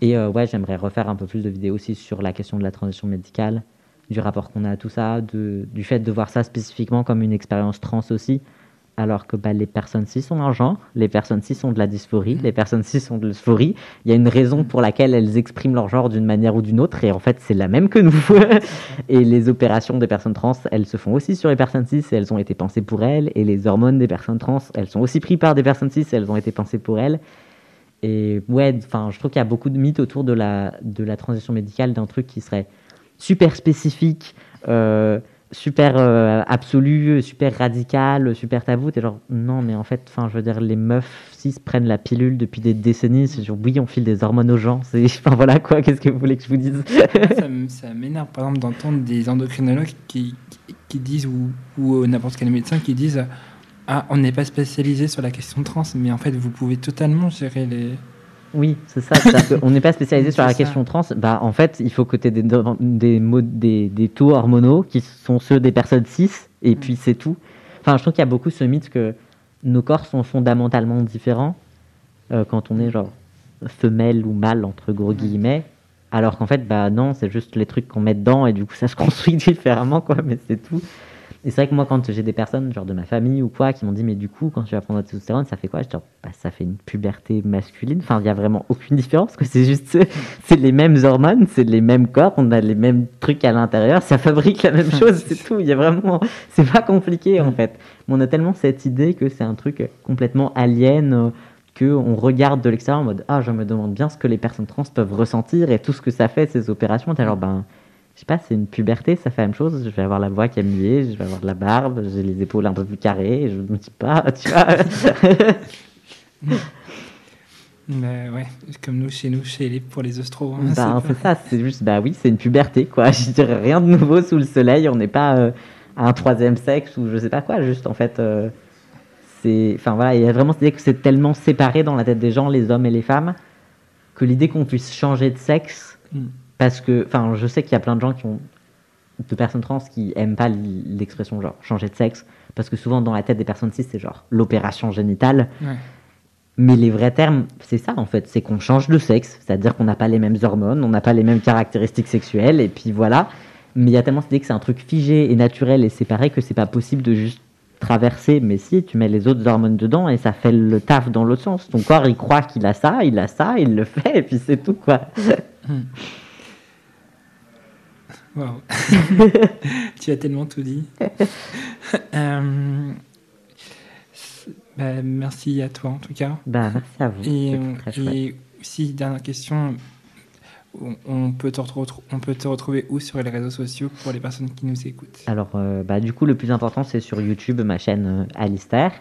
Et euh, ouais, j'aimerais refaire un peu plus de vidéos aussi sur la question de la transition médicale, du rapport qu'on a à tout ça, de, du fait de voir ça spécifiquement comme une expérience trans aussi, alors que bah, les personnes cis sont un genre, les personnes cis sont de la dysphorie, les personnes cis sont de l'euphorie. Il y a une raison pour laquelle elles expriment leur genre d'une manière ou d'une autre, et en fait, c'est la même que nous. et les opérations des personnes trans, elles se font aussi sur les personnes cis, et elles ont été pensées pour elles, et les hormones des personnes trans, elles sont aussi prises par des personnes cis, et elles ont été pensées pour elles. Et ouais, enfin, je trouve qu'il y a beaucoup de mythes autour de la, de la transition médicale, d'un truc qui serait super spécifique, euh, super euh, absolu, super radical, super tabou. T'es genre, non, mais en fait, enfin, je veux dire, les meufs cis prennent la pilule depuis des décennies. C'est genre, oui, on file des hormones aux gens. C'est, enfin, voilà quoi, qu'est-ce que vous voulez que je vous dise? Ça, m'énerve, par exemple, d'entendre des endocrinologues qui, qui disent, ou, ou n'importe quel médecin qui disent ah, on n'est pas spécialisé sur la question trans, mais en fait, vous pouvez totalement gérer les. Oui, c'est ça. on n'est pas spécialisé sur la question trans. Bah, en fait, il faut que tu aies des, des, des, des, taux hormonaux qui sont ceux des personnes cis, et mm. puis c'est tout. Enfin, je trouve qu'il y a beaucoup ce mythe que nos corps sont fondamentalement différents euh, quand on est genre femelle ou mâle, entre gros guillemets. Alors qu'en fait, bah non, c'est juste les trucs qu'on met dedans, et du coup, ça se construit différemment, quoi, mais c'est tout. Et c'est vrai que moi, quand j'ai des personnes, genre de ma famille ou quoi, qui m'ont dit, mais du coup, quand tu vas prendre la testostérone, ça fait quoi? Je dis, bah, ça fait une puberté masculine. Enfin, il n'y a vraiment aucune différence, que c'est juste, c'est les mêmes hormones, c'est les mêmes corps, on a les mêmes trucs à l'intérieur, ça fabrique la même chose, c'est tout. Il y a vraiment, c'est pas compliqué en fait. Mais on a tellement cette idée que c'est un truc complètement alien. Euh, que on regarde de l'extérieur en mode ah je me demande bien ce que les personnes trans peuvent ressentir et tout ce que ça fait ces opérations alors ben je sais pas, c'est une puberté, ça fait la même chose. Je vais avoir la voix qui est muée, je vais avoir de la barbe, j'ai les épaules un peu plus carrées, je me dis pas, tu vois. Mais ouais, comme nous, chez nous, chez les, pour les ostros. Hein, bah, c'est ça, c'est juste, bah oui, c'est une puberté, quoi. Je dirais rien de nouveau sous le soleil, on n'est pas euh, à un troisième sexe ou je sais pas quoi, juste en fait. Euh, c'est. Enfin voilà, il y a vraiment cette idée que c'est tellement séparé dans la tête des gens, les hommes et les femmes, que l'idée qu'on puisse changer de sexe. Mm. Parce que, enfin, je sais qu'il y a plein de gens qui ont, de personnes trans qui aiment pas l'expression genre changer de sexe, parce que souvent dans la tête des personnes cis, c'est genre l'opération génitale. Mais les vrais termes, c'est ça en fait, c'est qu'on change de sexe, c'est-à-dire qu'on n'a pas les mêmes hormones, on n'a pas les mêmes caractéristiques sexuelles, et puis voilà. Mais il y a tellement cette idée que c'est un truc figé et naturel et séparé que c'est pas possible de juste traverser. Mais si, tu mets les autres hormones dedans et ça fait le taf dans l'autre sens. Ton corps, il croit qu'il a ça, il a ça, il le fait, et puis c'est tout quoi. Waouh. tu as tellement tout dit. Euh, bah, merci à toi en tout cas. Bah, merci à vous. Et, chouette. et aussi, dernière question, on- peut, te retrou- on peut te retrouver où sur les réseaux sociaux pour les personnes qui nous écoutent? Alors, euh, bah, du coup, le plus important, c'est sur YouTube, ma chaîne euh, Alistair,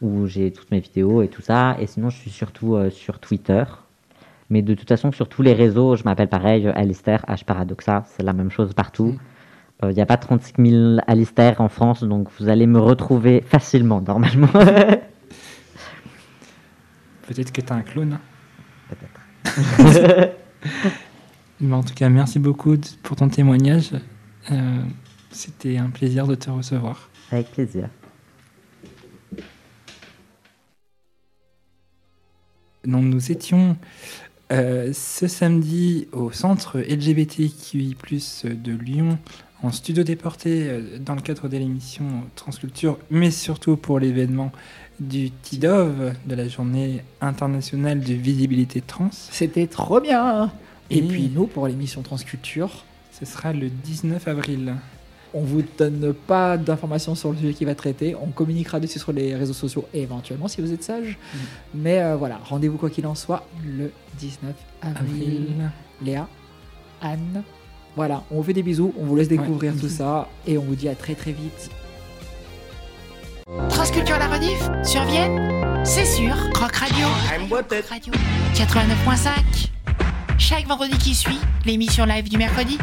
où j'ai toutes mes vidéos et tout ça. Et sinon, je suis surtout euh, sur Twitter. Mais de toute façon, sur tous les réseaux, je m'appelle pareil, euh, Alistair, H Paradoxa, c'est la même chose partout. Il n'y a pas 36 000 Alistair en France, donc vous allez me retrouver facilement, normalement. Peut-être que tu as un clone. hein. Peut-être. En tout cas, merci beaucoup pour ton témoignage. Euh, C'était un plaisir de te recevoir. Avec plaisir. Donc, nous étions euh, ce samedi au centre LGBTQI, de Lyon, en studio déporté, euh, dans le cadre de l'émission Transculture, mais surtout pour l'événement du TIDOV, de la journée internationale de visibilité trans. C'était trop bien Et, Et- puis nous, pour l'émission Transculture, Ce sera le 19 avril. On vous donne pas d'informations sur le sujet qui va traiter. On communiquera dessus sur les réseaux sociaux éventuellement si vous êtes sage. Mm. Mais euh, voilà, rendez-vous quoi qu'il en soit le 19 avril. Avril. Léa, Anne, voilà, on vous fait des bisous, on vous laisse découvrir Ouais. tout ça et on vous dit à très très vite. Transculture à la rediff sur Vienne, c'est sûr. Croc Radio. Croc Radio 89.5. Chaque vendredi qui suit, l'émission live du mercredi.